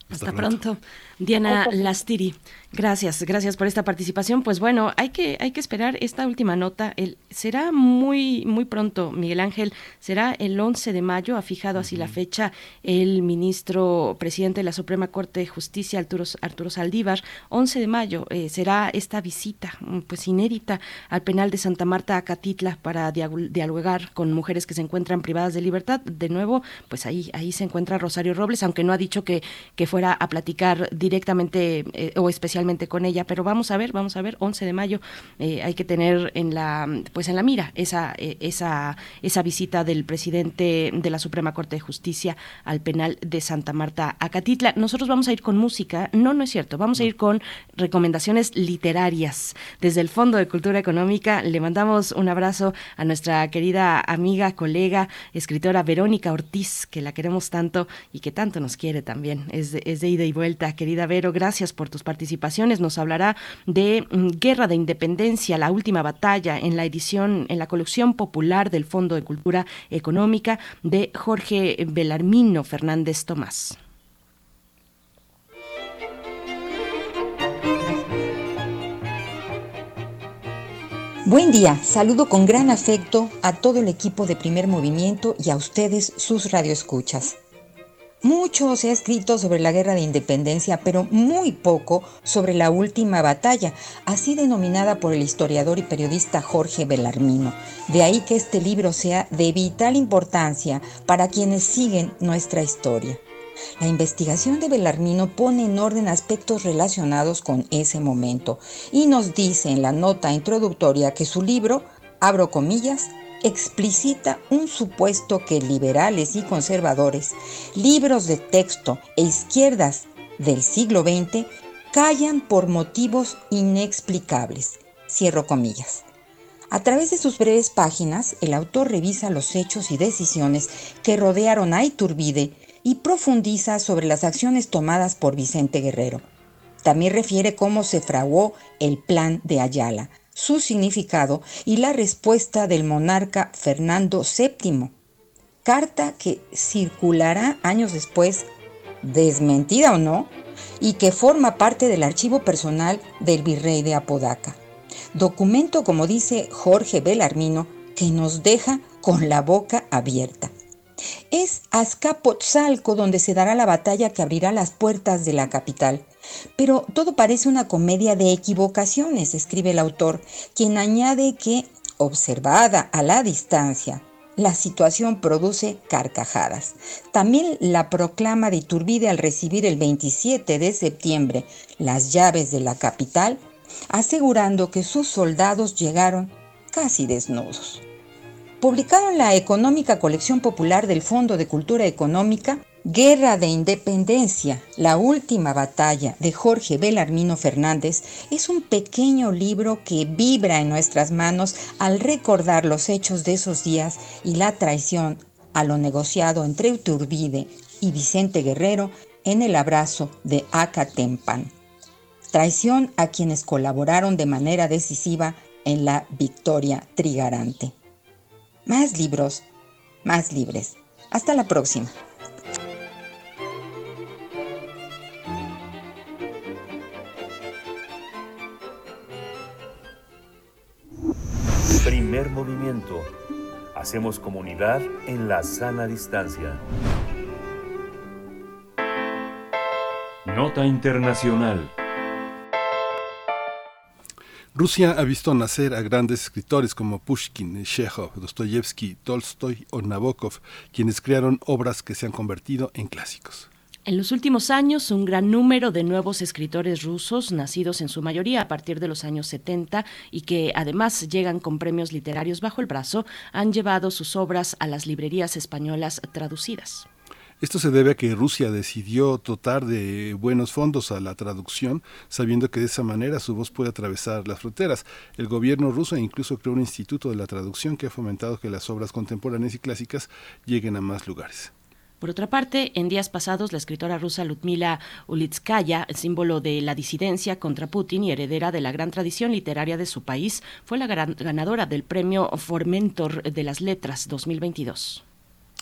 Hasta, pronto. Diana Lastiri, gracias, gracias por esta participación. Pues bueno, hay que, hay que esperar esta última nota. El, será muy, muy pronto, Miguel Ángel, será el 11 de mayo, ha fijado así la fecha el ministro presidente de la Suprema Corte de Justicia, Arturo, Arturo Saldívar. 11 de mayo eh, será esta visita, mm, pues inédita, al penal de Santa Marta, Acatitla, para dialogar con mujeres que se encuentran privadas de libertad. De nuevo, pues ahí, ahí se encuentra Rosario Robles, aunque no ha dicho que, que fuera a platicar directamente eh, o especialmente con ella, pero vamos a ver, vamos a ver, 11 de mayo eh, hay que tener en la pues en la mira esa eh, esa esa visita del presidente de la Suprema Corte de Justicia al penal de Santa Marta Acatitla. Nosotros vamos a ir con música, no no es cierto, vamos a ir con recomendaciones literarias. Desde el Fondo de Cultura Económica le mandamos un abrazo a nuestra querida amiga, colega, escritora Verónica Ortiz, que la queremos tanto y que tanto nos quiere también. Es de, es de ida y vuelta, querida Vero, gracias por tus participaciones. Nos hablará de mm, Guerra de Independencia, la última batalla en la edición, en la colección popular del Fondo de Cultura Económica de Jorge Belarmino Fernández Tomás. Buen día, saludo con gran afecto a todo el equipo de Primer Movimiento y a ustedes, sus radioescuchas. Mucho se ha escrito sobre la guerra de independencia, pero muy poco sobre la última batalla, así denominada por el historiador y periodista Jorge Belarmino. De ahí que este libro sea de vital importancia para quienes siguen nuestra historia. La investigación de Belarmino pone en orden aspectos relacionados con ese momento y nos dice en la nota introductoria que su libro, abro comillas, explicita un supuesto que liberales y conservadores, libros de texto e izquierdas del siglo XX callan por motivos inexplicables. Cierro comillas. A través de sus breves páginas, el autor revisa los hechos y decisiones que rodearon a Iturbide y profundiza sobre las acciones tomadas por Vicente Guerrero. También refiere cómo se fraguó el plan de Ayala, su significado y la respuesta del monarca Fernando VII, carta que circulará años después, desmentida o no, y que forma parte del archivo personal del virrey de Apodaca. Documento, como dice Jorge Belarmino, que nos deja con la boca abierta. Es Azcapotzalco donde se dará la batalla que abrirá las puertas de la capital. Pero todo parece una comedia de equivocaciones, escribe el autor, quien añade que, observada a la distancia, la situación produce carcajadas. También la proclama de Iturbide al recibir el 27 de septiembre las llaves de la capital, asegurando que sus soldados llegaron casi desnudos. Publicado en la económica colección popular del Fondo de Cultura Económica, Guerra de Independencia, la última batalla de Jorge Belarmino Fernández es un pequeño libro que vibra en nuestras manos al recordar los hechos de esos días y la traición a lo negociado entre Uturbide y Vicente Guerrero en el abrazo de Acatempan. Traición a quienes colaboraron de manera decisiva en la victoria trigarante. Más libros, más libres. Hasta la próxima. Primer movimiento. Hacemos comunidad en la sana distancia. Nota Internacional. Rusia ha visto nacer a grandes escritores como Pushkin, Chekhov, Dostoyevsky, Tolstoy o Nabokov, quienes crearon obras que se han convertido en clásicos. En los últimos años, un gran número de nuevos escritores rusos, nacidos en su mayoría a partir de los años 70 y que además llegan con premios literarios bajo el brazo, han llevado sus obras a las librerías españolas traducidas. Esto se debe a que Rusia decidió dotar de buenos fondos a la traducción, sabiendo que de esa manera su voz puede atravesar las fronteras. El gobierno ruso incluso creó un instituto de la traducción que ha fomentado que las obras contemporáneas y clásicas lleguen a más lugares. Por otra parte, en días pasados, la escritora rusa Ludmila Ulitskaya, símbolo de la disidencia contra Putin y heredera de la gran tradición literaria de su país, fue la ganadora del premio Formentor de las Letras 2022.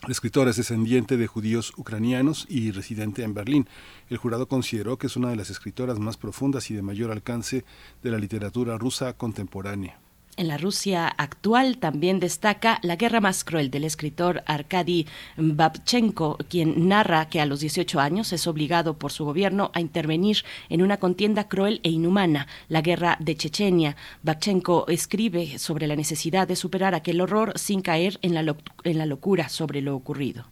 La escritora es descendiente de judíos ucranianos y residente en Berlín. El jurado consideró que es una de las escritoras más profundas y de mayor alcance de la literatura rusa contemporánea. En la Rusia actual también destaca La guerra más cruel del escritor Arkady Babchenko, quien narra que a los 18 años es obligado por su gobierno a intervenir en una contienda cruel e inhumana, la guerra de Chechenia. Babchenko escribe sobre la necesidad de superar aquel horror sin caer en la, en la locura sobre lo ocurrido.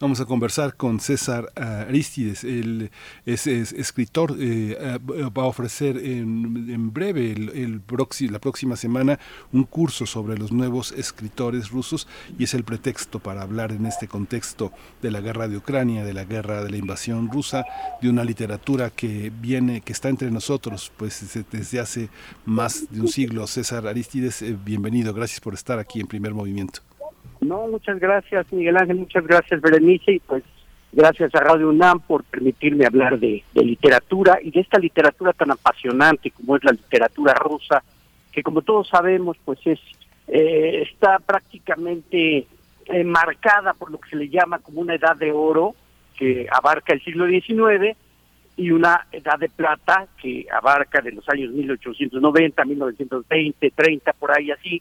Vamos a conversar con César Aristides, él es, escritor, eh, va a ofrecer en, breve, el, la próxima semana, un curso sobre los nuevos escritores rusos y es el pretexto para hablar en este contexto de la guerra de Ucrania, de la guerra de la invasión rusa, de una literatura que viene, que está entre nosotros, pues desde hace más de un siglo. César Aristides, eh, bienvenido, gracias por estar aquí en Primer Movimiento. No, muchas gracias Miguel Ángel, muchas gracias Berenice y pues gracias a Radio UNAM por permitirme hablar de, literatura y de esta literatura tan apasionante como es la literatura rusa, que como todos sabemos pues es eh, está prácticamente eh, marcada por lo que se le llama como una edad de oro que abarca el siglo XIX y una edad de plata que abarca de los años 1890, 1920, 30, por ahí así,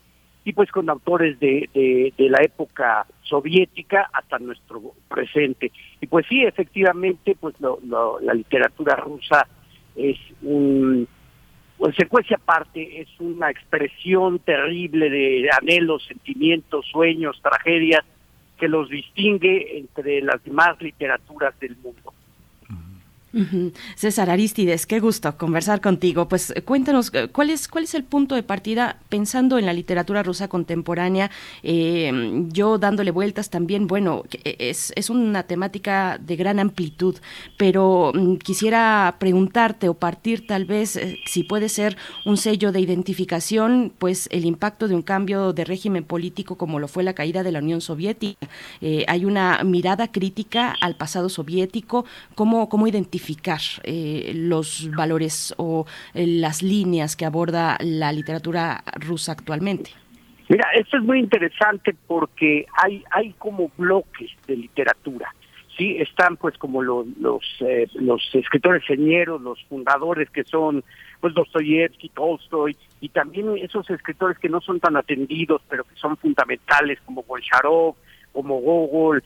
pues con autores de, de, la época soviética hasta nuestro presente. Y pues sí, efectivamente, pues la literatura rusa es un, en secuencia aparte, es una expresión terrible de anhelos, sentimientos, sueños, tragedias que los distingue entre las demás literaturas del mundo. César Aristides, qué gusto conversar contigo. Pues eh, cuéntanos, eh, ¿cuál es, cuál es el punto de partida pensando en la literatura rusa contemporánea? Eh, yo dándole vueltas también, bueno, es, es, una temática de gran amplitud, pero mm, quisiera preguntarte o partir tal vez si puede ser un sello de identificación, pues el impacto de un cambio de régimen político como lo fue la caída de la Unión Soviética. hay una mirada crítica al pasado soviético, ¿cómo, cómo identificar identificar eh, los valores o eh, las líneas que aborda la literatura rusa actualmente? Mira, esto es muy interesante porque hay hay como bloques de literatura. Sí, están pues como los los, eh, los escritores señeros, los fundadores que son pues Dostoyevsky, Tolstoy y también esos escritores que no son tan atendidos pero que son fundamentales como Bolsharov, como Gogol,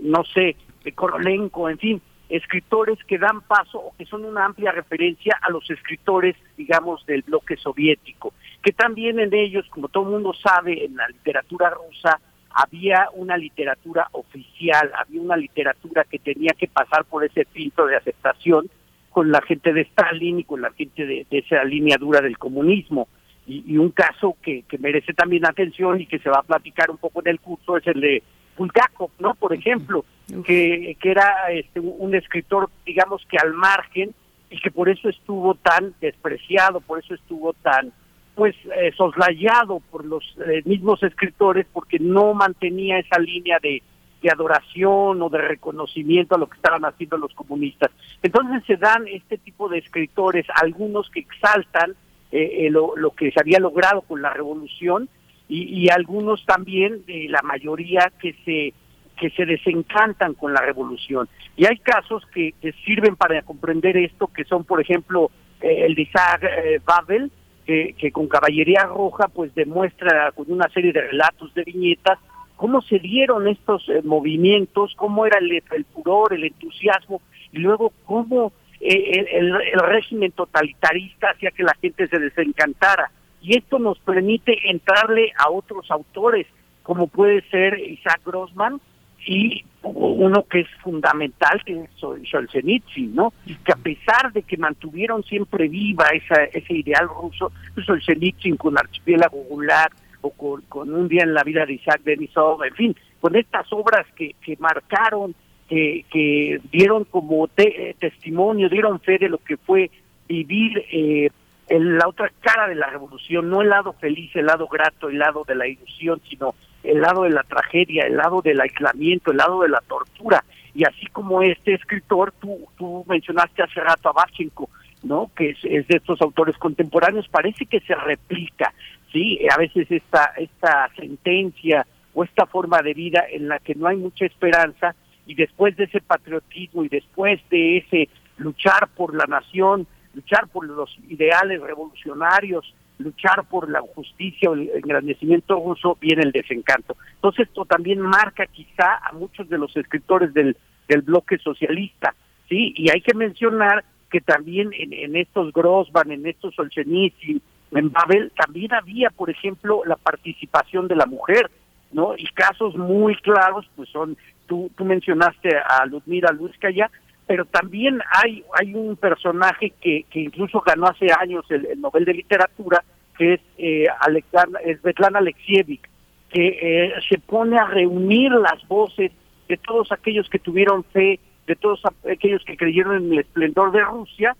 no sé, Korolenko, en fin, escritores que dan paso o que son una amplia referencia a los escritores, digamos, del bloque soviético, que también en ellos, como todo el mundo sabe, en la literatura rusa había una literatura oficial, había una literatura que tenía que pasar por ese filtro de aceptación con la gente de Stalin y con la gente de, esa línea dura del comunismo. Y, un caso que, que merece también atención y que se va a platicar un poco en el curso es el de Bulgakov, ¿no? Por ejemplo, que, que era este, un escritor, digamos que al margen, y que por eso estuvo tan despreciado, por eso estuvo tan pues eh, soslayado por los eh, mismos escritores porque no mantenía esa línea de, de adoración o de reconocimiento a lo que estaban haciendo los comunistas. Entonces se dan este tipo de escritores, algunos que exaltan eh, lo, lo, que se había logrado con la revolución y, y algunos también, de la mayoría, que se que se desencantan con la revolución. Y hay casos que, que sirven para comprender esto, que son, por ejemplo, el de Isaac Babel, que, con Caballería Roja pues demuestra con una serie de relatos de viñetas cómo se dieron estos eh, movimientos, cómo era el, el, furor, el entusiasmo, y luego cómo eh, el, el, régimen totalitarista hacía que la gente se desencantara. Y esto nos permite entrarle a otros autores, como puede ser Isaac Grossman, y uno que es fundamental, que es Solzhenitsyn, ¿no? Que a pesar de que mantuvieron siempre viva esa, ese ideal ruso, pues Solzhenitsyn con Archipiélago Gulag o con, con, Un día en la vida de Isaac Denisov, en fin, con estas obras que, que marcaron, que, que dieron como te, testimonio, dieron fe de lo que fue vivir eh, en la otra cara de la revolución, no el lado feliz, el lado grato, el lado de la ilusión, sino el lado de la tragedia, el lado del aislamiento, el lado de la tortura. Y así como este escritor, tú, tú mencionaste hace rato a Bachenko, ¿no? que es, es, de estos autores contemporáneos, parece que se replica, ¿sí? A veces esta, esta sentencia o esta forma de vida en la que no hay mucha esperanza y después de ese patriotismo y después de ese luchar por la nación, luchar por los ideales revolucionarios, luchar por la justicia o el engrandecimiento ruso, viene el desencanto. Entonces esto también marca quizá a muchos de los escritores del, del bloque socialista, ¿sí? Y hay que mencionar que también en, en estos Grossman, en estos Solzhenitsyn, en Babel, también había, por ejemplo, la participación de la mujer, ¿no? Y casos muy claros, pues son, tú, tú mencionaste a Ludmila Luzkaya, pero también hay hay un personaje que, que incluso ganó hace años el, el Nobel de Literatura, que es eh, Alexandra, es Svetlana Alexievich, que eh, se pone a reunir las voces de todos aquellos que tuvieron fe, de todos aquellos que creyeron en el esplendor de Rusia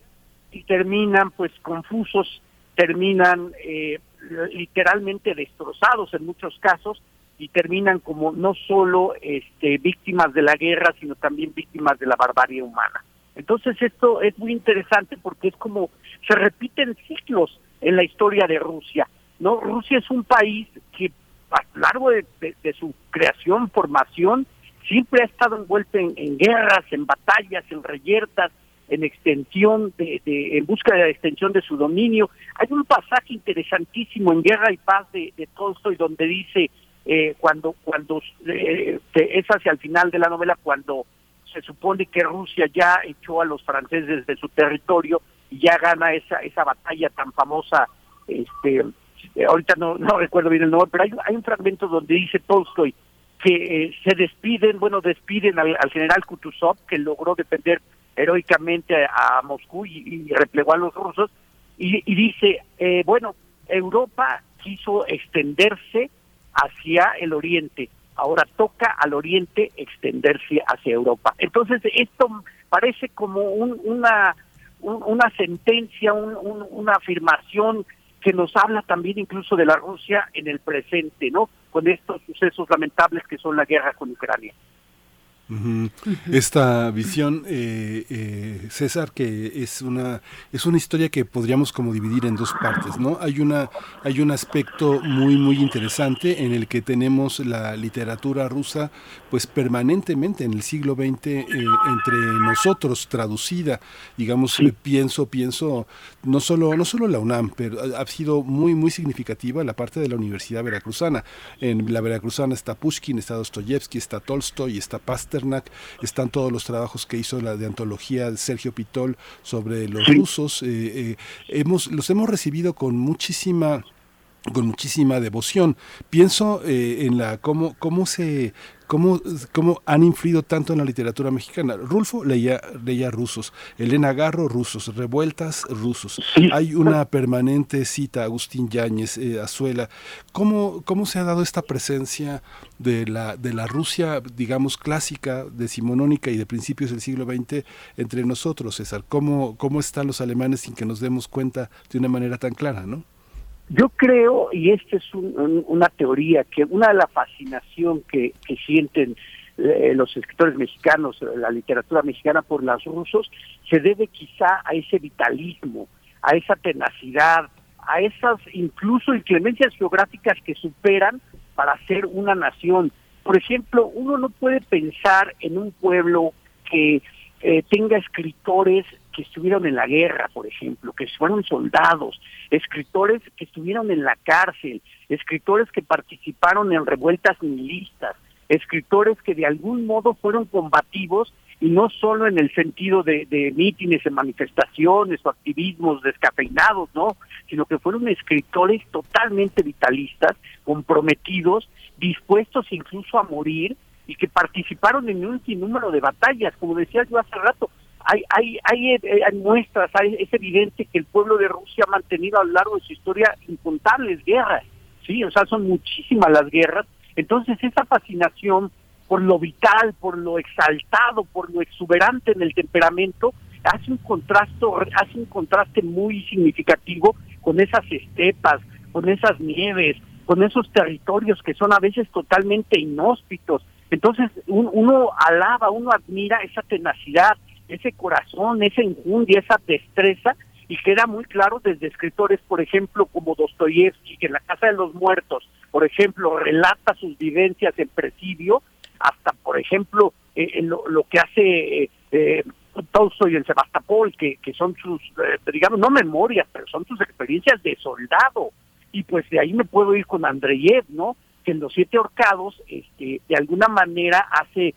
y terminan pues confusos, terminan eh, literalmente destrozados en muchos casos y terminan como no solo este, víctimas de la guerra, sino también víctimas de la barbarie humana. Entonces esto es muy interesante porque es como se repiten ciclos en la historia de Rusia. No, Rusia es un país que a lo largo de, su creación, formación, siempre ha estado envuelto en, guerras, en batallas, en reyertas, en extensión, de, en busca de la extensión de su dominio. Hay un pasaje interesantísimo en Guerra y Paz de Tolstoy donde dice eh, cuando cuando eh, es hacia el final de la novela cuando se supone que Rusia ya echó a los franceses de su territorio y ya gana esa esa batalla tan famosa este ahorita no no recuerdo bien el nombre pero hay, un fragmento donde dice Tolstoy que eh, se despiden bueno despiden al, al, general Kutuzov que logró defender heroicamente a, Moscú y, replegó a los rusos y, y dice eh, bueno Europa quiso extenderse hacia el oriente. Ahora toca al oriente extenderse hacia Europa. Entonces, esto parece como un, una, un, una sentencia, un, una afirmación que nos habla también incluso de la Rusia en el presente, ¿no? Con estos sucesos lamentables que son la guerra con Ucrania. Uh -huh. Esta visión, eh, eh, César, que es una es una historia que podríamos como dividir en dos partes, ¿no? Hay una hay un aspecto muy muy interesante en el que tenemos la literatura rusa, pues permanentemente en el siglo XX eh, entre nosotros traducida, digamos, sí. pienso pienso no solo no solo la UNAM, pero ha sido muy muy significativa la parte de la Universidad Veracruzana. En la Veracruzana está Pushkin, está Dostoyevsky, está Tolstoy, está Pasternak están todos los trabajos que hizo la de antología de Sergio Pitol sobre los rusos. Eh, eh, hemos, los hemos recibido con muchísima con muchísima devoción. Pienso eh, en la cómo, cómo se cómo, cómo han influido tanto en la literatura mexicana. Rulfo leía, leía rusos, Elena Garro rusos, revueltas rusos. Hay una permanente cita, Agustín Yáñez, eh, Azuela. ¿Cómo, ¿Cómo se ha dado esta presencia de la, de la Rusia, digamos, clásica, decimonónica y de principios del siglo XX entre nosotros, César? ¿Cómo, ¿Cómo están los alemanes sin que nos demos cuenta de una manera tan clara, no? Yo creo, y esta es una teoría, que una de la fascinación que, sienten eh, los escritores mexicanos, la literatura mexicana por los rusos, se debe quizá a ese vitalismo, a esa tenacidad, a esas incluso inclemencias geográficas que superan para ser una nación. Por ejemplo, uno no puede pensar en un pueblo que eh, tenga escritores que estuvieron en la guerra, por ejemplo, que fueron soldados, escritores que estuvieron en la cárcel, escritores que participaron en revueltas nihilistas, escritores que de algún modo fueron combativos y no solo en el sentido de, de mítines, en manifestaciones o activismos descafeinados, ¿no? Sino que fueron escritores totalmente vitalistas, comprometidos, dispuestos incluso a morir y que participaron en un sinnúmero de batallas, como decía yo hace rato, hay, hay, hay, eh, hay muestras, hay, es evidente que el pueblo de Rusia ha mantenido a lo largo de su historia incontables guerras, sí, o sea, son muchísimas las guerras, entonces esa fascinación por lo vital, por lo exaltado, por lo exuberante en el temperamento, hace un contraste, hace un contraste muy significativo con esas estepas, con esas nieves, con esos territorios que son a veces totalmente inhóspitos. Entonces uno alaba, uno admira esa tenacidad, ese corazón, esa enjundia, esa destreza, y queda muy claro desde escritores, por ejemplo, como Dostoyevsky, que en La Casa de los Muertos, por ejemplo, relata sus vivencias en presidio, hasta, por ejemplo, eh, lo, que hace eh, eh, Tolstoy en Sebastopol, que, que son sus, eh, digamos, no memorias, pero son sus experiencias de soldado. Y pues de ahí me puedo ir con Andreyev, ¿no? Que en Los Siete Horcados, este, de alguna manera hace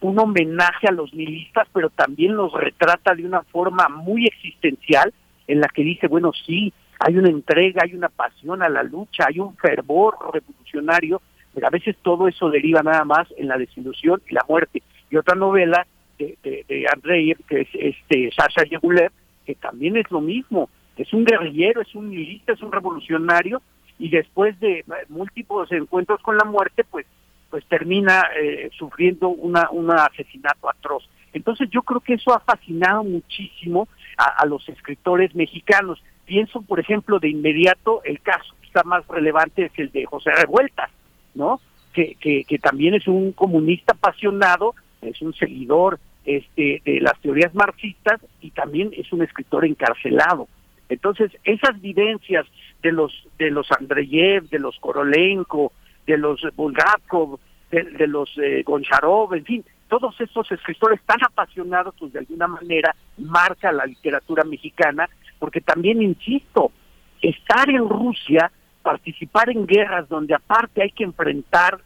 un homenaje a los nihilistas, pero también los retrata de una forma muy existencial, en la que dice, bueno, sí, hay una entrega, hay una pasión a la lucha, hay un fervor revolucionario, pero a veces todo eso deriva nada más en la desilusión y la muerte. Y otra novela de, de, Andrei, que es este Sasha Yegulev, que también es lo mismo, es un guerrillero, es un nihilista, es un revolucionario, y después de múltiples encuentros con la muerte, pues pues termina eh, sufriendo una, un asesinato atroz. Entonces yo creo que eso ha fascinado muchísimo a, los escritores mexicanos. Pienso, por ejemplo, de inmediato el caso quizá más relevante es el de José Revueltas, ¿no? Que, que, que también es un comunista apasionado, es un seguidor este, de las teorías marxistas y también es un escritor encarcelado. Entonces, esas vivencias de los de los Andreyev, de los Korolenko, de los Bulgakov, de, los eh, Goncharov, en fin, todos estos escritores tan apasionados, pues de alguna manera marca la literatura mexicana, porque también, insisto, estar en Rusia, participar en guerras donde aparte hay que enfrentar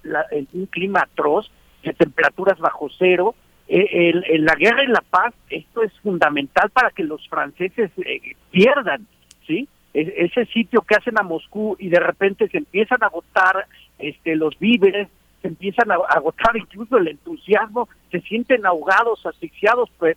un clima atroz, de temperaturas bajo cero, eh, en la guerra y la paz, esto es fundamental para que los franceses eh, pierdan, ¿sí? ese sitio que hacen a Moscú y de repente se empiezan a agotar este, los víveres, se empiezan a agotar incluso el entusiasmo, se sienten ahogados, asfixiados, pues,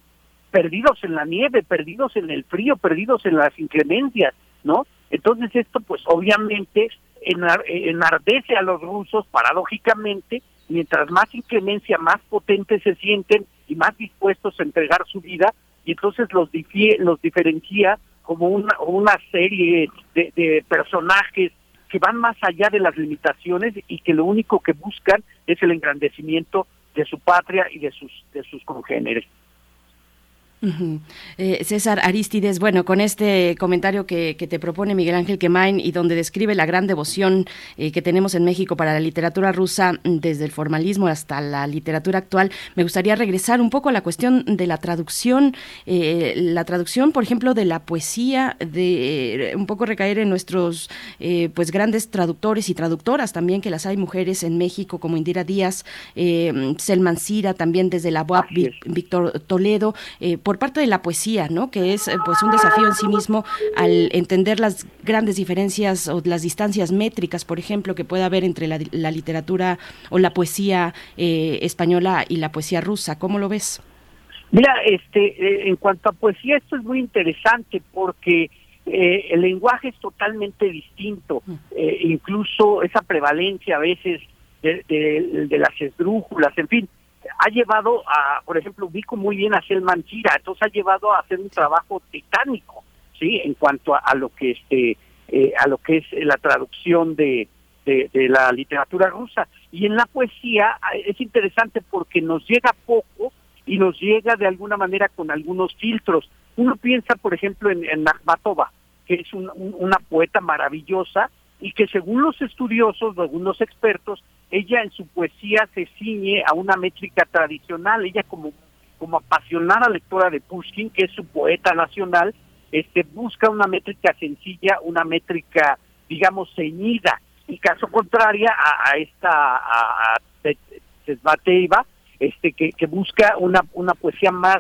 perdidos en la nieve, perdidos en el frío, perdidos en las inclemencias, ¿no? Entonces esto pues obviamente enardece a los rusos paradójicamente, mientras más inclemencia, más potentes se sienten y más dispuestos a entregar su vida, y entonces los, los diferencia como una, una serie de, personajes que van más allá de las limitaciones y que lo único que buscan es el engrandecimiento de su patria y de sus de sus congéneres. Eh, César Aristides, bueno, con este comentario que, te propone Miguel Ángel Quemain y donde describe la gran devoción eh, que tenemos en México para la literatura rusa desde el formalismo hasta la literatura actual, me gustaría regresar un poco a la cuestión de la traducción, eh, la traducción, por ejemplo, de la poesía, de un poco recaer en nuestros pues grandes traductores y traductoras también, que las hay mujeres en México como Indira Díaz, Selman Cira, también desde la UAP, Víctor Toledo, por parte de la poesía, ¿no? Que es pues un desafío en sí mismo al entender las grandes diferencias o las distancias métricas, por ejemplo, que puede haber entre la, literatura o la poesía española y la poesía rusa. ¿Cómo lo ves? Mira, este, en cuanto a poesía, esto es muy interesante porque eh, el lenguaje es totalmente distinto, eh, incluso esa prevalencia a veces de, las esdrújulas, en fin, ha llevado a, por ejemplo, ubico muy bien a Selman Chira, entonces ha llevado a hacer un trabajo titánico, sí, en cuanto a, lo que este, eh, a lo que es la traducción de, de, de, la literatura rusa. Y en la poesía es interesante porque nos llega poco y nos llega de alguna manera con algunos filtros. Uno piensa, por ejemplo, en, en que es una poeta maravillosa y que según los estudiosos, según los expertos, ella en su poesía se ciñe a una métrica tradicional. Ella como, como apasionada lectora de Pushkin, que es su poeta nacional, este, busca una métrica sencilla, una métrica, digamos, ceñida, y caso contraria a, esta, a, a este, que, que busca una, una poesía más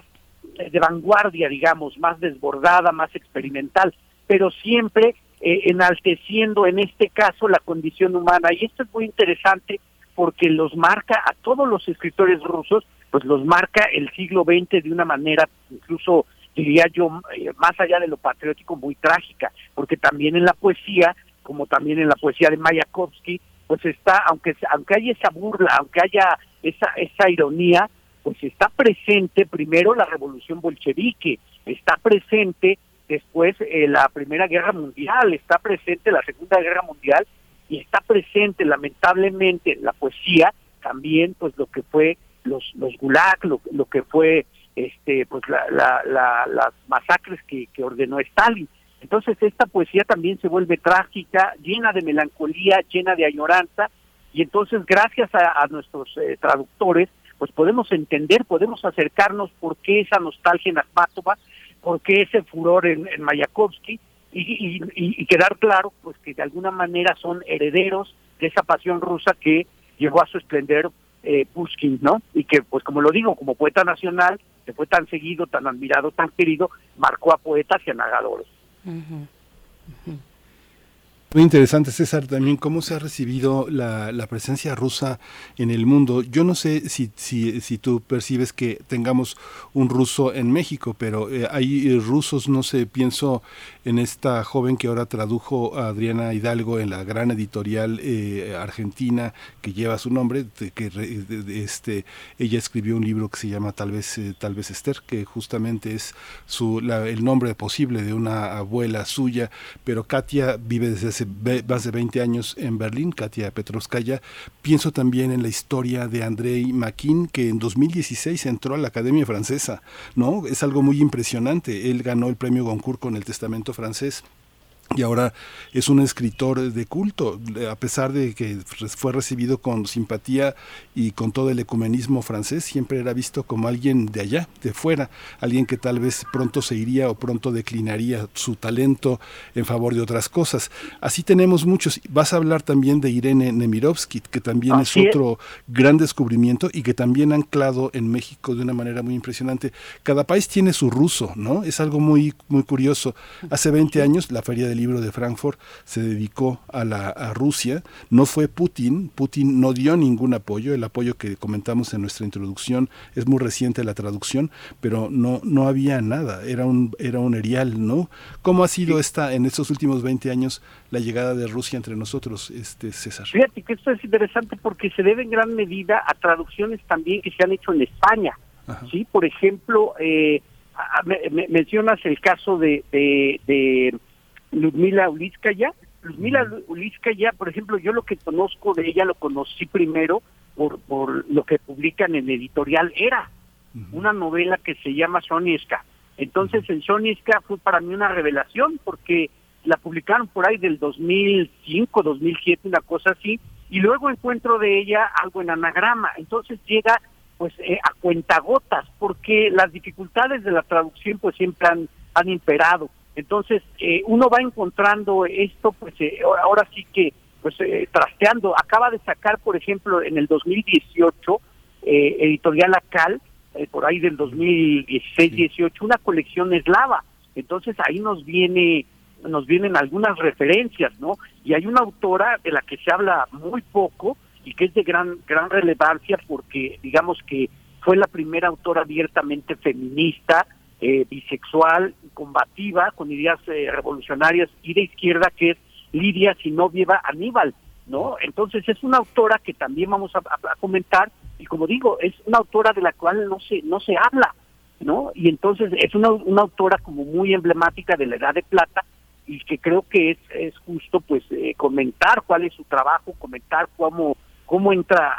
de vanguardia, digamos, más desbordada, más experimental, pero siempre eh, enalteciendo en este caso la condición humana. Y esto es muy interesante porque los marca a todos los escritores rusos, pues los marca el siglo XX de una manera incluso diría yo eh, más allá de lo patriótico muy trágica, porque también en la poesía, como también en la poesía de Mayakovsky, pues está, aunque aunque haya esa burla, aunque haya esa, esa ironía, pues está presente primero la revolución bolchevique, está presente después eh, la Primera Guerra Mundial, está presente la Segunda Guerra Mundial y está presente lamentablemente la poesía también pues lo que fue los los gulag, lo, lo que fue este pues la, la, las masacres que, que ordenó Stalin. Entonces esta poesía también se vuelve trágica, llena de melancolía, llena de añoranza y entonces gracias a, nuestros eh, traductores pues podemos entender, podemos acercarnos por qué esa nostalgia en Akhmatova, por qué ese furor en, Mayakovsky y, quedar claro pues que de alguna manera son herederos de esa pasión rusa que llegó a su esplendor eh, Pushkin, ¿no? Y que pues como lo digo, como poeta nacional, que fue tan seguido, tan admirado, tan querido, marcó a poetas y a narradores. Muy interesante, César, también cómo se ha recibido la, la, presencia rusa en el mundo. Yo no sé si, si, si tú percibes que tengamos un ruso en México, pero eh, hay rusos, no sé, pienso en esta joven que ahora tradujo a Adriana Hidalgo en la gran editorial eh, argentina que lleva su nombre, que este, ella escribió un libro que se llama Tal vez, eh, Tal vez Esther, que justamente es su, el nombre posible de una abuela suya, pero Katia vive desde hace más de 20 años en Berlín, Katia Petrovskaya. Pienso también en la historia de Andrei Makin, que en 2016 entró a la Academia Francesa, ¿no? Es algo muy impresionante. Él ganó el premio Goncourt con el Testamento francés y ahora es un escritor de culto, a pesar de que fue recibido con simpatía y con todo el ecumenismo francés, siempre era visto como alguien de allá, de fuera, alguien que tal vez pronto se iría o pronto declinaría su talento en favor de otras cosas. Así tenemos muchos. Vas a hablar también de Irene Nemirovsky, que también es otro gran descubrimiento y que también ha anclado en México de una manera muy impresionante. Cada país tiene su ruso, ¿no? Es algo muy, muy curioso. Hace 20 años la Feria del libro de Frankfurt se dedicó a, la, a Rusia. No fue Putin, Putin no dio ningún apoyo, el apoyo que comentamos en nuestra introducción es muy reciente la traducción, pero no, no había nada, era un, era un erial, ¿no? ¿Cómo ha sido esta, en estos últimos 20 años la llegada de Rusia entre nosotros, este César? Fíjate que esto es interesante porque se debe en gran medida a traducciones también que se han hecho en España. Sí, por ejemplo, eh, mencionas el caso de, de Ludmila Ulizkaya. Ludmila Ulizkaya, por ejemplo, yo lo que conozco de ella lo conocí primero por, por lo que publican en editorial Era, una novela que se llama Sonieska. Entonces, en Sonieska fue para mí una revelación porque la publicaron por ahí del 2005, 2007, una cosa así, y luego encuentro de ella algo en anagrama. Entonces llega pues eh, a cuentagotas porque las dificultades de la traducción pues siempre han, han imperado entonces, eh, uno va encontrando esto, pues eh, ahora sí que, pues eh, trasteando. Acaba de sacar, por ejemplo, en el 2018, Editorial Acal, eh, por ahí del 2016-18, una colección eslava. Entonces ahí nos viene nos vienen algunas referencias, ¿no? Y hay una autora de la que se habla muy poco y que es de gran gran relevancia porque digamos que fue la primera autora abiertamente feminista, eh, bisexual, combativa, con ideas eh, revolucionarias y de izquierda, que es Lidia Sinovieva Aníbal, ¿no? Entonces es una autora que también vamos a, comentar y como digo, es una autora de la cual no se no se habla, ¿no? Y entonces es una, una autora como muy emblemática de la Edad de Plata y que creo que es, es justo pues eh, comentar cuál es su trabajo, comentar cómo cómo entra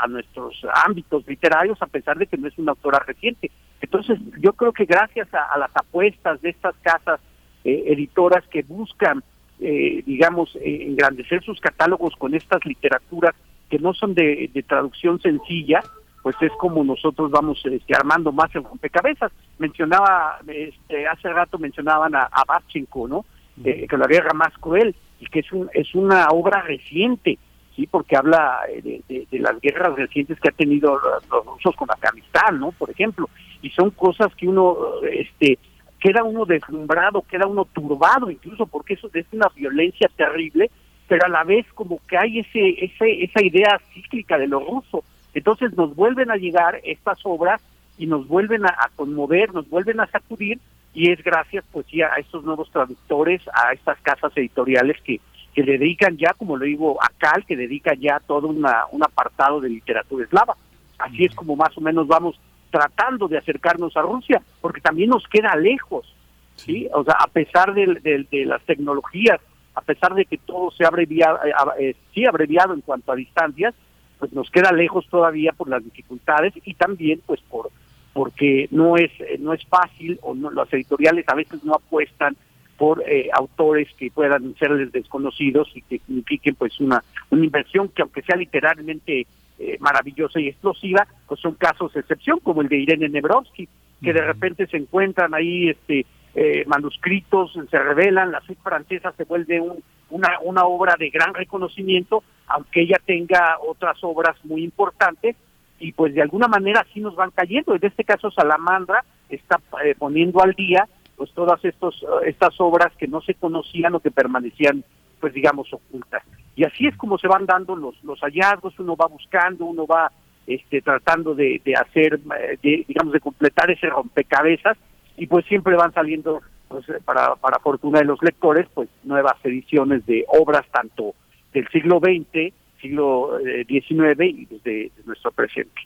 a, nuestros ámbitos literarios a pesar de que no es una autora reciente. Entonces, yo creo que gracias a, las apuestas de estas casas eh, editoras que buscan, eh, digamos, eh, engrandecer sus catálogos con estas literaturas que no son de, traducción sencilla, pues es como nosotros vamos este, armando más el rompecabezas. Mencionaba, este, hace rato mencionaban a, a Bachenko, ¿no? que la guerra más cruel, y que es, un, es una obra reciente porque habla eh, de, las guerras recientes que ha tenido los, rusos con Afganistán, ¿no? Por ejemplo, y son cosas que uno, este, queda uno deslumbrado, queda uno turbado, incluso porque eso es una violencia terrible, pero a la vez como que hay ese, ese, esa idea cíclica de lo ruso. Entonces nos vuelven a llegar estas obras y nos vuelven a, conmover, nos vuelven a sacudir y es gracias pues sí a estos nuevos traductores, a estas casas editoriales que que dedican ya, como lo digo, a Cal, que dedica ya todo una, un apartado de literatura eslava. Así es como más o menos vamos tratando de acercarnos a Rusia, porque también nos queda lejos, ¿sí? O sea, a pesar de, de, las tecnologías, a pesar de que todo se ha abreviado, eh, eh, sí abreviado en cuanto a distancias, pues nos queda lejos todavía por las dificultades y también pues por porque no es no es fácil o no, los editoriales a veces no apuestan por eh, autores que puedan serles desconocidos y que impliquen pues una, una inversión que aunque sea literalmente eh, maravillosa y explosiva, pues son casos de excepción, como el de Irene Nebrovsky, que de repente se encuentran ahí este eh, manuscritos, se revelan, la suite francesa se vuelve una, una obra de gran reconocimiento, aunque ella tenga otras obras muy importantes, y pues de alguna manera sí nos van cayendo. En este caso Salamandra está poniendo al día pues todas estos estas obras que no se conocían o que permanecían pues digamos ocultas. Y así es como se van dando los los hallazgos uno va buscando uno va este tratando de, de hacer eh, digamos de completar ese rompecabezas y pues siempre van saliendo pues, para para fortuna de los lectores pues nuevas ediciones de obras tanto del siglo XX siglo XIX eh, y desde nuestro presente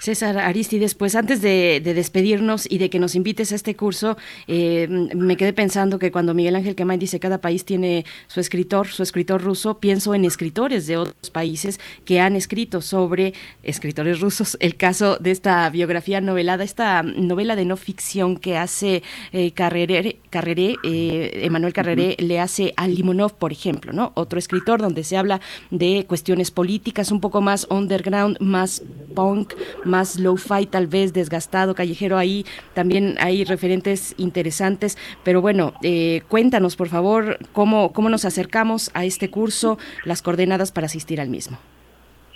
César Aristides, pues antes de, despedirnos y de que nos invites a este curso, eh, me quedé pensando que cuando Miguel Ángel Quemain dice cada país tiene su escritor, su escritor ruso, pienso en escritores de otros países que han escrito sobre escritores rusos. El caso de esta biografía novelada, esta novela de no ficción que hace eh, Carreré, Carreré eh, Emanuel Carreré, le hace a Limonov, por ejemplo, ¿no? Otro escritor donde se habla de cuestiones políticas un poco más underground, más más low-fi tal vez, desgastado, callejero, ahí también hay referentes interesantes, pero bueno, eh, cuéntanos por favor cómo, cómo nos acercamos a este curso, las coordenadas para asistir al mismo.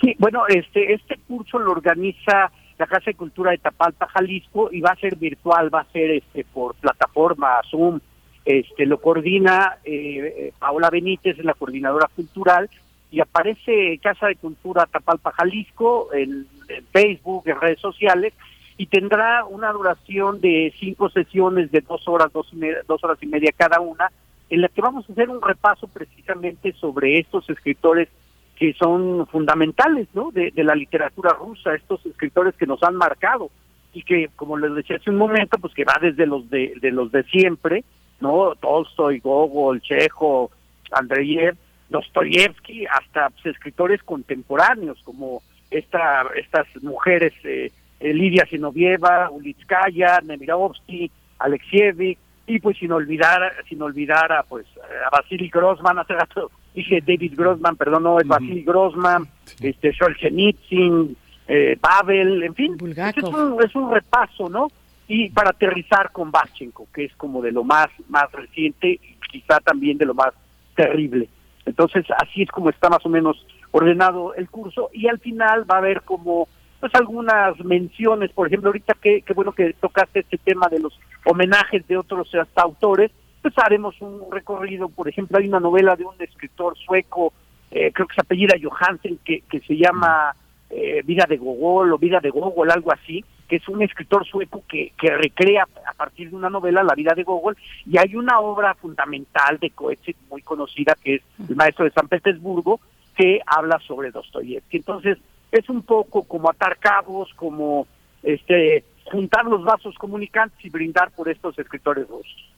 Sí, bueno, este, este curso lo organiza la Casa de Cultura de Tapalpa, Jalisco, y va a ser virtual, va a ser este por plataforma Zoom, este lo coordina eh, Paola Benítez, es la coordinadora cultural, y aparece Casa de Cultura Tapalpa Jalisco en, Facebook, en redes sociales, y tendrá una duración de cinco sesiones de dos horas, dos, y dos horas y media cada una, en la que vamos a hacer un repaso precisamente sobre estos escritores que son fundamentales ¿no? de, la literatura rusa, estos escritores que nos han marcado y que, como les decía hace un momento, pues que va desde los de, de los de siempre, ¿no? Tolstoy, Gogol, Chejo, Andreyev, Dostoyevsky, hasta pues, escritores contemporáneos como esta, estas mujeres, eh, eh Lidia Sinovieva, Ulitskaya, Nemirovsky, Alexievich, y pues sin olvidar, sin olvidar a pues a Vasily Grossman, hace rato dije David Grossman, perdón, no, es Vasily Grossman, este Solzhenitsyn, eh, Pavel, en fin, es un, es un repaso, ¿no? Y para aterrizar con Bachenko, que es como de lo más, más reciente y quizá también de lo más terrible. Entonces, así es como está más o menos ordenado el curso y al final va a haber como pues algunas menciones, por ejemplo, ahorita que, bueno que tocaste este tema de los homenajes de otros hasta autores, pues haremos un recorrido, por ejemplo, hay una novela de un escritor sueco, eh, creo que se apellida Johansen, que, que se llama eh, Vida de Gogol o Vida de Gogol, algo así, que es un escritor sueco que, que recrea a partir de una novela la vida de Gogol, y hay una obra fundamental de Coetzee muy conocida, que es El Maestro de San Petersburgo, que habla sobre Dostoyevsky. Entonces, es un poco como atar cabos, como este juntar los vasos comunicantes y brindar por estos escritores rusos.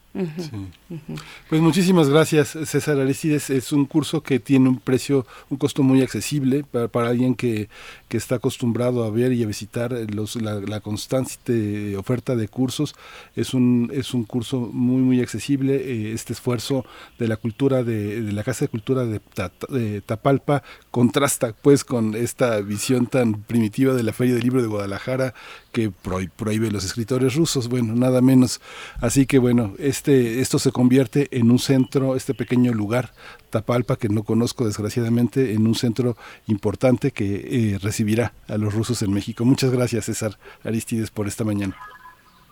Pues muchísimas gracias, César Aristides. Es un curso que tiene un precio, un costo muy accesible para, alguien que, que, está acostumbrado a ver y a visitar los, la, constante oferta de cursos. Es un, es un curso muy, muy accesible. Eh, este esfuerzo de la cultura, de, de la Casa de Cultura de, de, Tapalpa, contrasta pues con esta visión tan primitiva de la Feria del Libro de Guadalajara que prohíbe los escritores rusos. Bueno, nada menos. Así que bueno, es este, esto se convierte en un centro, este pequeño lugar, Tapalpa, que no conozco desgraciadamente, en un centro importante que eh, recibirá a los rusos en México. Muchas gracias, César Aristides, por esta mañana.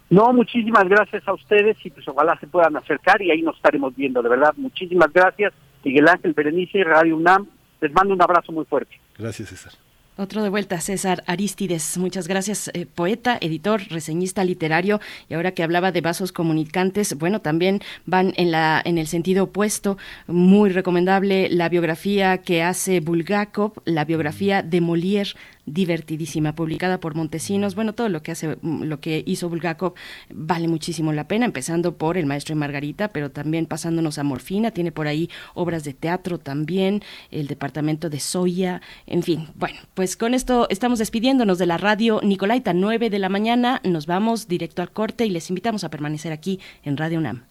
No, muchísimas gracias a ustedes y pues ojalá se puedan acercar y ahí nos estaremos viendo, de verdad. Muchísimas gracias, Miguel Ángel Berenice, Radio UNAM. Les mando un abrazo muy fuerte. Gracias, César. Otro de vuelta, César Aristides. Muchas gracias, eh, poeta, editor, reseñista literario. Y ahora que hablaba de vasos comunicantes, bueno, también van en, la, en el sentido opuesto. Muy recomendable la biografía que hace Bulgakov, la biografía de Molière divertidísima, publicada por Montesinos. Bueno, todo lo que hace, mm, lo que hizo Bulgakov vale muchísimo la pena, empezando por El Maestro y Margarita, pero también pasándonos a Morfina, tiene por ahí obras de teatro también, el departamento de Soya, en fin. Bueno, pues con esto estamos despidiéndonos de la radio Nicolaita, 9 de la mañana, nos vamos directo al corte y les invitamos a permanecer aquí en Radio UNAM.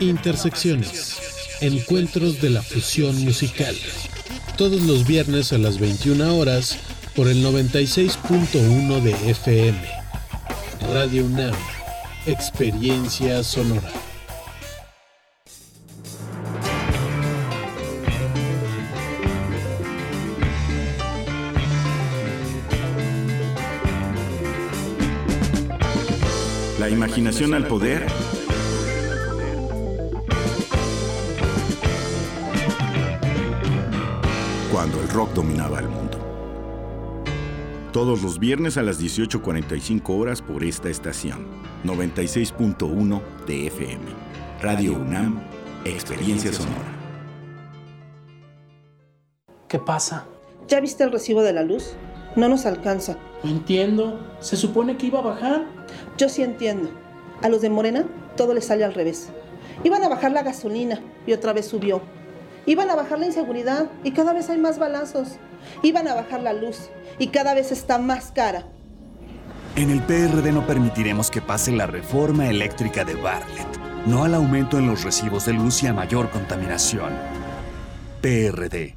Intersecciones. Encuentros de la fusión musical. Todos los viernes a las 21 horas por el 96.1 de FM. Radio UNAM. Experiencia sonora. La imaginación al poder cuando el rock dominaba el mundo. Todos los viernes a las 18.45 horas por esta estación, 96.1 de FM. Radio UNAM, Experiencia Sonora. ¿Qué pasa? ¿Ya viste el recibo de la luz? No nos alcanza. No entiendo. Se supone que iba a bajar. Yo sí entiendo. A los de Morena todo les sale al revés. Iban a bajar la gasolina y otra vez subió. Iban a bajar la inseguridad y cada vez hay más balazos. Iban a bajar la luz y cada vez está más cara. En el PRD no permitiremos que pase la reforma eléctrica de Bartlett. No al aumento en los recibos de luz y a mayor contaminación. PRD.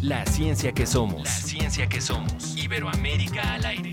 La ciencia que somos. La ciencia que somos. Iberoamérica al aire.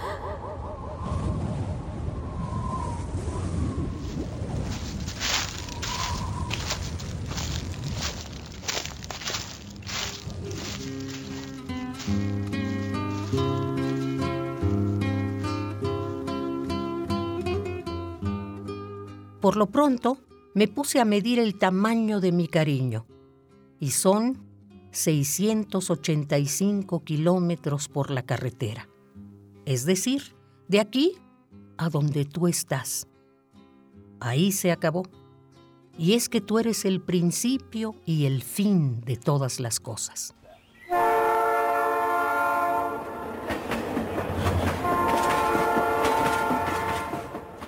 Por lo pronto, me puse a medir el tamaño de mi cariño, y son 685 kilómetros por la carretera. Es decir, de aquí a donde tú estás. Ahí se acabó. Y es que tú eres el principio y el fin de todas las cosas.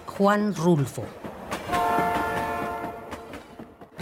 Juan Rulfo.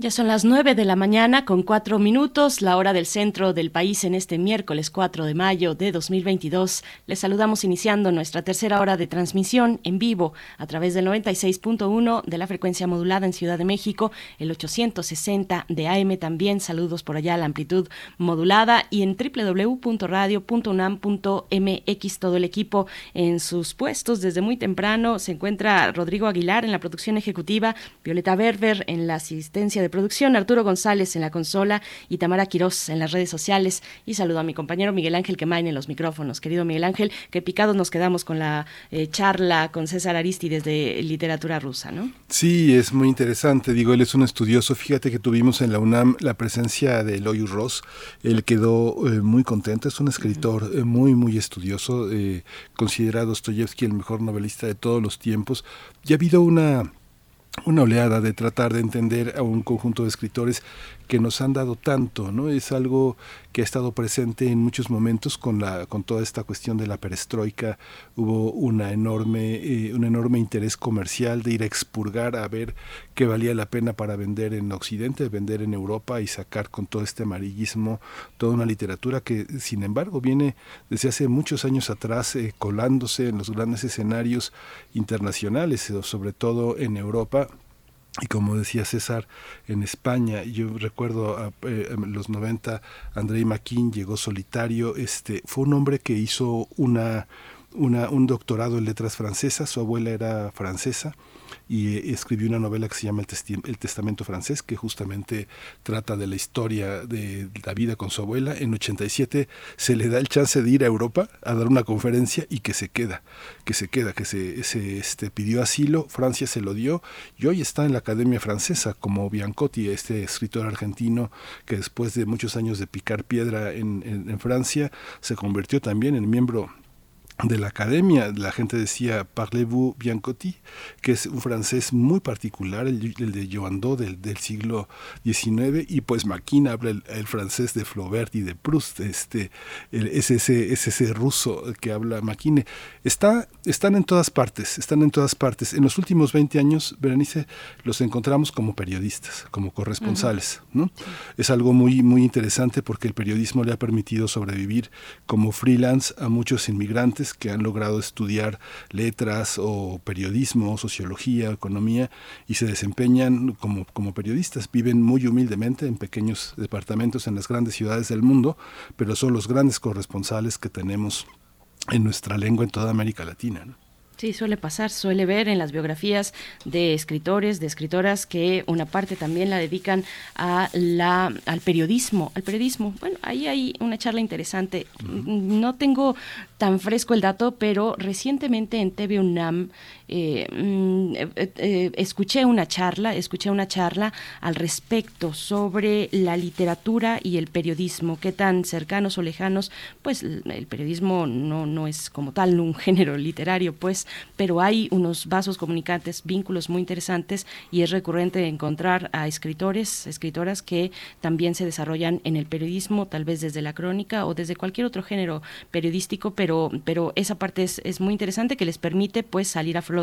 Ya son las nueve de la mañana con cuatro minutos, la hora del centro del país en este miércoles 4 de mayo de 2022. Les saludamos iniciando nuestra tercera hora de transmisión en vivo a través del 96.1 de la frecuencia modulada en Ciudad de México, el 860 de AM también. Saludos por allá a la amplitud modulada y en www.radio.unam.mx todo el equipo en sus puestos desde muy temprano. Se encuentra Rodrigo Aguilar en la producción ejecutiva, Violeta Berber en la asistencia de producción, Arturo González en la consola y Tamara Quirós en las redes sociales. Y saludo a mi compañero Miguel Ángel Quemain en los micrófonos. Querido Miguel Ángel, que picados nos quedamos con la eh, charla con César Aristides de literatura rusa, ¿no? Sí, es muy interesante. Digo, él es un estudioso. Fíjate que tuvimos en la UNAM la presencia de Eloy Ross. Él quedó eh, muy contento. Es un escritor eh, muy, muy estudioso, considerado Dostoyevsky el mejor novelista de todos los tiempos. Y ha habido una una oleada de tratar de entender a un conjunto de escritores que nos han dado tanto, ¿no? Es algo que ha estado presente en muchos momentos con la con toda esta cuestión de la perestroika, hubo una enorme eh, un enorme interés comercial de ir a expurgar a ver qué valía la pena para vender en occidente, vender en Europa y sacar con todo este amarillismo toda una literatura que sin embargo viene desde hace muchos años atrás eh, colándose en los grandes escenarios internacionales, sobre todo en Europa y como decía César, en España, yo recuerdo a, eh, en los 90, Andrei Maquin llegó solitario, este, fue un hombre que hizo una, una, un doctorado en letras francesas, su abuela era francesa, y eh, escribió una novela que se llama el, Testamento francés, que justamente trata de la historia de la vida con su abuela. En 87 se le da el chance de ir a Europa a dar una conferencia y que se queda, que se queda, que se, este, pidió asilo, Francia se lo dio y hoy está en la Academia Francesa como Biancotti, este escritor argentino que después de muchos años de picar piedra en, en Francia se convirtió también en miembro de la academia. La gente decía Parlez-vous Biancotti, que es un francés muy particular, el, de Joandó del, del, siglo XIX, y pues Maquin habla el, francés de Flaubert y de Proust, este, es, ese, es ese ruso que habla Maquine. Está, están en todas partes, están en todas partes. En los últimos 20 años, Berenice, los encontramos como periodistas, como corresponsales. ¿no? Es algo muy, muy interesante porque el periodismo le ha permitido sobrevivir como freelance a muchos inmigrantes que han logrado estudiar letras o periodismo, sociología, economía y se desempeñan como, como periodistas. Viven muy humildemente en pequeños departamentos en las grandes ciudades del mundo, pero son los grandes corresponsales que tenemos en nuestra lengua en toda América Latina. Sí, suele pasar, suele ver en las biografías de escritores, de escritoras que una parte también la dedican a la al periodismo, al periodismo. Bueno, ahí hay una charla interesante. No tengo tan fresco el dato, pero recientemente en TV UNAM eh, mm, eh, eh, escuché una charla, escuché una charla al respecto sobre la literatura y el periodismo, qué tan cercanos o lejanos, pues el periodismo no, no es como tal un género literario, pues, pero hay unos vasos comunicantes, vínculos muy interesantes y es recurrente encontrar a escritores, escritoras que también se desarrollan en el periodismo, tal vez desde la crónica o desde cualquier otro género periodístico, pero, pero esa parte es, muy interesante que les permite pues salir a flor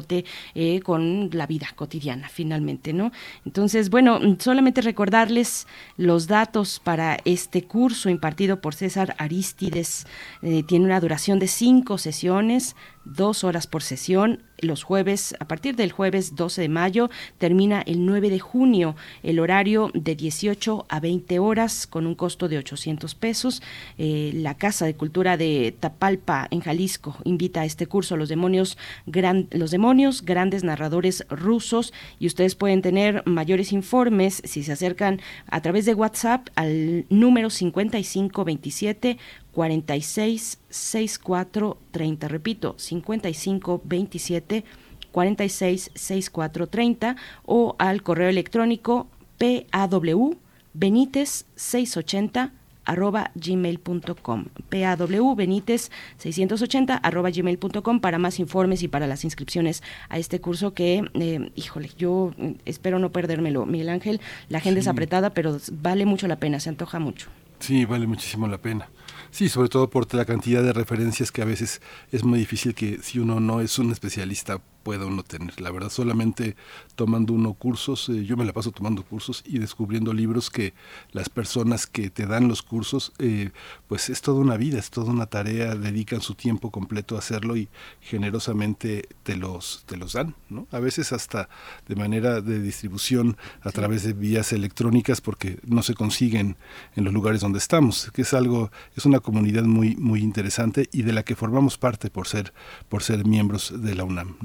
eh, con la vida cotidiana finalmente, ¿no? Entonces, bueno, solamente recordarles los datos para este curso impartido por César Aristides. Eh, tiene una duración de cinco sesiones, dos horas por sesión. Los jueves, a partir del jueves 12 de mayo, termina el 9 de junio, el horario de 18 a 20 horas, con un costo de 800 pesos. Eh, la Casa de Cultura de Tapalpa, en Jalisco, invita a este curso los demonios, gran, los demonios, grandes narradores rusos, y ustedes pueden tener mayores informes si se acercan a través de WhatsApp al número 5527 46 64 30. Repito, 55 27 46 64 30 o al correo electrónico paw benítez 680 arroba gmail.com paw benítez 680 arroba gmail.com para más informes y para las inscripciones a este curso que eh, híjole yo espero no perdérmelo Miguel Ángel. La agenda es apretada pero vale mucho la pena se antoja mucho. Sí vale muchísimo la pena Sí, sobre todo por la cantidad de referencias que a veces es muy difícil que si uno no es un especialista pueda uno tener. La verdad, solamente tomando uno cursos, eh, yo me la paso tomando cursos y descubriendo libros que las personas que te dan los cursos, eh, pues es toda una vida, es toda una tarea, dedican su tiempo completo a hacerlo y generosamente te los, te los dan, ¿no? A veces hasta de manera de distribución a través de vías electrónicas porque no se consiguen en los lugares donde estamos, que es algo, es una comunidad muy, muy interesante y de la que formamos parte por ser, por ser miembros de la UNAM.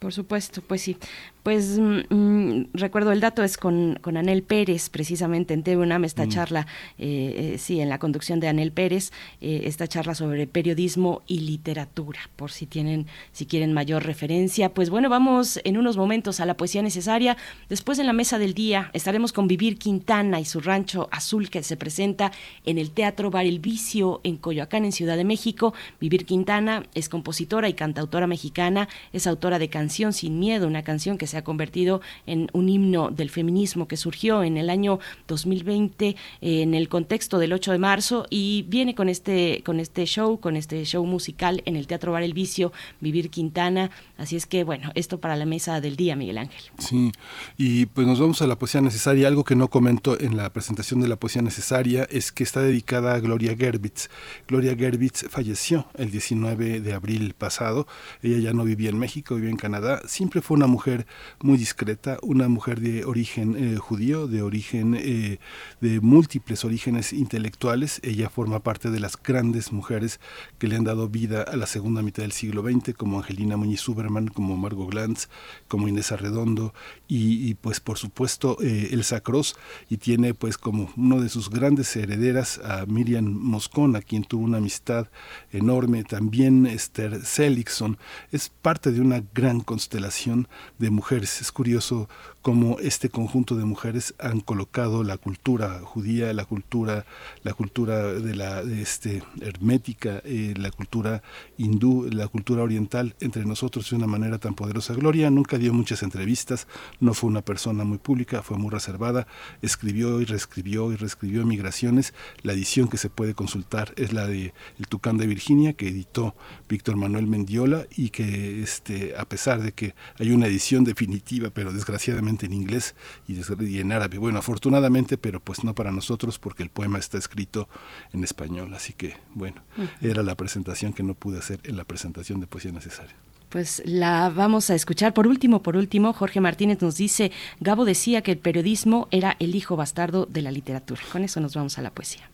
Por supuesto, pues sí. Pues mm, mm, recuerdo el dato es con, con, Anel Pérez, precisamente en TV esta mm. charla, eh, eh, sí, en la conducción de Anel Pérez, eh, esta charla sobre periodismo y literatura, por si tienen, si quieren mayor referencia. Pues bueno, vamos en unos momentos a la poesía necesaria. Después en la mesa del día estaremos con Vivir Quintana y su rancho azul que se presenta en el Teatro Bar El Vicio en Coyoacán, en Ciudad de México. Vivir Quintana es compositora y cantautora mexicana, es autora de Canción sin Miedo, una canción que se ha convertido en un himno del feminismo que surgió en el año 2020 eh, en el contexto del 8 de marzo y viene con este con este show, con este show musical en el Teatro Bar El Vicio, Vivir Quintana. Así es que bueno, esto para la mesa del día, Miguel Ángel. Sí, y pues nos vamos a la poesía necesaria. Algo que no comento en la presentación de la poesía necesaria es que está dedicada a Gloria Gerbitz. Gloria Gerbitz falleció el 19 de abril pasado. Ella ya no vivía en México, vivía en Canadá. Siempre fue una mujer muy discreta, una mujer de origen eh, judío, de origen eh, de múltiples orígenes intelectuales. Ella forma parte de las grandes mujeres que le han dado vida a la segunda mitad del siglo XX, como Angelina Muñiz Suberman, como Margot Glantz, como Inés Arredondo y, pues por supuesto eh, Elsa Cross y tiene pues como uno de sus grandes herederas a Miriam Moscón, a quien tuvo una amistad enorme, también Esther Seligson, es parte de una gran constelación de mujeres. Es curioso cómo este conjunto de mujeres han colocado la cultura judía, la cultura, la cultura de la este, hermética, eh, la cultura hindú, la cultura oriental entre nosotros de una manera tan poderosa. Gloria nunca dio muchas entrevistas, no fue una persona muy pública, fue muy reservada, escribió y reescribió y reescribió Migraciones. La edición que se puede consultar es la de El Tucán de Virginia, que editó Víctor Manuel Mendiola y que este, a pesar de que hay una edición definitiva, pero desgraciadamente en inglés y, en árabe. Bueno, afortunadamente, pero pues no para nosotros porque el poema está escrito en español. Así que, bueno, era la presentación que no pude hacer en la presentación de Poesía Necesaria. Pues la vamos a escuchar. Por último, por último, Jorge Martínez nos dice, Gabo decía que el periodismo era el hijo bastardo de la literatura. Con eso nos vamos a la poesía.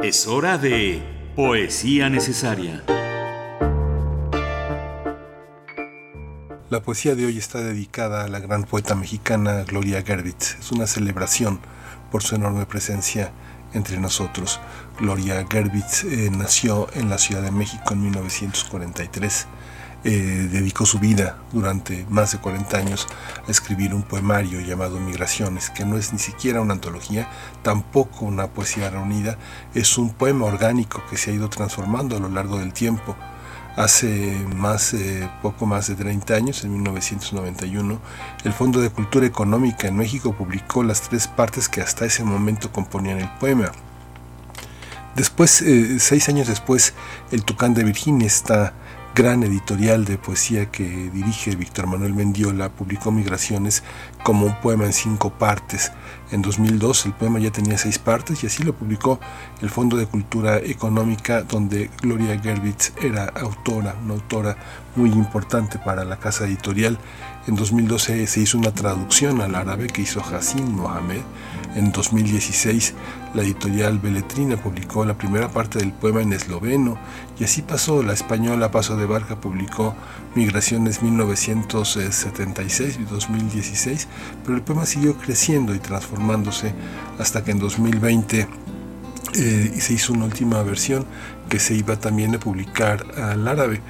Es hora de Poesía Necesaria. La poesía de hoy está dedicada a la gran poeta mexicana Gloria Gerbitz. Es una celebración por su enorme presencia entre nosotros. Gloria Gerbitz eh, nació en la Ciudad de México en 1943. Eh, dedicó su vida durante más de 40 años a escribir un poemario llamado Migraciones, que no es ni siquiera una antología, tampoco una poesía reunida, es un poema orgánico que se ha ido transformando a lo largo del tiempo Hace más, eh, poco más de 30 años, en 1991, el Fondo de Cultura Económica en México publicó las tres partes que hasta ese momento componían el poema. Después, eh, seis años después, el Tucán de Virginia, esta gran editorial de poesía que dirige Víctor Manuel Mendiola, publicó Migraciones como un poema en cinco partes en 2002 el poema ya tenía seis partes y así lo publicó el Fondo de Cultura Económica, donde Gloria Gerbitz era autora, una autora muy importante para la casa editorial. En 2012 se hizo una traducción al árabe que hizo Hassin Mohamed. En 2016 la editorial Beletrina publicó la primera parte del poema en esloveno y así pasó. La española Paso de Barca publicó Migraciones 1976 y 2016, pero el poema siguió creciendo y transformándose hasta que en 2020 eh, se hizo una última versión que se iba también a publicar al árabe.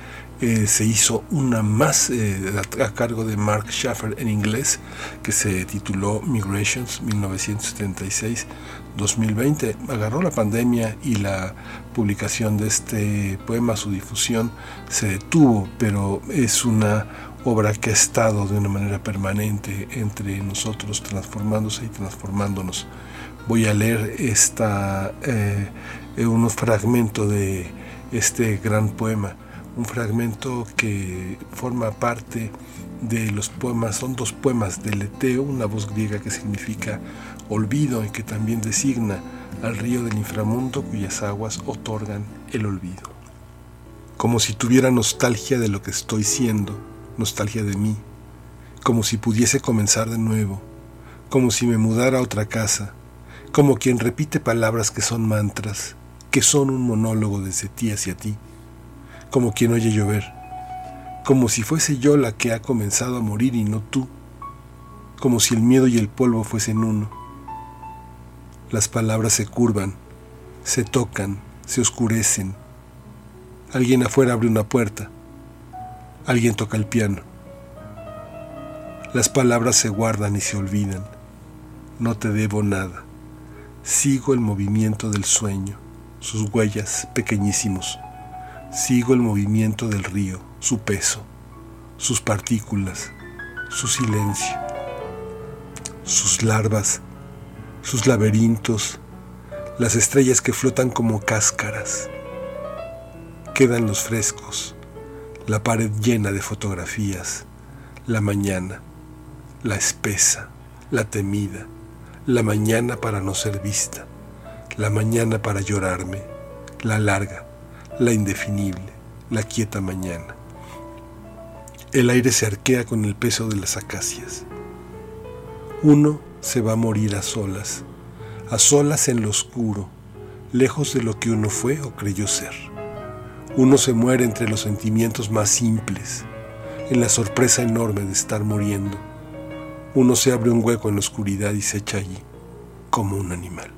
Eh, se hizo una más eh, a, cargo de Mark Schaffer en inglés que se tituló Migrations 1976-2020. Agarró la pandemia y la publicación de este poema, su difusión se detuvo, pero es una obra que ha estado de una manera permanente entre nosotros, transformándose y transformándonos. Voy a leer esta, eh, unos fragmentos de este gran poema un fragmento que forma parte de los poemas, son dos poemas de Leteo, una voz griega que significa olvido y que también designa al río del inframundo cuyas aguas otorgan el olvido. Como si tuviera nostalgia de lo que estoy siendo, nostalgia de mí, como si pudiese comenzar de nuevo, como si me mudara a otra casa, como quien repite palabras que son mantras, que son un monólogo desde ti hacia ti como quien oye llover, como si fuese yo la que ha comenzado a morir y no tú, como si el miedo y el polvo fuesen uno. Las palabras se curvan, se tocan, se oscurecen. Alguien afuera abre una puerta, alguien toca el piano. Las palabras se guardan y se olvidan. No te debo nada. Sigo el movimiento del sueño, sus huellas pequeñísimos. Sigo el movimiento del río, su peso, sus partículas, su silencio, sus larvas, sus laberintos, las estrellas que flotan como cáscaras. Quedan los frescos, la pared llena de fotografías, la mañana, la espesa, la temida, la mañana para no ser vista, la mañana para llorarme, la larga, la indefinible, la quieta mañana. El aire se arquea con el peso de las acacias. Uno se va a morir a solas, a solas en lo oscuro, lejos de lo que uno fue o creyó ser. Uno se muere entre los sentimientos más simples, en la sorpresa enorme de estar muriendo. Uno se abre un hueco en la oscuridad y se echa allí, como un animal.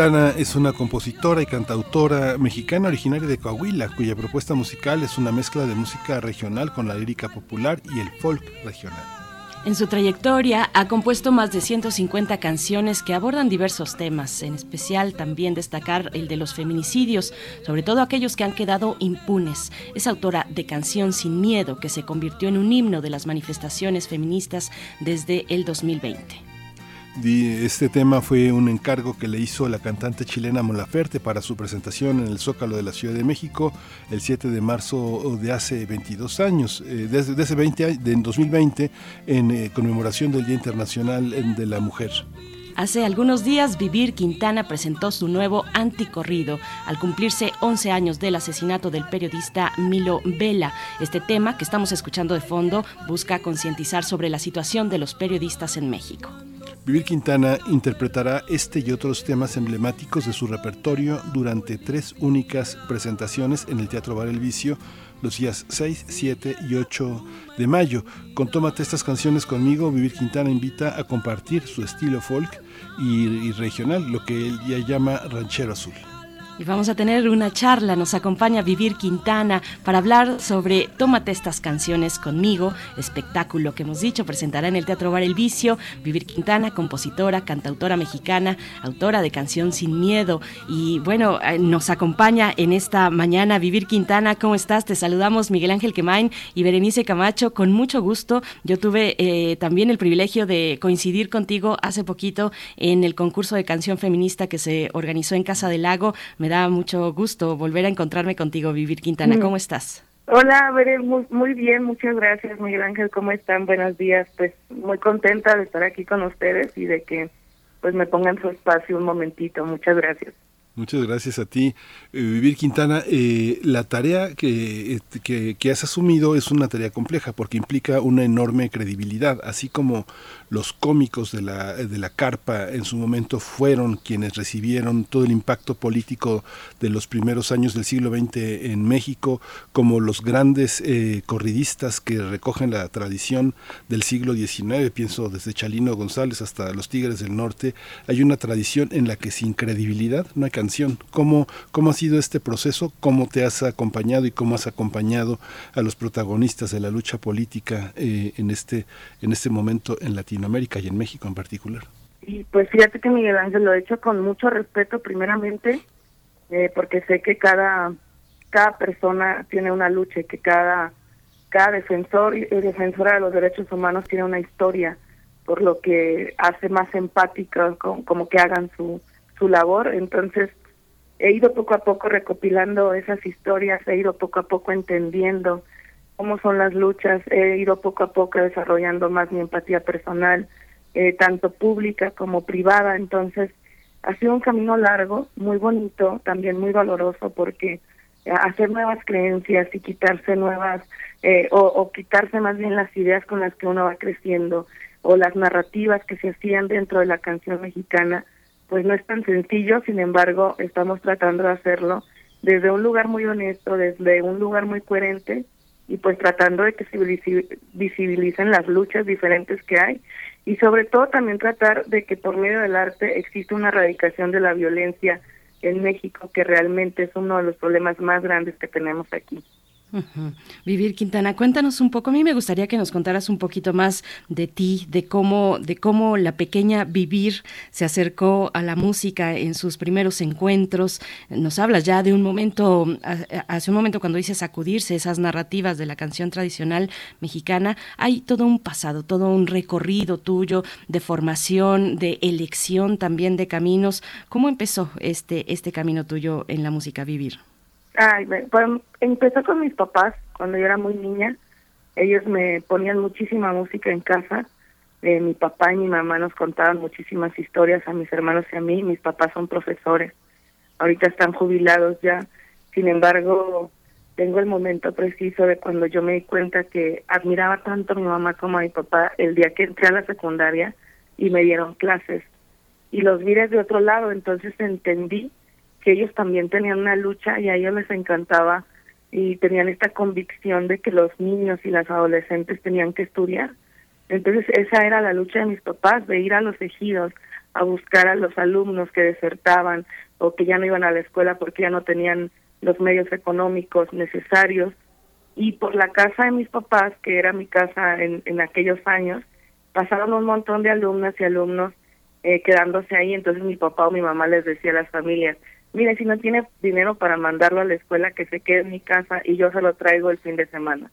Es una compositora y cantautora mexicana originaria de Coahuila, cuya propuesta musical es una mezcla de música regional con la lírica popular y el folk regional. En su trayectoria ha compuesto más de 150 canciones que abordan diversos temas, en especial también destacar el de los feminicidios, sobre todo aquellos que han quedado impunes. Es autora de Canción sin Miedo, que se convirtió en un himno de las manifestaciones feministas desde el 2020. Este tema fue un encargo que le hizo la cantante chilena Mon Laferte para su presentación en el Zócalo de la Ciudad de México el 7 de marzo de hace 22 años, eh, desde, de ese 20, a- de en 2020, en eh, conmemoración del Día Internacional eh, de la Mujer. Hace algunos días, Vivir Quintana presentó su nuevo anticorrido al cumplirse 11 años del asesinato del periodista Milo Vela. Este tema que estamos escuchando de fondo busca concientizar sobre la situación de los periodistas en México. Vivir Quintana interpretará este y otros temas emblemáticos de su repertorio durante tres únicas presentaciones en el Teatro Bar El Vicio los días 6, 7 y 8 de mayo. Con Tómate estas canciones conmigo, Vivir Quintana invita a compartir su estilo folk y, y regional, lo que él ya llama ranchero azul. Y vamos a tener una charla, nos acompaña Vivir Quintana para hablar sobre Tómate estas canciones conmigo, espectáculo que hemos dicho, presentará en el Teatro Bar El Vicio, Vivir Quintana, compositora, cantautora mexicana, autora de Canción Sin Miedo. Y bueno, eh, nos acompaña en esta mañana Vivir Quintana, ¿cómo estás? Te saludamos Miguel Ángel Quemain y Berenice Camacho, con mucho gusto. Yo tuve eh, también el privilegio de coincidir contigo hace poquito en el concurso de canción feminista que se organizó en Casa del Lago. Da mucho gusto volver a encontrarme contigo, Vivir Quintana. Mm. ¿Cómo estás? Hola, Veré, muy, muy bien, muchas gracias, Miguel Ángel, ¿cómo están? Buenos días, pues muy contenta de estar aquí con ustedes y de que pues me pongan su espacio un momentito, muchas gracias. Muchas gracias a ti, eh, Vivir Quintana. Eh, la tarea que, este, que, que has asumido es una tarea compleja porque implica una enorme credibilidad, así como los cómicos de la, de la carpa en su momento fueron quienes recibieron todo el impacto político de los primeros años del siglo XX en México, como los grandes eh, corridistas que recogen la tradición del siglo XIX, pienso desde Chalino González hasta los Tigres del Norte, hay una tradición en la que sin credibilidad no hay canción. ¿Cómo, ¿Cómo ha sido este proceso? ¿Cómo te has acompañado y cómo has acompañado a los protagonistas de la lucha política eh, en, este, en este momento en Latinoamérica y en México en particular? Y pues fíjate que Miguel Ángel lo he hecho con mucho respeto primeramente, eh, porque sé que cada, cada persona tiene una lucha y que cada, cada defensor y defensora de los derechos humanos tiene una historia, por lo que hace más empática como que hagan su, su labor. Entonces, he ido poco a poco recopilando esas historias, he ido poco a poco entendiendo cómo son las luchas, he ido poco a poco desarrollando más mi empatía personal, eh, tanto pública como privada. Entonces, ha sido un camino largo, muy bonito, también muy doloroso, porque eh, hacer nuevas creencias y quitarse nuevas, eh, o, o quitarse más bien las ideas con las que uno va creciendo, o las narrativas que se hacían dentro de la canción mexicana, pues no es tan sencillo, sin embargo, estamos tratando de hacerlo desde un lugar muy honesto, desde un lugar muy coherente y pues tratando de que se visi- visibilicen las luchas diferentes que hay y sobre todo también tratar de que por medio del arte existe una erradicación de la violencia en México, que realmente es uno de los problemas más grandes que tenemos aquí. Vivir Quintana, cuéntanos un poco. A mí me gustaría que nos contaras un poquito más de ti, de cómo, de cómo la pequeña Vivir se acercó a la música en sus primeros encuentros. Nos hablas ya de un momento, hace un momento cuando dices sacudirse esas narrativas de la canción tradicional mexicana. Hay todo un pasado, todo un recorrido tuyo de formación, de elección también de caminos. ¿Cómo empezó este, este camino tuyo en la música Vivir? Ay, me- pues, empezó con mis papás cuando yo era muy niña. Ellos me ponían muchísima música en casa Eh, mi papá y mi mamá nos contaban muchísimas historias a mis hermanos y a mí. Mis papás son profesores. Ahorita están jubilados ya. Sin embargo, tengo el momento preciso de cuando yo me di cuenta que admiraba tanto a mi mamá como a mi papá el día que entré a la secundaria y me dieron clases. Y los vi desde otro lado, entonces entendí que ellos también tenían una lucha y a ellos les encantaba y tenían esta convicción de que los niños y las adolescentes tenían que estudiar. Entonces esa era la lucha de mis papás, de ir a los ejidos a buscar a los alumnos que desertaban o que ya no iban a la escuela porque ya no tenían los medios económicos necesarios. Y por la casa de mis papás, que era mi casa en, en aquellos años, pasaron un montón de alumnas y alumnos eh, quedándose ahí. Entonces mi papá o mi mamá les decía a las familias, mire, si no tiene dinero para mandarlo a la escuela, que se quede en mi casa y yo se lo traigo el fin de semana.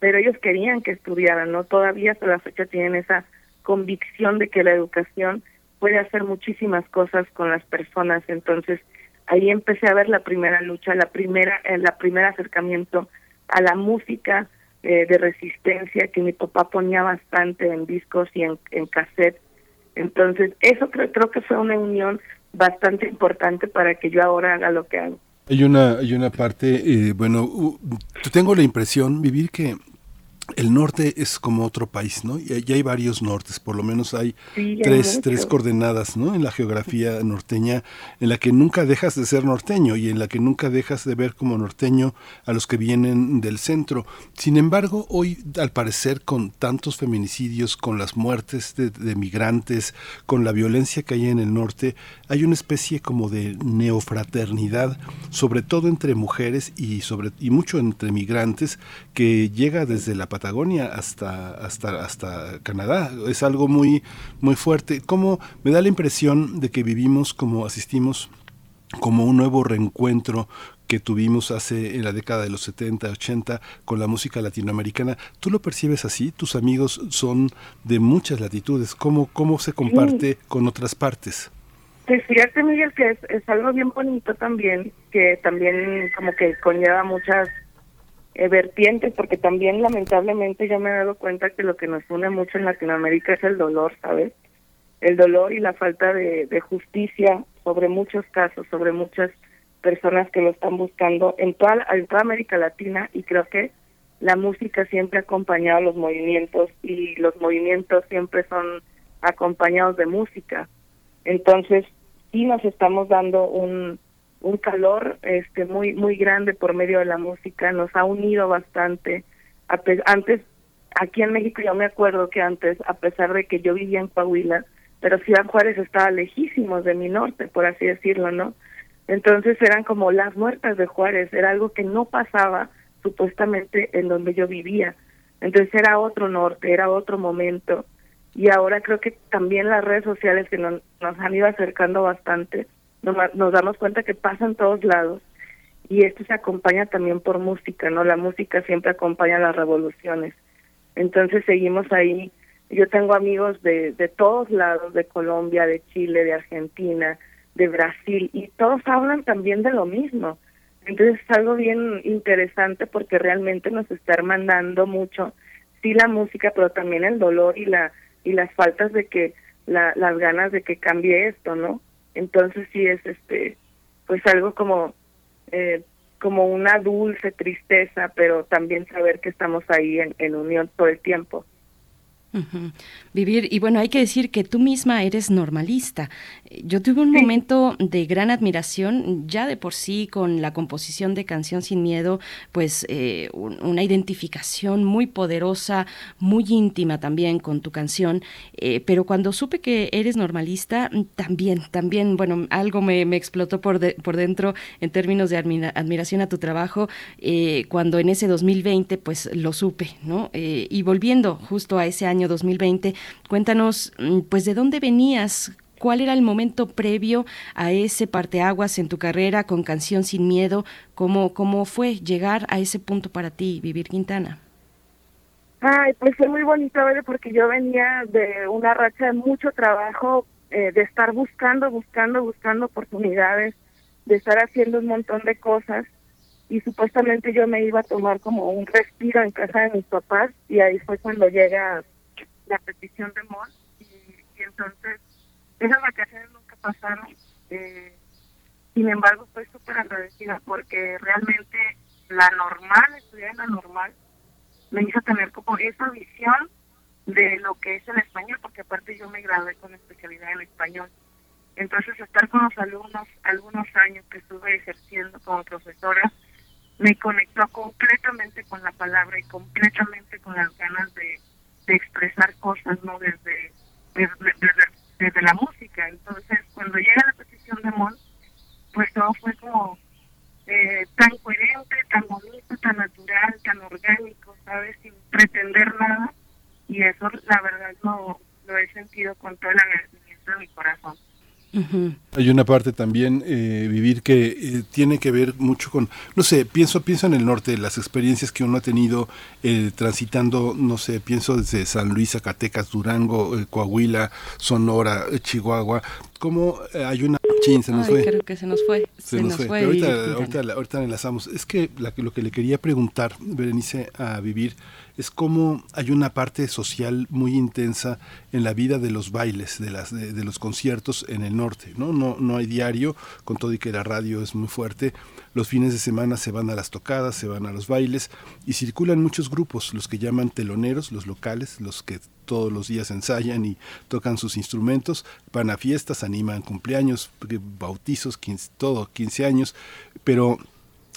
Pero ellos querían que estudiaran, ¿no? Todavía hasta la fecha tienen esa convicción de que la educación puede hacer muchísimas cosas con las personas. Entonces, ahí empecé a ver la primera lucha, la primera, el la primer acercamiento a la música eh, de resistencia que mi papá ponía bastante en discos y en, en cassette. Entonces, eso creo, creo que fue una unión bastante importante para que yo ahora haga lo que hago. Hay una, hay una parte, eh, bueno, tengo la impresión, vivir que el norte es como otro país, ¿no? Y ya hay varios nortes, por lo menos hay tres, tres coordenadas, ¿no? En la geografía norteña, en la que nunca dejas de ser norteño y en la que nunca dejas de ver como norteño a los que vienen del centro. Sin embargo, hoy, al parecer, con tantos feminicidios, con las muertes de, de migrantes, con la violencia que hay en el norte, hay una especie como de neofraternidad, sobre todo entre mujeres y, sobre, y mucho entre migrantes, que llega desde la Patagonia hasta, hasta, hasta Canadá. Es algo muy, muy fuerte. Como me da la impresión de que vivimos como asistimos como un nuevo reencuentro que tuvimos hace en la década de los 70, 80 con la música latinoamericana. ¿Tú lo percibes así? ¿Tus amigos son de muchas latitudes? ¿Cómo, cómo se comparte con otras partes? Pues fíjate, Miguel, que es, es algo bien bonito también, que también como que conlleva muchas eh, vertientes, porque también lamentablemente yo me he dado cuenta que lo que nos une mucho en Latinoamérica es el dolor, ¿sabes? El dolor y la falta de, justicia sobre muchos casos, sobre muchas personas que lo están buscando en toda, en toda América Latina y creo que la música siempre ha acompañado los movimientos y los movimientos siempre son acompañados de música. Entonces, sí nos estamos dando un, un calor este muy muy grande por medio de la música nos ha unido bastante. Antes aquí en México yo me acuerdo que antes a pesar de que yo vivía en Coahuila pero Ciudad Juárez estaba lejísimos de mi norte por así decirlo no entonces eran como las muertas de Juárez era algo que no pasaba supuestamente en donde yo vivía. Entonces era otro norte era otro momento. Y ahora creo que también las redes sociales que nos, nos han ido acercando bastante nos, damos cuenta que pasa en todos lados y esto se acompaña también por música, ¿no? La música siempre acompaña las revoluciones. Entonces seguimos ahí. Yo tengo amigos de, de todos lados, de Colombia, de Chile, de Argentina, de Brasil, y todos hablan también de lo mismo. Entonces es algo bien interesante porque realmente nos está hermandando mucho, sí la música, pero también el dolor y la y las faltas de que la, las ganas de que cambie esto, ¿no? Entonces sí es este pues algo como eh, como una dulce tristeza, pero también saber que estamos ahí en, en unión todo el tiempo. Vivir, y bueno, hay que decir que tú misma eres normalista. Yo tuve un momento de gran admiración, ya de por sí, con la composición de Canción Sin Miedo, pues eh, una identificación muy poderosa, muy íntima también con tu canción, eh, pero cuando supe que eres normalista, también, también, bueno, algo me, explotó por, por dentro en términos de admiración a tu trabajo, eh, cuando en ese 2020, pues lo supe, ¿no? y volviendo justo a ese año, 2020. Cuéntanos, mm, pues, ¿de dónde venías? ¿Cuál era el momento previo a ese parteaguas en tu carrera con Canción Sin Miedo? ¿Cómo, cómo fue llegar a ese punto para ti, Vivir Quintana? Ay, pues fue muy bonito, porque yo venía de una racha de mucho trabajo, eh, de estar buscando, buscando, buscando oportunidades, de estar haciendo un montón de cosas y supuestamente yo me iba a tomar como un respiro en casa de mis papás y ahí fue cuando llega la petición de MON y, y entonces esas vacaciones nunca pasaron. Eh, sin embargo, estoy súper agradecida porque realmente la normal, estudiar en la normal, me hizo tener como esa visión de lo que es el español, porque aparte yo me gradué con especialidad en español. Entonces, estar con los alumnos algunos años que estuve ejerciendo como profesora, me conectó completamente con la palabra y completamente con las ganas de, de expresar cosas, ¿no? Desde, desde, desde, la música. Entonces, cuando llega la petición de Mon, pues todo fue como eh, tan coherente, tan bonito, tan natural, tan orgánico, ¿sabes? Sin pretender nada. Y eso, la verdad, lo, lo he sentido con todo el agradecimiento de mi corazón. Hay una parte también, eh, vivir, que eh, tiene que ver mucho con, no sé, pienso, pienso en el norte, las experiencias que uno ha tenido eh, transitando, no sé, pienso desde San Luis, Zacatecas, Durango, Coahuila, Sonora, Chihuahua, cómo hay una... Chin, se nos fue. Creo que se nos fue. Se, nos, fue. ahorita, ahorita, ahorita, enlazamos. Es que lo que le quería preguntar, Berenice, a vivir, es como hay una parte social muy intensa en la vida de los bailes, de, las, de, los conciertos en el norte. ¿no? No, no hay diario, con todo y que la radio es muy fuerte. Los fines de semana se van a las tocadas, se van a los bailes y circulan muchos grupos, los que llaman teloneros, los locales, los que todos los días ensayan y tocan sus instrumentos, van a fiestas, animan cumpleaños, bautizos, todo, 15 años, pero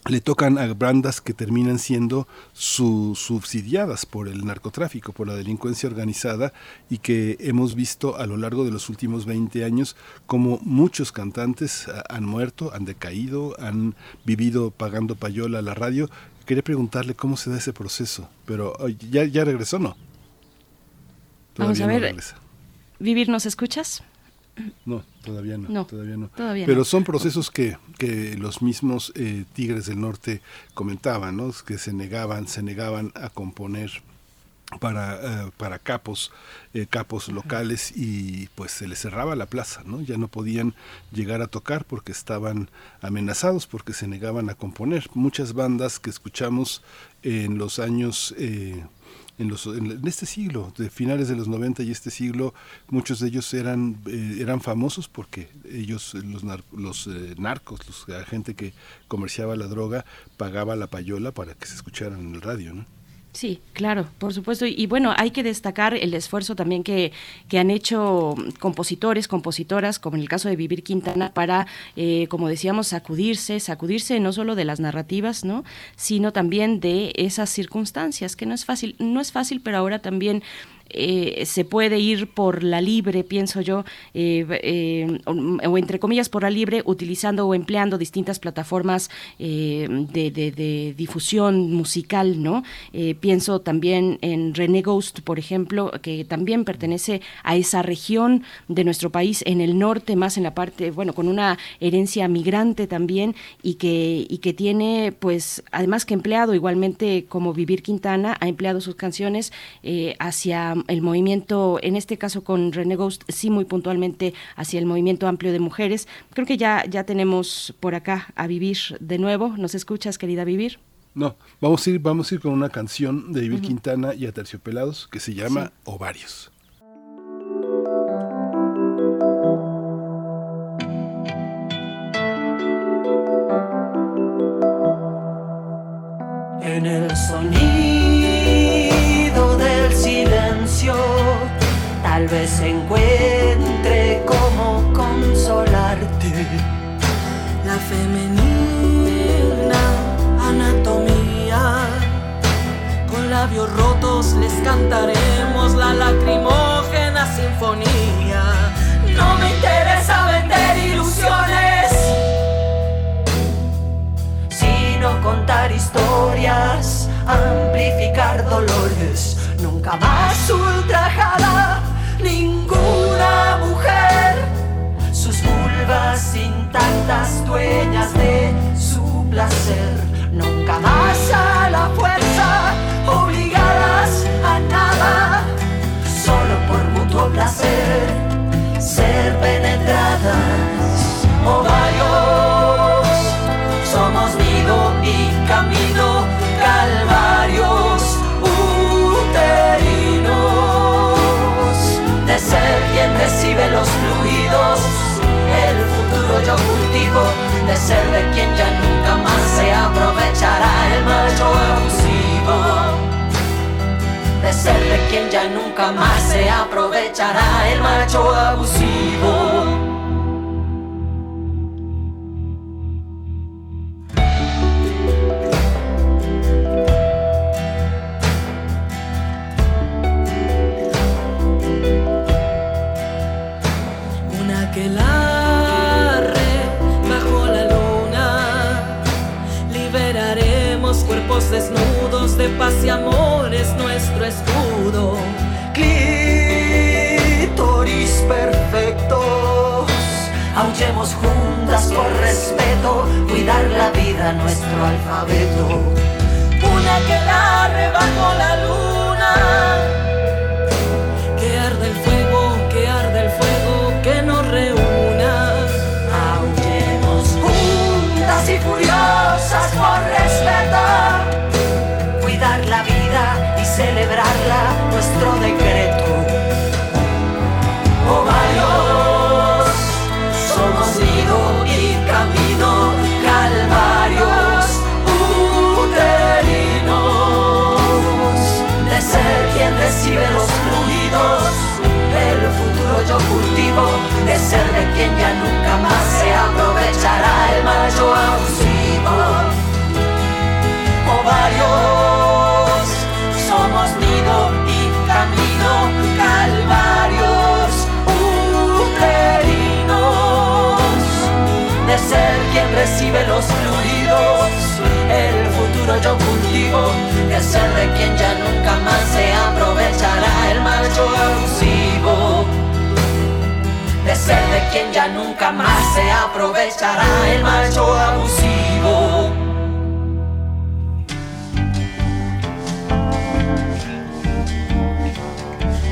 le tocan a bandas que terminan siendo subsidiadas por el narcotráfico, por la delincuencia organizada y que hemos visto a lo largo de los últimos 20 años como muchos cantantes han muerto, han decaído, han vivido pagando payola a la radio. Quería preguntarle cómo se da ese proceso, pero ya, ya regresó, ¿no? Vamos a ver. Vivir, ¿nos escuchas? No, todavía no, todavía no. Pero son procesos que, que los mismos eh, Tigres del Norte comentaban, ¿no? que se negaban, se negaban a componer para, eh, para capos, eh, capos locales y pues se les cerraba la plaza, ¿no? Ya no podían llegar a tocar porque estaban amenazados, porque se negaban a componer. Muchas bandas que escuchamos en los años en, los, en, este siglo, de finales de los 90 y este siglo, muchos de ellos eran, eh, eran famosos porque ellos, los, los eh, narcos, la gente que comerciaba la droga, pagaba la payola para que se escucharan en el radio, ¿no? Sí, claro, por supuesto. Y, bueno, hay que destacar el esfuerzo también que, que, han hecho compositores, compositoras, como en el caso de Vivir Quintana, para, eh, como decíamos, sacudirse, sacudirse no solo de las narrativas, ¿no? sino también de esas circunstancias, que no es fácil, no es fácil, pero ahora también eh, se puede ir por la libre, pienso yo, eh, eh, o, entre comillas por la libre, utilizando o empleando distintas plataformas de, difusión musical, ¿no? pienso también en René Ghost, por ejemplo, que también pertenece a esa región de nuestro país, en el norte, más en la parte, bueno, con una herencia migrante también, y que, y que tiene, pues, además que empleado igualmente como Vivir Quintana, ha empleado sus canciones hacia el movimiento, en este caso con René Ghost, sí muy puntualmente hacia el movimiento amplio de mujeres. Creo que ya, ya tenemos por acá a Vivir de nuevo. ¿Nos escuchas, querida Vivir? No, vamos a ir, vamos a ir con una canción de Vivir Quintana y Aterciopelados que se llama Ovarios. Vez encuentre cómo consolarte. La femenina anatomía, con labios rotos les cantaremos la lacrimógena sinfonía. No me interesa vender ilusiones, sino contar historias, amplificar dolores nunca más ultrajada ninguna mujer. Sus vulvas intactas, dueñas de su placer, nunca más a la fuerza, obligadas a nada, solo por mutuo placer, ser penetradas. Quien ya nunca más se aprovechará. El macho abusivo. desnudos de paz y amor es nuestro escudo. Clítoris perfectos, aullemos juntas por respeto, cuidar la vida nuestro alfabeto. Una que la bajo la luna, ya nunca más se aprovechará el macho abusivo. De ser de quien ya nunca más se aprovechará el macho abusivo.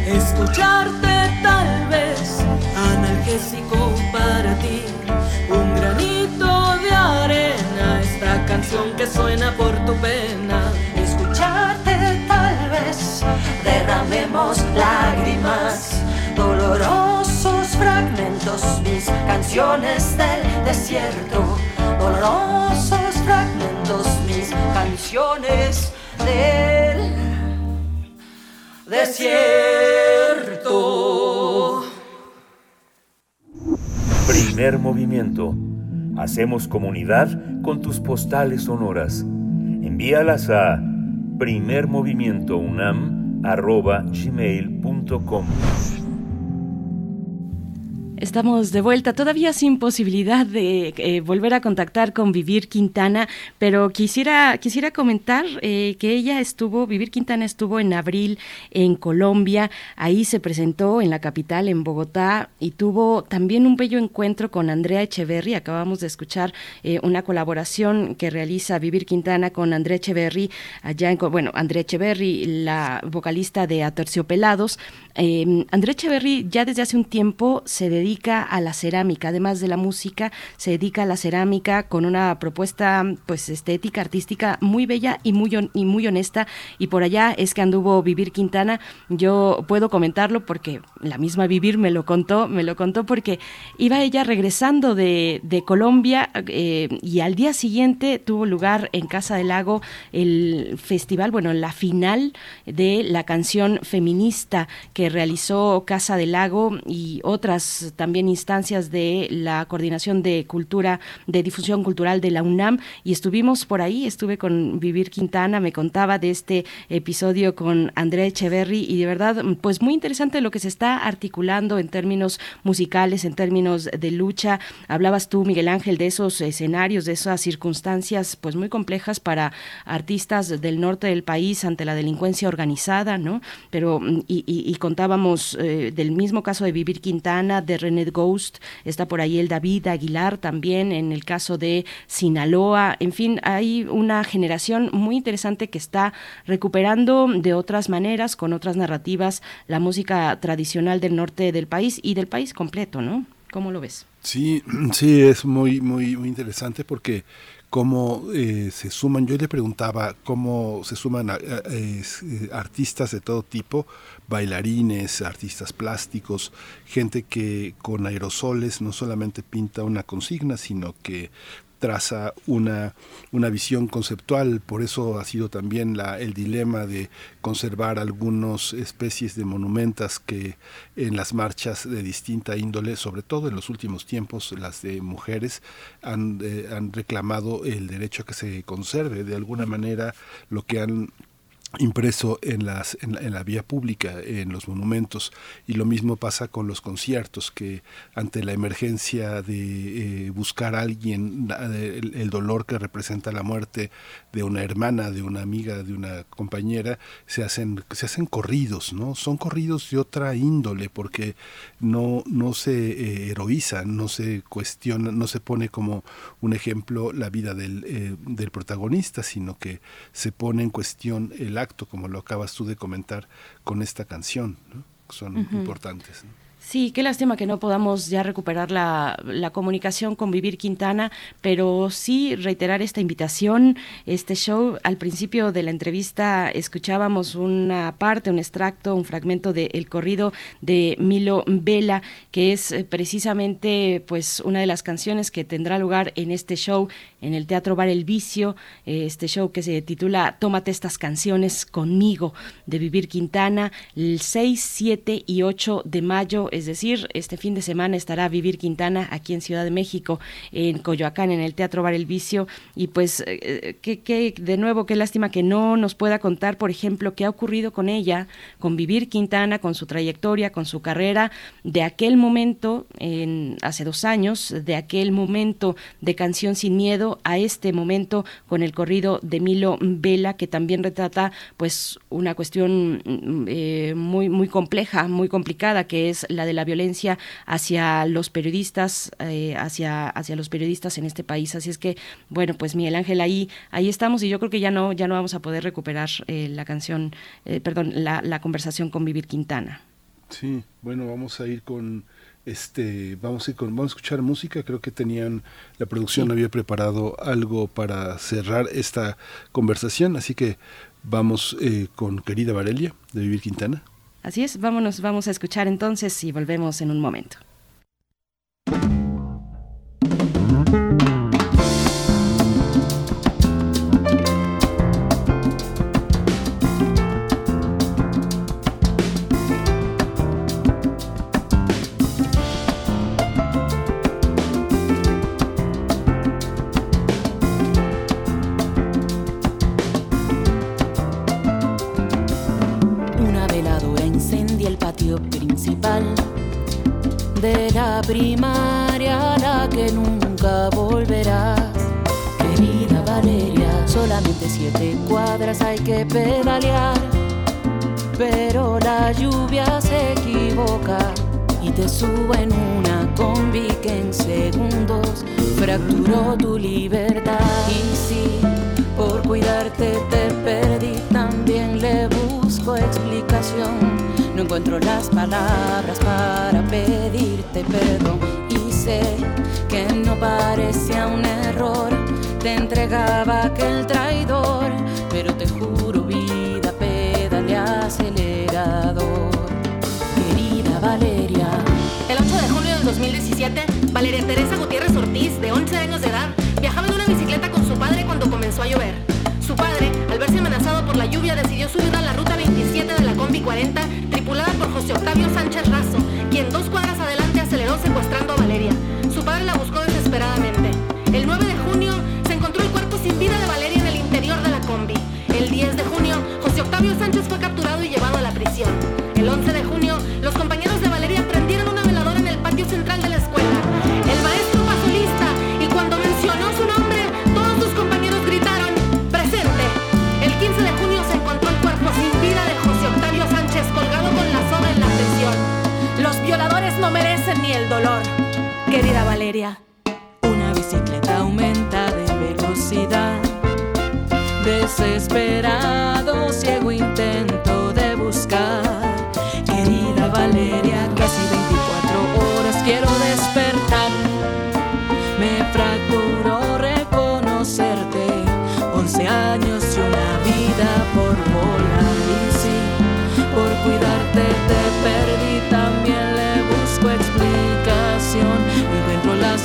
escucharte tal vez analgésico para ti. Un granito de arena, esta canción que suena por tu pena. Derramemos lágrimas, dolorosos fragmentos, mis canciones del desierto. Dolorosos fragmentos, mis canciones del desierto. Primer movimiento. Hacemos comunidad con tus postales sonoras. Envíalas a primermovimientounam.gmail.com Estamos de vuelta, todavía sin posibilidad de eh, volver a contactar con Vivir Quintana, pero quisiera, quisiera comentar eh, que ella estuvo, Vivir Quintana estuvo en abril en Colombia, ahí se presentó en la capital, en Bogotá, y tuvo también un bello encuentro con Andrea Echeverry. Acabamos de escuchar eh, una colaboración que realiza Vivir Quintana con Andrea Echeverry, allá en, bueno, Andrea Echeverry, la vocalista de Aterciopelados. Andrea Echeverry ya desde hace un tiempo se dedica a la cerámica, además de la música, se dedica a la cerámica con una propuesta pues estética, artística muy bella y muy, y muy honesta. Y por allá es que anduvo Vivir Quintana. Yo puedo comentarlo porque la misma Vivir me lo contó, me lo contó porque iba ella regresando de, Colombia eh, y al día siguiente tuvo lugar en Casa del Lago el festival, bueno, la final de la canción feminista que realizó Casa del Lago y otras también instancias de la Coordinación de Cultura, de Difusión Cultural de la UNAM y estuvimos por ahí, estuve con Vivir Quintana, me contaba de este episodio con Andrea Echeverry y de verdad, pues muy interesante lo que se está articulando en términos musicales, en términos de lucha. Hablabas tú, Miguel Ángel, de esos escenarios, de esas circunstancias pues muy complejas para artistas del norte del país ante la delincuencia organizada, ¿no? Pero, y, contábamos eh, del mismo caso de Vivir Quintana, de René Ghost, está por ahí el David Aguilar también, en el caso de Sinaloa, en fin, hay una generación muy interesante que está recuperando de otras maneras, con otras narrativas, la música tradicional del norte del país y del país completo, ¿no? ¿Cómo lo ves? Sí, sí, es muy, muy, muy interesante porque cómo eh, se suman, yo le preguntaba cómo se suman eh, artistas de todo tipo, bailarines, artistas plásticos, gente que con aerosoles no solamente pinta una consigna, sino que traza una, una visión conceptual, por eso ha sido también el dilema de conservar algunas especies de monumentos que en las marchas de distinta índole, sobre todo en los últimos tiempos, las de mujeres, han, eh, han reclamado el derecho a que se conserve. De alguna manera lo que han impreso en, las, en, la vía pública, en los monumentos. Y lo mismo pasa con los conciertos, que ante la emergencia de eh, buscar a alguien, el, dolor que representa la muerte de una hermana, de una amiga, de una compañera, se hacen, se hacen corridos, ¿no? Son corridos de otra índole, porque no, no se eh, no se cuestiona, no se pone como un ejemplo la vida del, eh, del protagonista, sino que se pone en cuestión el acto, como lo acabas tú de comentar con esta canción, son importantes. Sí, qué lástima que no podamos ya recuperar la, la, comunicación con Vivir Quintana, pero sí reiterar esta invitación, este show. Al principio de la entrevista escuchábamos una parte, un extracto, un fragmento del corrido de Milo Vela, que es eh, precisamente pues una de las canciones que tendrá lugar en este show en el Teatro Bar El Vicio, eh, este show que se titula Tómate estas canciones conmigo de Vivir Quintana, el 6, 7 y 8 de mayo. Es decir, este fin de semana estará Vivir Quintana aquí en Ciudad de México, en Coyoacán, en el Teatro Bar El Vicio, y pues eh, que, de nuevo, qué lástima que no nos pueda contar, por ejemplo, qué ha ocurrido con ella, con Vivir Quintana, con su trayectoria, con su carrera, de aquel momento, en, hace dos años, de aquel momento de Canción Sin Miedo a este momento con el corrido de Milo Vela, que también retrata pues una cuestión mm, eh, muy, muy compleja, muy complicada, que es la de la violencia hacia los periodistas, eh, hacia, hacia los periodistas en este país. Así es que, bueno, pues Miguel Ángel, ahí, ahí estamos y yo creo que ya no, ya no vamos a poder recuperar eh, la canción, eh, perdón, la, la conversación con Vivir Quintana. Sí, bueno, vamos a ir con este vamos a ir con vamos a escuchar música. Creo que tenían la producción había preparado algo para cerrar esta conversación. Así que vamos con querida Varelia de Vivir Quintana. Así es, vámonos, vamos a escuchar entonces y volvemos en un momento. De la primaria, la que nunca volverás. Querida Valeria, solamente siete cuadras hay que pedalear, pero la lluvia se equivoca y te sube en una combi que en segundos fracturó tu libertad. Y si por cuidarte te perdí, también le busco explicación no encuentro las palabras para pedirte perdón y sé que no parecía un error. Te entregaba aquel traidor, pero te juro vida, pedale acelerador. Querida Valeria. El 8 de julio del 2017, Valeria Teresa Gutiérrez Ortiz, de 11 años de edad, viajaba en una bicicleta con su padre cuando comenzó a llover. La lluvia, decidió subir a la ruta 27 de la Combi 40 tripulada por José Octavio Sánchez Razo, quien dos cuadras adelante aceleró secuestrando a Valeria. Su padre la buscó desesperadamente. El 9 de junio se encontró el cuerpo sin vida de Valeria en el interior de la combi. El 10 de junio, José Octavio Sánchez fue capturado y llevado a la prisión. Querida Valeria, una bicicleta aumenta de velocidad. Desesperado, ciego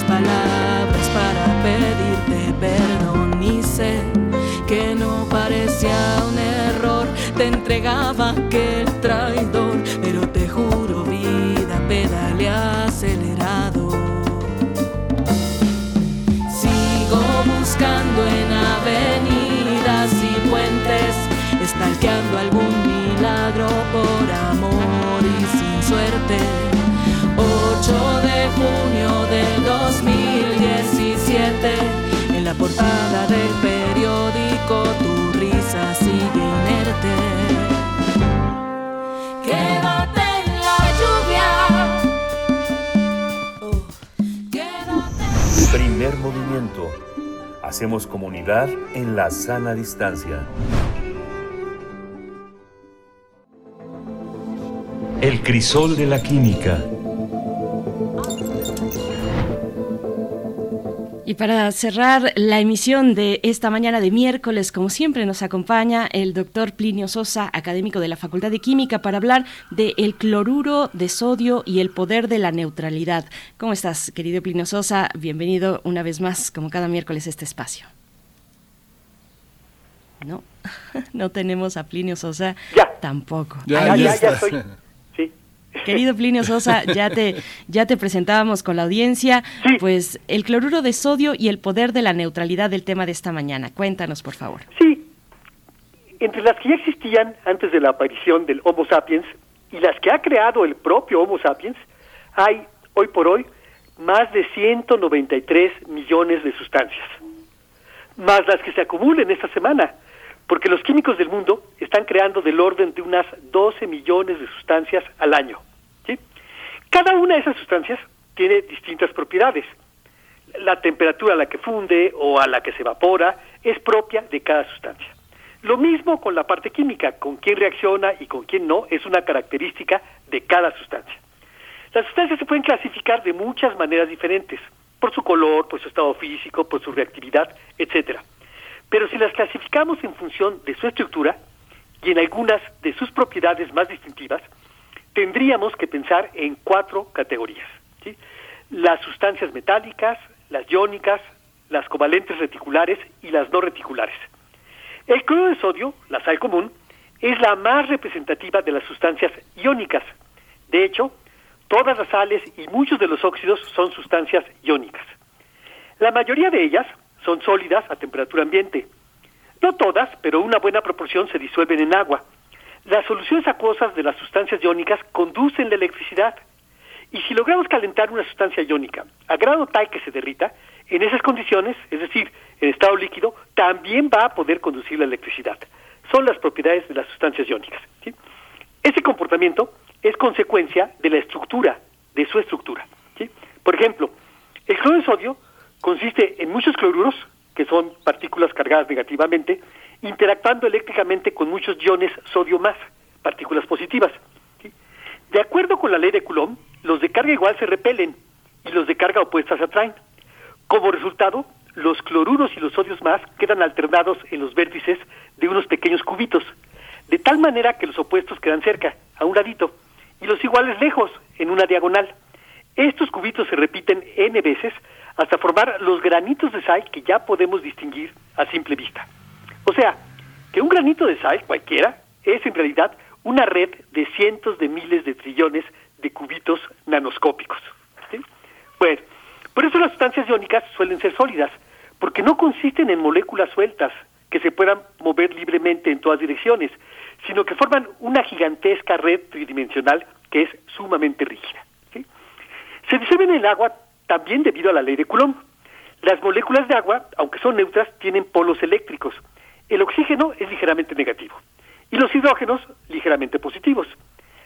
palabras para pedirte perdón. Y sé que no parecía un error, te entregaba aquel traidor, pero te juro vida, pedale acelerado. Sigo buscando en avenidas y puentes, estalqueando algún milagro por amor y sin suerte. 8 de junio del 2017, en la portada del periódico tu risa sigue inerte. Quédate en la lluvia. Primer movimiento. Hacemos comunidad en la sana distancia. El crisol de la química. Y para cerrar la emisión de esta mañana de miércoles, como siempre nos acompaña el doctor Plinio Sosa, académico de la Facultad de Química, para hablar del el cloruro de sodio y el poder de la neutralidad. ¿Cómo estás, querido Plinio Sosa? Bienvenido una vez más, como cada miércoles, a este espacio. No, no tenemos a Plinio Sosa tampoco. Ya, Ahí ya, ya estás. estoy. Sí. Querido Plinio Sosa, ya te, ya te presentábamos con la audiencia, pues el cloruro de sodio y el poder de la neutralidad del tema de esta mañana. Cuéntanos, por favor. Entre las que ya existían antes de la aparición del Homo sapiens y las que ha creado el propio Homo sapiens, hay hoy por hoy más de 193 millones de sustancias, más las que se acumulen esta semana, porque los químicos del mundo están creando del orden de unas 12 millones de sustancias al año. Cada una de esas sustancias tiene distintas propiedades. La temperatura a la que funde o a la que se evapora es propia de cada sustancia. Lo mismo con la parte química, con quién reacciona y con quién no, es una característica de cada sustancia. Las sustancias se pueden clasificar de muchas maneras diferentes, por su color, por su estado físico, por su reactividad, etcétera. Pero si las clasificamos en función de su estructura y en algunas de sus propiedades más distintivas, tendríamos que pensar en cuatro categorías. ¿sí? Las sustancias metálicas, las iónicas, las covalentes reticulares y las no reticulares. El cloruro de sodio, la sal común, es la más representativa de las sustancias iónicas. De hecho, todas las sales y muchos de los óxidos son sustancias iónicas. La mayoría de ellas son sólidas a temperatura ambiente. No todas, pero una buena proporción se disuelven en agua. Las soluciones acuosas de las sustancias iónicas conducen la electricidad. Y si logramos calentar una sustancia iónica a grado tal que se derrita, en esas condiciones, es decir, en estado líquido, también va a poder conducir la electricidad. Son las propiedades de las sustancias iónicas. Ese comportamiento es consecuencia de la estructura, de su estructura. Por ejemplo, el cloruro de sodio consiste en muchos cloruros, que son partículas cargadas negativamente, interactuando eléctricamente con muchos iones sodio más, partículas positivas. De acuerdo con la ley de Coulomb, los de carga igual se repelen y los de carga opuesta se atraen. Como resultado, los cloruros y los sodios más quedan alternados en los vértices de unos pequeños cubitos, de tal manera que los opuestos quedan cerca, a un ladito, y los iguales lejos, en una diagonal. Estos cubitos se repiten n veces hasta formar los granitos de sal que ya podemos distinguir a simple vista. O sea, que un granito de sal, cualquiera, es en realidad una red de cientos de miles de trillones de cubitos nanoscópicos. ¿sí? Por eso las sustancias iónicas suelen ser sólidas, porque no consisten en moléculas sueltas que se puedan mover libremente en todas direcciones, sino que forman una gigantesca red tridimensional que es sumamente rígida. Se disuelven en el agua también debido a la ley de Coulomb. Las moléculas de agua, aunque son neutras, tienen polos eléctricos. El oxígeno es ligeramente negativo y los hidrógenos ligeramente positivos.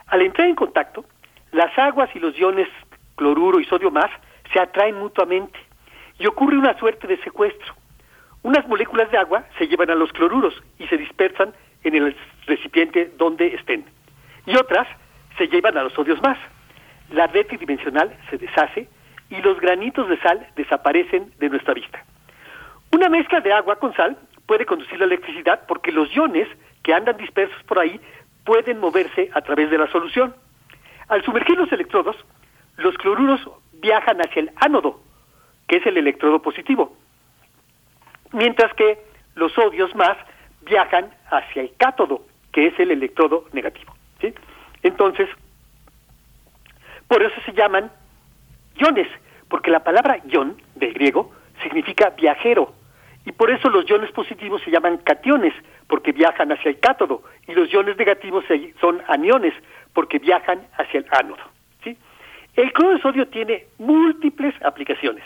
Al entrar en contacto, las aguas y los iones cloruro y sodio más se atraen mutuamente y ocurre una suerte de secuestro. Unas moléculas de agua se llevan a los cloruros y se dispersan en el recipiente donde estén. Y otras se llevan a los sodios más. La red tridimensional se deshace y los granitos de sal desaparecen de nuestra vista. Una mezcla de agua con sal puede conducir la electricidad porque los iones que andan dispersos por ahí pueden moverse a través de la solución. Al sumergir los electrodos, los cloruros viajan hacia el ánodo, que es el electrodo positivo, mientras que los sodios más viajan hacia el cátodo, que es el electrodo negativo. ¿sí? Entonces, por eso se llaman iones, porque la palabra ion del griego significa viajero, y por eso los iones positivos se llaman cationes, porque viajan hacia el cátodo, y los iones negativos son aniones, porque viajan hacia el ánodo. El cloro de sodio tiene múltiples aplicaciones.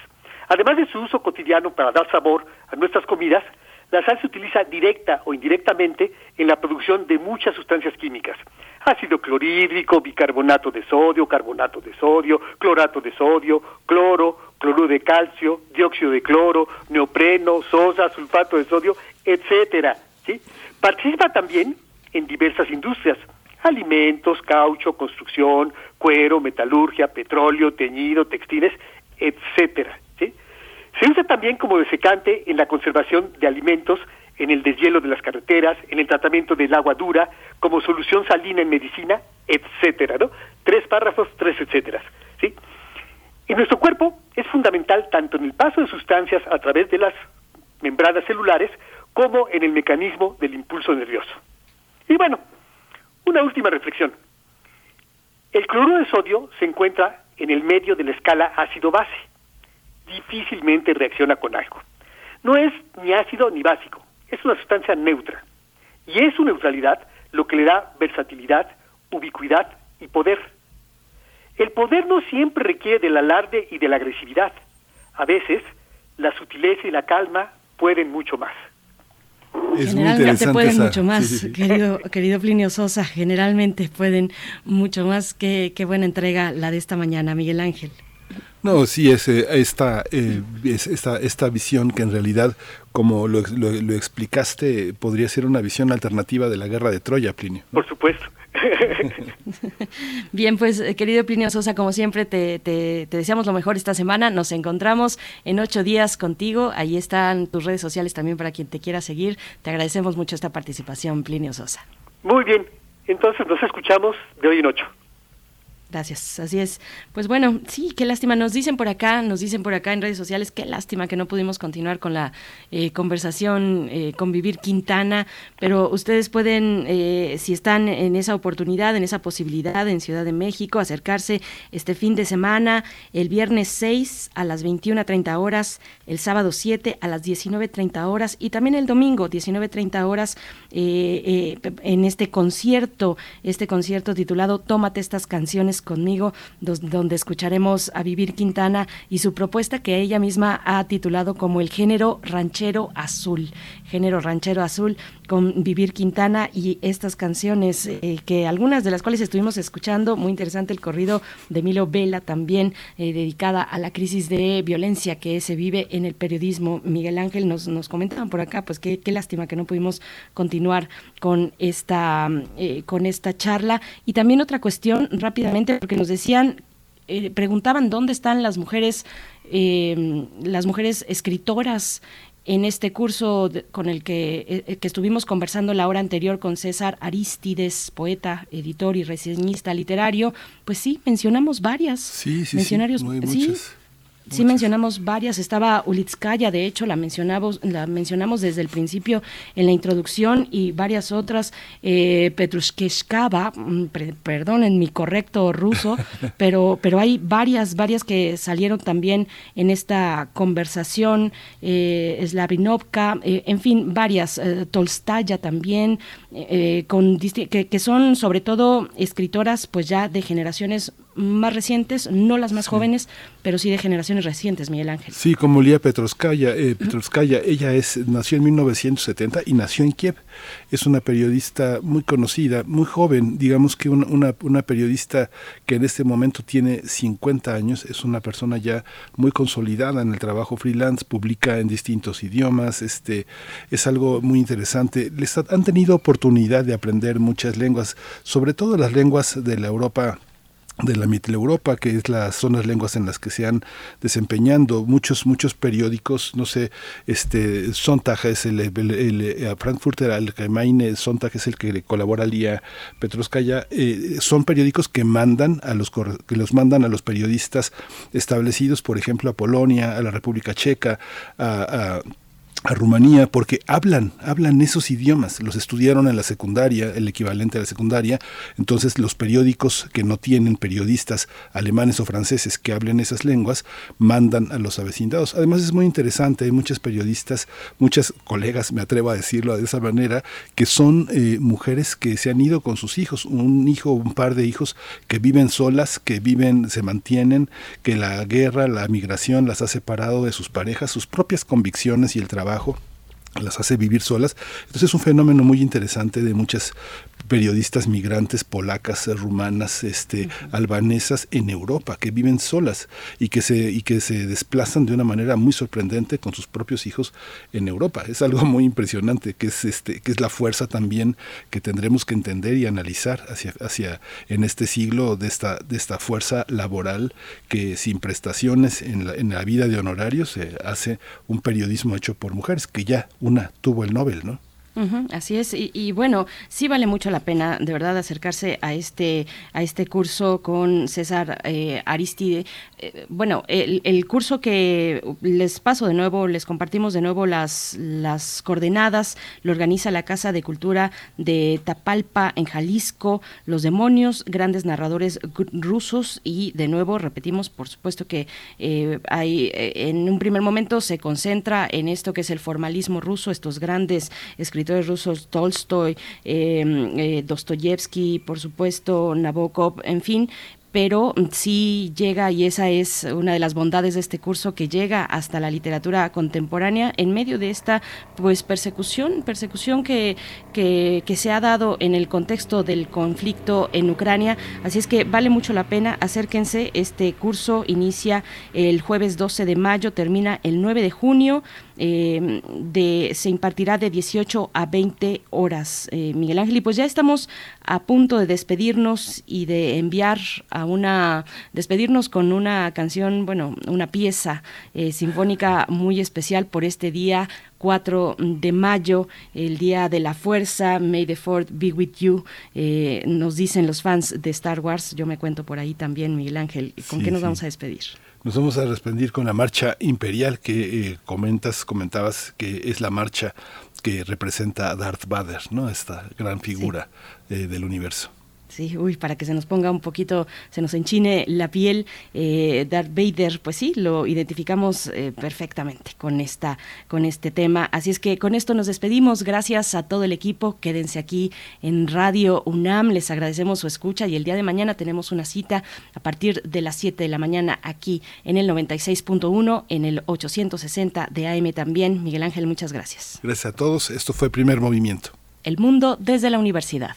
Además de su uso cotidiano para dar sabor a nuestras comidas, la sal se utiliza directa o indirectamente en la producción de muchas sustancias químicas. Ácido clorhídrico, bicarbonato de sodio, carbonato de sodio, clorato de sodio, cloro, cloruro de calcio, dióxido de cloro, neopreno, sosa, sulfato de sodio, etcétera. ¿sí? Participa también en diversas industrias, alimentos, caucho, construcción, cuero, metalurgia, petróleo, teñido, textiles, etcétera. Se usa también como desecante en la conservación de alimentos, en el deshielo de las carreteras, en el tratamiento del agua dura, como solución salina en medicina, etcétera, ¿no? Tres párrafos, tres etcétera, ¿sí? En nuestro cuerpo es fundamental tanto en el paso de sustancias a través de las membranas celulares como en el mecanismo del impulso nervioso. Y bueno, una última reflexión. El cloruro de sodio se encuentra en el medio de la escala ácido-base difícilmente reacciona con algo. No es ni ácido ni básico, es una sustancia neutra. Y es su neutralidad lo que le da versatilidad, ubicuidad y poder. El poder no siempre requiere del alarde y de la agresividad. A veces, la sutileza y la calma pueden mucho más. generalmente pueden mucho más, querido, querido Plinio Sosa, generalmente pueden mucho más. Qué, qué buena entrega la de esta mañana, Miguel Ángel. No, sí, es, esta, eh, es esta, esta visión que en realidad, como lo, lo, explicaste, podría ser una visión alternativa de la guerra de Troya, Plinio. Por supuesto. Bien, pues eh, querido Plinio Sosa, como siempre te, te, te, deseamos lo mejor esta semana. Nos encontramos en ocho días contigo. Ahí están tus redes sociales también para quien te quiera seguir. Te agradecemos mucho esta participación, Plinio Sosa. Muy bien, entonces nos escuchamos de hoy en ocho. Gracias, así es. Pues bueno, sí, qué lástima. Nos dicen por acá, nos dicen por acá en redes sociales, qué lástima que no pudimos continuar con la eh, conversación eh, con Vivir Quintana, pero ustedes pueden, eh, si están en esa oportunidad, en esa posibilidad en Ciudad de México, acercarse este fin de semana, el viernes 6 a las 21.30 horas, el sábado 7 a las 19.30 horas y también el domingo 19.30 horas en este concierto, este concierto titulado Tómate estas canciones conmigo, donde escucharemos a Vivir Quintana y su propuesta que ella misma ha titulado como el género ranchero azul, género ranchero azul con Vivir Quintana y estas canciones eh, que algunas de las cuales estuvimos escuchando, muy interesante el corrido de Milo Vela también eh, dedicada a la crisis de violencia que se vive en el periodismo. Miguel Ángel nos, nos comentaban por acá, pues qué, qué lástima que no pudimos continuar con esta, eh, con esta charla. Y también otra cuestión rápidamente, porque nos decían preguntaban dónde están las mujeres, las mujeres escritoras en este curso con el que, eh, que, estuvimos conversando la hora anterior con César Aristides, poeta, editor y reseñista literario, pues sí, mencionamos varias. Sí, sí, sí, muchas. Sí mencionamos varias, estaba Ulitskaya, de hecho la mencionamos, la mencionamos desde el principio en la introducción y varias otras, eh, Petrushkeskava, mm, perdón en mi correcto ruso, pero, pero hay varias, varias que salieron también en esta conversación, eh, Slavinovka, eh, en fin, varias, eh, Tolstaya también, con, que, que son sobre todo escritoras pues ya de generaciones más recientes, no las más jóvenes, pero sí de generaciones recientes, Miguel Ángel. Sí, como Lía Petrovskaya, eh, ella es, nació en 1970 y nació en Kiev. Es una periodista muy conocida, muy joven, digamos que una, una, periodista que en este momento tiene 50 años, es una persona ya muy consolidada en el trabajo freelance, publica en distintos idiomas, este, es algo muy interesante. Les han tenido oportunidad de aprender muchas lenguas, sobre todo las lenguas de la Europa de la Mitteleuropa, que es las zonas lenguas en las que se han desempeñando. Muchos muchos periódicos, no sé, este Sonntag es el, el, el, Frankfurter Allgemeine Sonntag es el que colabora al Petroskaya, eh, son periódicos que mandan a los que los mandan a los periodistas establecidos, por ejemplo, a Polonia, a la República Checa, a Rumanía porque hablan, hablan esos idiomas, los estudiaron en la secundaria, el equivalente a la secundaria, entonces los periódicos que no tienen periodistas alemanes o franceses que hablen esas lenguas, mandan a los avecindados. Además es muy interesante, hay muchas periodistas, muchas colegas, me atrevo a decirlo de esa manera, que son eh, mujeres que se han ido con sus hijos, un hijo, un par de hijos que viven solas, que viven, se mantienen, que la guerra, la migración las ha separado de sus parejas, sus propias convicciones y el trabajo las hace vivir solas. Entonces es un fenómeno muy interesante de muchas periodistas migrantes polacas, rumanas, este, albanesas en Europa que viven solas y que se y que se desplazan de una manera muy sorprendente con sus propios hijos en Europa. Es algo muy impresionante que es este que es la fuerza también que tendremos que entender y analizar hacia hacia en este siglo de esta de esta fuerza laboral que sin prestaciones en la, en la vida de honorarios se hace un periodismo hecho por mujeres que ya una tuvo el Nobel, ¿no? Así es, y, bueno, sí vale mucho la pena, de verdad, acercarse a este a este curso con César eh, Aristide. Eh, bueno, el, curso que les paso de nuevo, les compartimos de nuevo las las coordenadas, lo organiza la Casa de Cultura de Tapalpa en Jalisco, Los Demonios, grandes narradores rusos y de nuevo repetimos, por supuesto que eh, hay en un primer momento se concentra en esto que es el formalismo ruso, estos grandes escritores rusos, Tolstoy, em, eh, Dostoyevsky, por supuesto, Nabokov, en fin, pero sí llega, y esa es una de las bondades de este curso, que llega hasta la literatura contemporánea en medio de esta pues persecución, persecución que, que, se ha dado en el contexto del conflicto en Ucrania. Así es que vale mucho la pena, acérquense, este curso inicia el jueves 12 de mayo, termina el 9 de junio. Eh, de, se impartirá de 18 a 20 horas, eh, Miguel Ángel. Y pues ya estamos a punto de despedirnos y de enviar a una, despedirnos con una canción, bueno, una pieza eh, sinfónica muy especial por este día 4 de mayo, el Día de la Fuerza, May the Fourth be with you, nos dicen los fans de Star Wars, yo me cuento por ahí también, Miguel Ángel, ¿con qué nos vamos a despedir? Nos vamos a despedir con la marcha imperial que eh, comentas, comentabas que es la marcha que representa a Darth Vader, ¿no? Esta gran figura eh, del universo. Sí, uy, para que se nos ponga un poquito, se nos enchine la piel, eh, Darth Vader, pues sí, lo identificamos eh, perfectamente con esta, con este tema. Así es que con esto nos despedimos. Gracias a todo el equipo. Quédense aquí en Radio UNAM. Les agradecemos su escucha y el día de mañana tenemos una cita a partir de las 7 de la mañana aquí en el 96.1, en el 860 de AM también. Miguel Ángel, muchas gracias. Gracias a todos. Esto fue Primer Movimiento. El mundo desde la universidad.